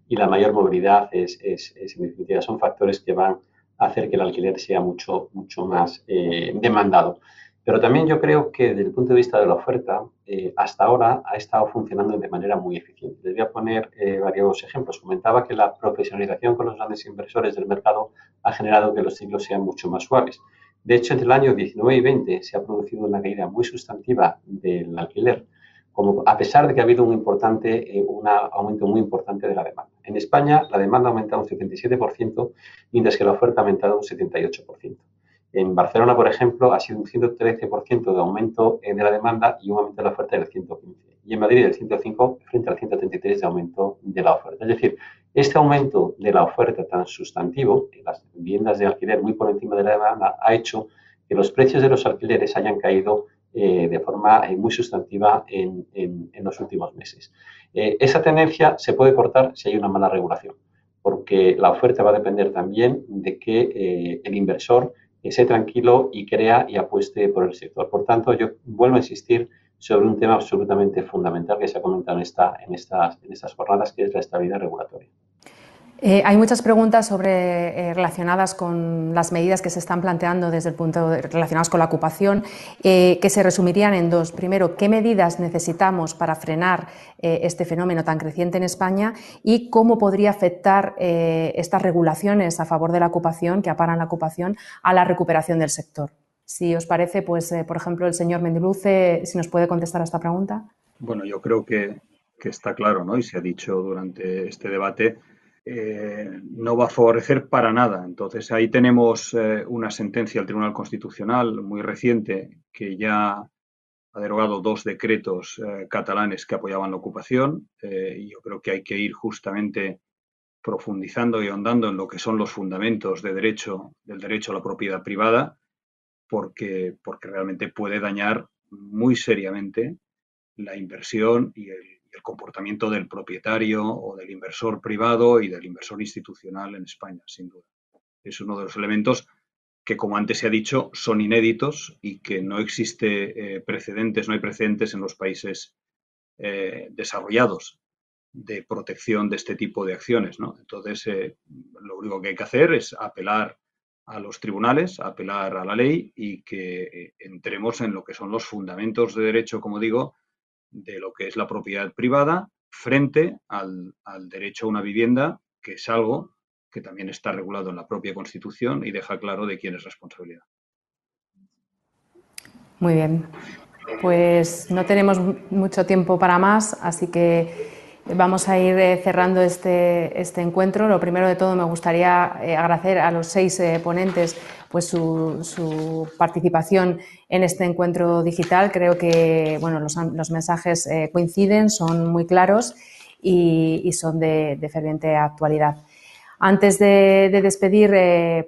y la mayor movilidad es, es, es en definitiva, son factores que van a hacer que el alquiler sea mucho, mucho más demandado. Pero también yo creo que desde el punto de vista de la oferta, eh, hasta ahora ha estado funcionando de manera muy eficiente. Les voy a poner eh, varios ejemplos. Comentaba que la profesionalización con los grandes inversores del mercado ha generado que los ciclos sean mucho más suaves. De hecho, entre el año 19 y 20 se ha producido una caída muy sustantiva del alquiler, como a pesar de que ha habido un, importante, eh, un aumento muy importante de la demanda. En España, la demanda ha aumentado un 77%, mientras que la oferta ha aumentado un 78%. En Barcelona, por ejemplo, ha sido un 113% de aumento de la demanda y un aumento de la oferta del 115%. y en Madrid el 105 frente al 133 de aumento de la oferta. Es decir, este aumento de la oferta tan sustantivo, las viviendas de alquiler muy por encima de la demanda, ha hecho que los precios de los alquileres hayan caído eh, de forma eh, muy sustantiva en, los últimos meses. Eh, esa tendencia se puede cortar si hay una mala regulación, porque la oferta va a depender también de que el inversor esté tranquilo y crea y apueste por el sector. Por tanto, yo vuelvo a insistir sobre un tema absolutamente fundamental que se ha comentado en, esta, en, estas, en estas jornadas, que es la estabilidad regulatoria. Eh, hay muchas preguntas sobre, eh, relacionadas con las medidas que se están planteando desde el punto de, relacionadas con la ocupación, eh, que se resumirían en dos. Primero, ¿qué medidas necesitamos para frenar este fenómeno tan creciente en España y cómo podría afectar estas regulaciones a favor de la ocupación, que aparan la ocupación, a la recuperación del sector? Si os parece, pues, por ejemplo, el señor Mendiluce, si nos puede contestar a esta pregunta. Bueno, yo creo que, que está claro, ¿no? Y se ha dicho durante este debate eh, no va a favorecer para nada. Entonces ahí tenemos eh, una sentencia del Tribunal Constitucional muy reciente que ya ha derogado dos decretos eh, catalanes que apoyaban la ocupación y yo creo que hay que ir justamente profundizando y ahondando en lo que son los fundamentos de derecho, del derecho a la propiedad privada, porque, porque realmente puede dañar muy seriamente la inversión y el el comportamiento del propietario o del inversor privado y del inversor institucional en España, sin duda. Es uno de los elementos que, como antes se ha dicho, son inéditos y que no existe eh, precedentes, no hay precedentes en los países eh, desarrollados de protección de este tipo de acciones. Entonces, eh, lo único que hay que hacer es apelar a los tribunales, apelar a la ley y que entremos en lo que son los fundamentos de derecho, como digo, de lo que es la propiedad privada frente al, derecho a una vivienda, que es algo que también está regulado en la propia Constitución y deja claro de quién es responsabilidad. Muy bien. Pues no tenemos mucho tiempo para más, así que Vamos a ir eh, cerrando este, este, encuentro. Lo primero de todo, me gustaría eh, agradecer a los seis eh, ponentes pues, su, participación en este encuentro digital. Creo que bueno, los, mensajes coinciden, son muy claros y, son de, ferviente actualidad. Antes de, despedir,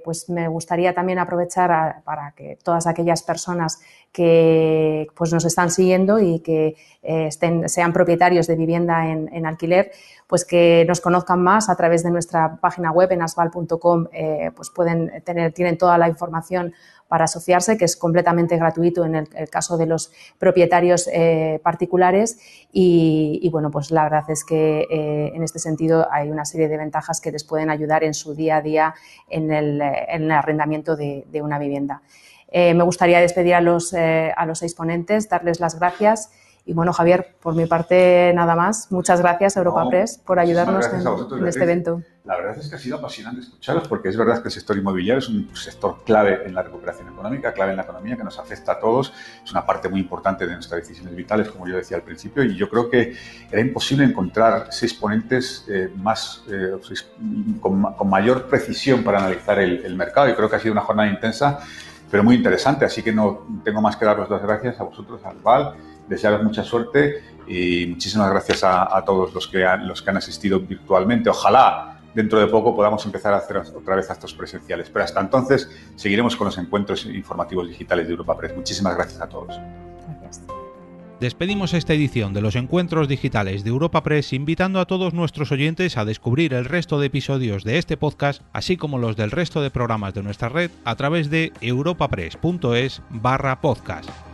pues me gustaría también aprovechar para que todas aquellas personas que pues, nos están siguiendo y que eh, estén, sean propietarios de vivienda en, alquiler, pues que nos conozcan más a través de nuestra página web en asval.com, eh, pues pueden tener, tienen toda la información para asociarse, que es completamente gratuito en el, caso de los propietarios eh, particulares. Y, bueno, pues la verdad es que en este sentido hay una serie de ventajas que les pueden ayudar en su día a día en el, en el arrendamiento de una vivienda. Eh, me gustaría despedir a los, eh, a los seis ponentes, darles las gracias. Y bueno, Javier, por mi parte nada más. Muchas gracias, Europa Press, por ayudarnos en, este evento. La verdad es que ha sido apasionante escucharos porque es verdad que el sector inmobiliario es un sector clave en la recuperación económica, clave en la economía, que nos afecta a todos. Es una parte muy importante de nuestras decisiones vitales, como yo decía al principio, y yo creo que era imposible encontrar seis ponentes eh, más, con, mayor precisión para analizar el, el mercado. Y creo que ha sido una jornada intensa pero muy interesante. Así que no tengo más que daros las gracias a vosotros, al VAL, desearos mucha suerte y muchísimas gracias a, todos los que, han, los que han asistido virtualmente. Ojalá dentro de poco podamos empezar a hacer otra vez estos presenciales. Pero hasta entonces seguiremos con los encuentros informativos digitales de Europa Press. Muchísimas gracias a todos. Despedimos esta edición de los encuentros digitales de Europa Press invitando a todos nuestros oyentes a descubrir el resto de episodios de este podcast, así como los del resto de programas de nuestra red a través de europapress.es barra podcast.